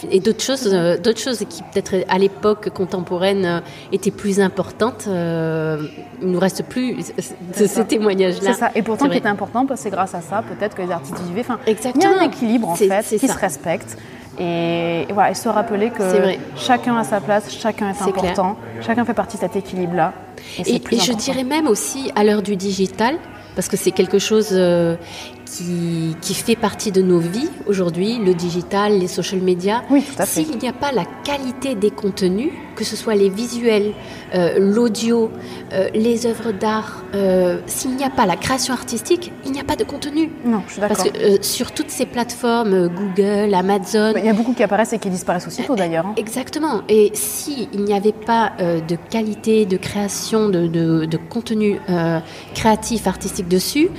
et, d'autres choses, euh, d'autres choses qui peut-être à l'époque contemporaine euh, étaient plus importantes. Euh, il nous reste plus de ces témoignages-là. C'est ça. Et pourtant, qui est important, c'est grâce à ça, peut-être que les artistes vivaient. Enfin, Exactement. Il y a un équilibre en fait qui se respecte. Et, voilà, et se rappeler que chacun a sa place, chacun est, important, chacun fait partie de cet équilibre-là. Et, et je dirais même aussi à l'heure du digital, parce que c'est quelque chose euh, qui, qui, fait partie de nos vies aujourd'hui, le digital, les social media. Oui, tout à fait. S'il n'y a pas la qualité des contenus, que ce soit les visuels, euh, l'audio, euh, les œuvres d'art, s'il n'y a pas la création artistique, il n'y a pas de contenu. Non, je suis d'accord. Parce que sur toutes ces plateformes, Google, Amazon... Il y a beaucoup qui apparaissent et qui disparaissent aussitôt d'ailleurs. Hein. Exactement. Et s'il n'y avait pas de qualité de création de, de, de contenu créatif, artistique, dessus,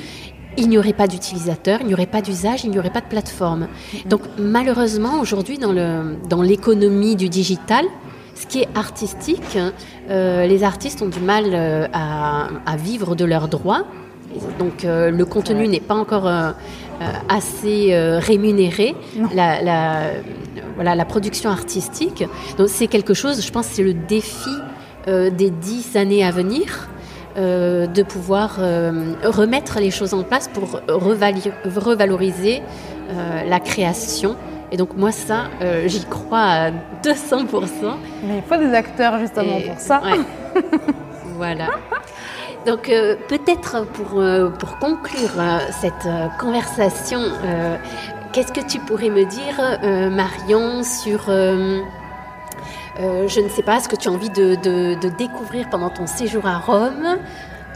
il n'y aurait pas d'utilisateurs, il n'y aurait pas d'usage, il n'y aurait pas de plateforme. Donc malheureusement, aujourd'hui, dans, le, dans l'économie du digital, ce qui est artistique, euh, les artistes ont du mal euh, à, vivre de leurs droits. Donc euh, le contenu n'est pas encore assez rémunéré. La, la, voilà, la production artistique. Donc c'est quelque chose, je pense, c'est le défi des dix années à venir. Euh, de pouvoir euh, remettre les choses en place pour revaloriser euh, la création. Et donc moi ça, j'y crois à 200%. Mais il faut des acteurs justement pour ça. [LAUGHS] voilà. Donc peut-être pour, pour conclure cette conversation, qu'est-ce que tu pourrais me dire, Marion, sur euh, je ne sais pas ce que tu as envie de, découvrir pendant ton séjour à Rome.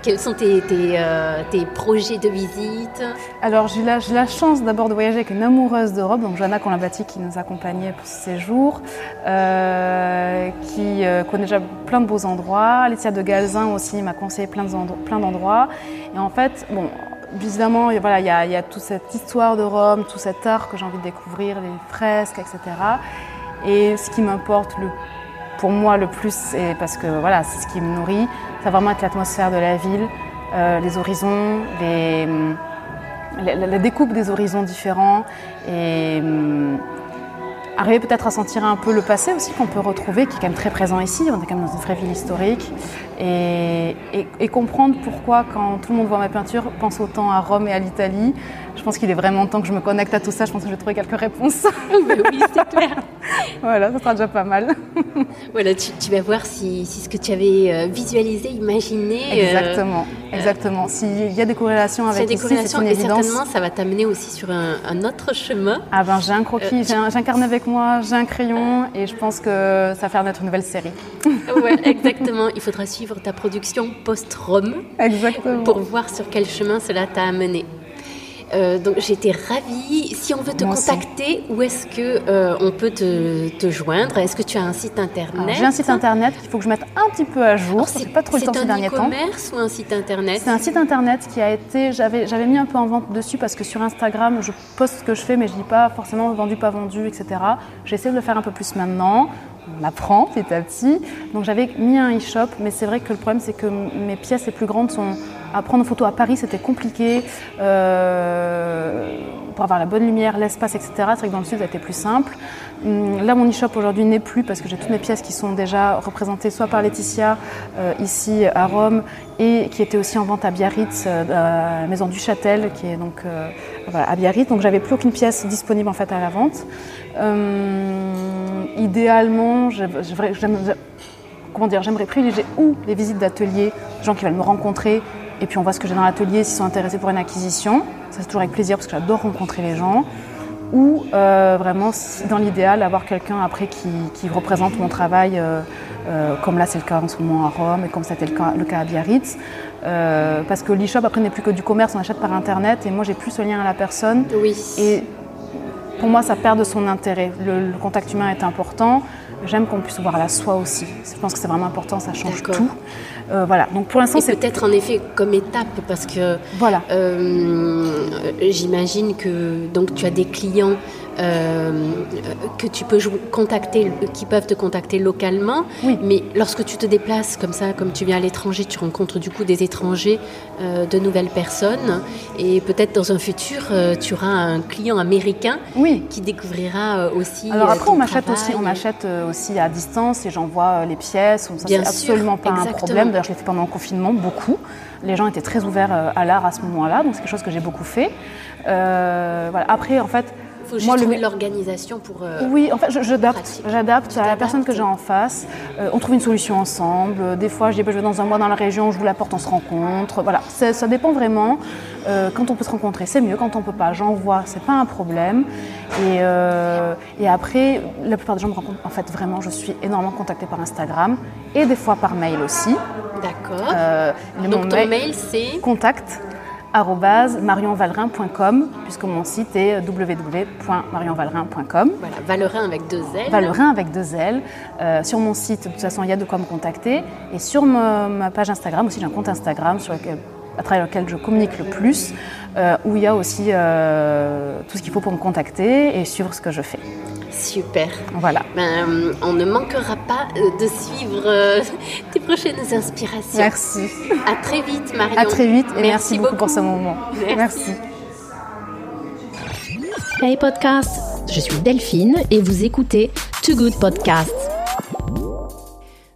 Quels sont tes, euh, projets de visite Alors, j'ai la, la, chance d'abord de voyager avec une amoureuse de Rome, donc Joanna Colambati, qui nous accompagnait pour ce séjour, euh, qui connaît déjà plein de beaux endroits. Laetitia de Galzin aussi m'a conseillé plein d'endroits. Et en fait, bon, évidemment, voilà, il y a toute cette histoire de Rome, tout cet art que j'ai envie de découvrir, les fresques, etc. Et ce qui m'importe le, pour moi le plus, et parce que voilà, c'est ce qui me nourrit, ça va vraiment être l'atmosphère de la ville, euh, les horizons, les, la, découpe des horizons différents. Et, arriver peut-être à sentir un peu le passé aussi qu'on peut retrouver, qui est quand même très présent ici. On est quand même dans une vraie ville historique. Et, et, comprendre pourquoi, quand tout le monde voit ma peinture, pense autant à Rome et à l'Italie. Je pense qu'il est vraiment temps que je me connecte à tout ça. Je pense que je vais trouver quelques réponses. [LAUGHS] oui, c'est clair. [LAUGHS] voilà, ça sera déjà pas mal. [LAUGHS] voilà, tu, vas voir si, si, ce que tu avais euh, visualisé, imaginé. Euh, exactement, exactement. S'il y a des corrélations avec des corrélations, et certainement, ça va t'amener aussi sur un, un, autre chemin. Ah ben, j'ai un croquis, j'ai un, carnet avec moi, j'ai un crayon, et je pense que ça va faire une nouvelle série. [LAUGHS] ouais, exactement. Il faudra suivre ta production post-Rome. Pour voir sur quel chemin cela t'a amené. Euh, donc j'étais ravie. Si on veut te contacter, où est-ce que euh, on peut te, joindre? Est-ce que tu as un site internet? J'ai un site internet qu'il faut que je mette un petit peu à jour. C'est pas trop le temps ces derniers temps. C'est un e-commerce ou un site internet? C'est un site internet qui a été. J'avais j'avais mis un peu en vente dessus parce que sur Instagram je poste ce que je fais, mais je dis pas forcément vendu pas vendu, etc. J'essaie de le faire un peu plus maintenant on apprend petit à petit. Donc j'avais mis un e-shop, mais c'est vrai que le problème c'est que mes pièces les plus grandes sont à prendre en photo à Paris, c'était compliqué euh, pour avoir la bonne lumière, l'espace, etc. C'est vrai que dans le sud, ça plus simple. Hum, là, mon e-shop aujourd'hui n'est plus parce que j'ai toutes mes pièces qui sont déjà représentées soit par Laetitia euh, ici à Rome et qui étaient aussi en vente à Biarritz, euh, à la maison du Châtel, qui est donc à Biarritz. Donc j'avais plus aucune pièce disponible en fait à la vente. Idéalement, j'aimerais privilégier ou les visites d'ateliers, gens qui veulent me rencontrer, et puis on voit ce que j'ai dans l'atelier s'ils sont intéressés pour une acquisition. Ça c'est toujours avec plaisir parce que j'adore rencontrer les gens. Ou euh, vraiment, dans l'idéal, avoir quelqu'un après qui, représente mon travail, euh, euh, comme là c'est le cas en ce moment à Rome et comme c'était le cas, le cas à Biarritz. parce que l'e-shop après n'est plus que du commerce, on achète par internet et moi j'ai plus ce lien à la personne. Oui. Et pour moi ça perd de son intérêt. Le, le contact humain est important. J'aime qu'on puisse voir la soi aussi. Je pense que c'est vraiment important, ça change tout. Euh, voilà. Donc pour l'instant, c'est peut-être en effet comme étape parce que voilà. Euh, j'imagine que donc tu as des clients que tu peux contacter, qui peuvent te contacter localement. Mais lorsque tu te déplaces comme ça, comme tu viens à l'étranger, tu rencontres du coup des étrangers, euh, de nouvelles personnes. Et peut-être dans un futur, euh, tu auras un client américain qui découvrira aussi. Alors après, on m'achète aussi, on m'achète aussi à distance et j'envoie les pièces. Ça, c'est absolument pas un problème. D'ailleurs, je l'ai fait pendant le confinement, beaucoup. Les gens étaient très ouverts à l'art à ce moment-là, donc c'est quelque chose que j'ai beaucoup fait. voilà. Après, en fait, faut juste trouver l'organisation pour. Euh, oui, en fait, j'adapte. J'adapte à la personne que j'ai en face. Euh, on trouve une solution ensemble. Des fois, je dis, bah, je vais dans un mois dans la région, je vous la porte, on se rencontre. Voilà, ça dépend vraiment. Euh, quand on peut se rencontrer, c'est mieux. Quand on peut pas, j'envoie, c'est pas un problème. Et, et, après, la plupart des gens me rencontrent. En fait, vraiment, je suis énormément contactée par Instagram et des fois par mail aussi. D'accord. Donc, ton mail c'est Contact marionvalrin.com puisque mon site est www.marionvalrin.com. Voilà, Valerin avec deux L. Valerin avec deux L. Euh, sur mon site, de toute façon, il y a de quoi me contacter. Et sur ma, page Instagram aussi, j'ai un compte Instagram sur lequel, à travers lequel je communique le plus, euh, où il y a aussi euh, tout ce qu'il faut pour me contacter et suivre ce que je fais. Super. Voilà. Ben, on ne manquera pas euh, de suivre euh, [LAUGHS] tes prochaines inspirations. Merci. À très vite, Marion. À très vite et merci, beaucoup, pour ce moment. Merci. Hey podcast, je suis Delphine et vous écoutez Too Good Podcast.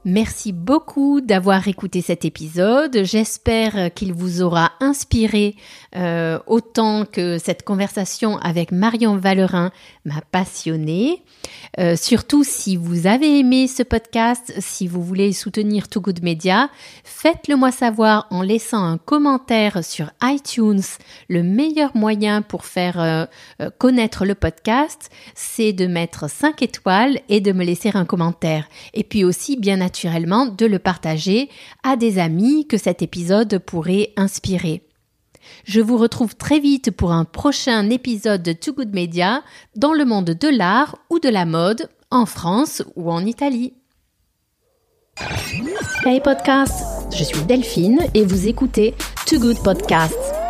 Merci beaucoup d'avoir écouté cet épisode. J'espère qu'il vous aura inspiré euh, autant que cette conversation avec Marion Valerin m'a passionné. Euh, surtout si vous avez aimé ce podcast, si vous voulez soutenir Too Good Media, faites-le moi savoir en laissant un commentaire sur iTunes. Le meilleur moyen pour faire euh, connaître le podcast, c'est de mettre 5 étoiles et de me laisser un commentaire. Et puis aussi, bien naturellement, de le partager à des amis que cet épisode pourrait inspirer. Je vous retrouve très vite pour un prochain épisode de Too Good Media dans le monde de l'art ou de la mode, en France ou en Italie. Je suis Delphine et vous écoutez Too Good Podcast.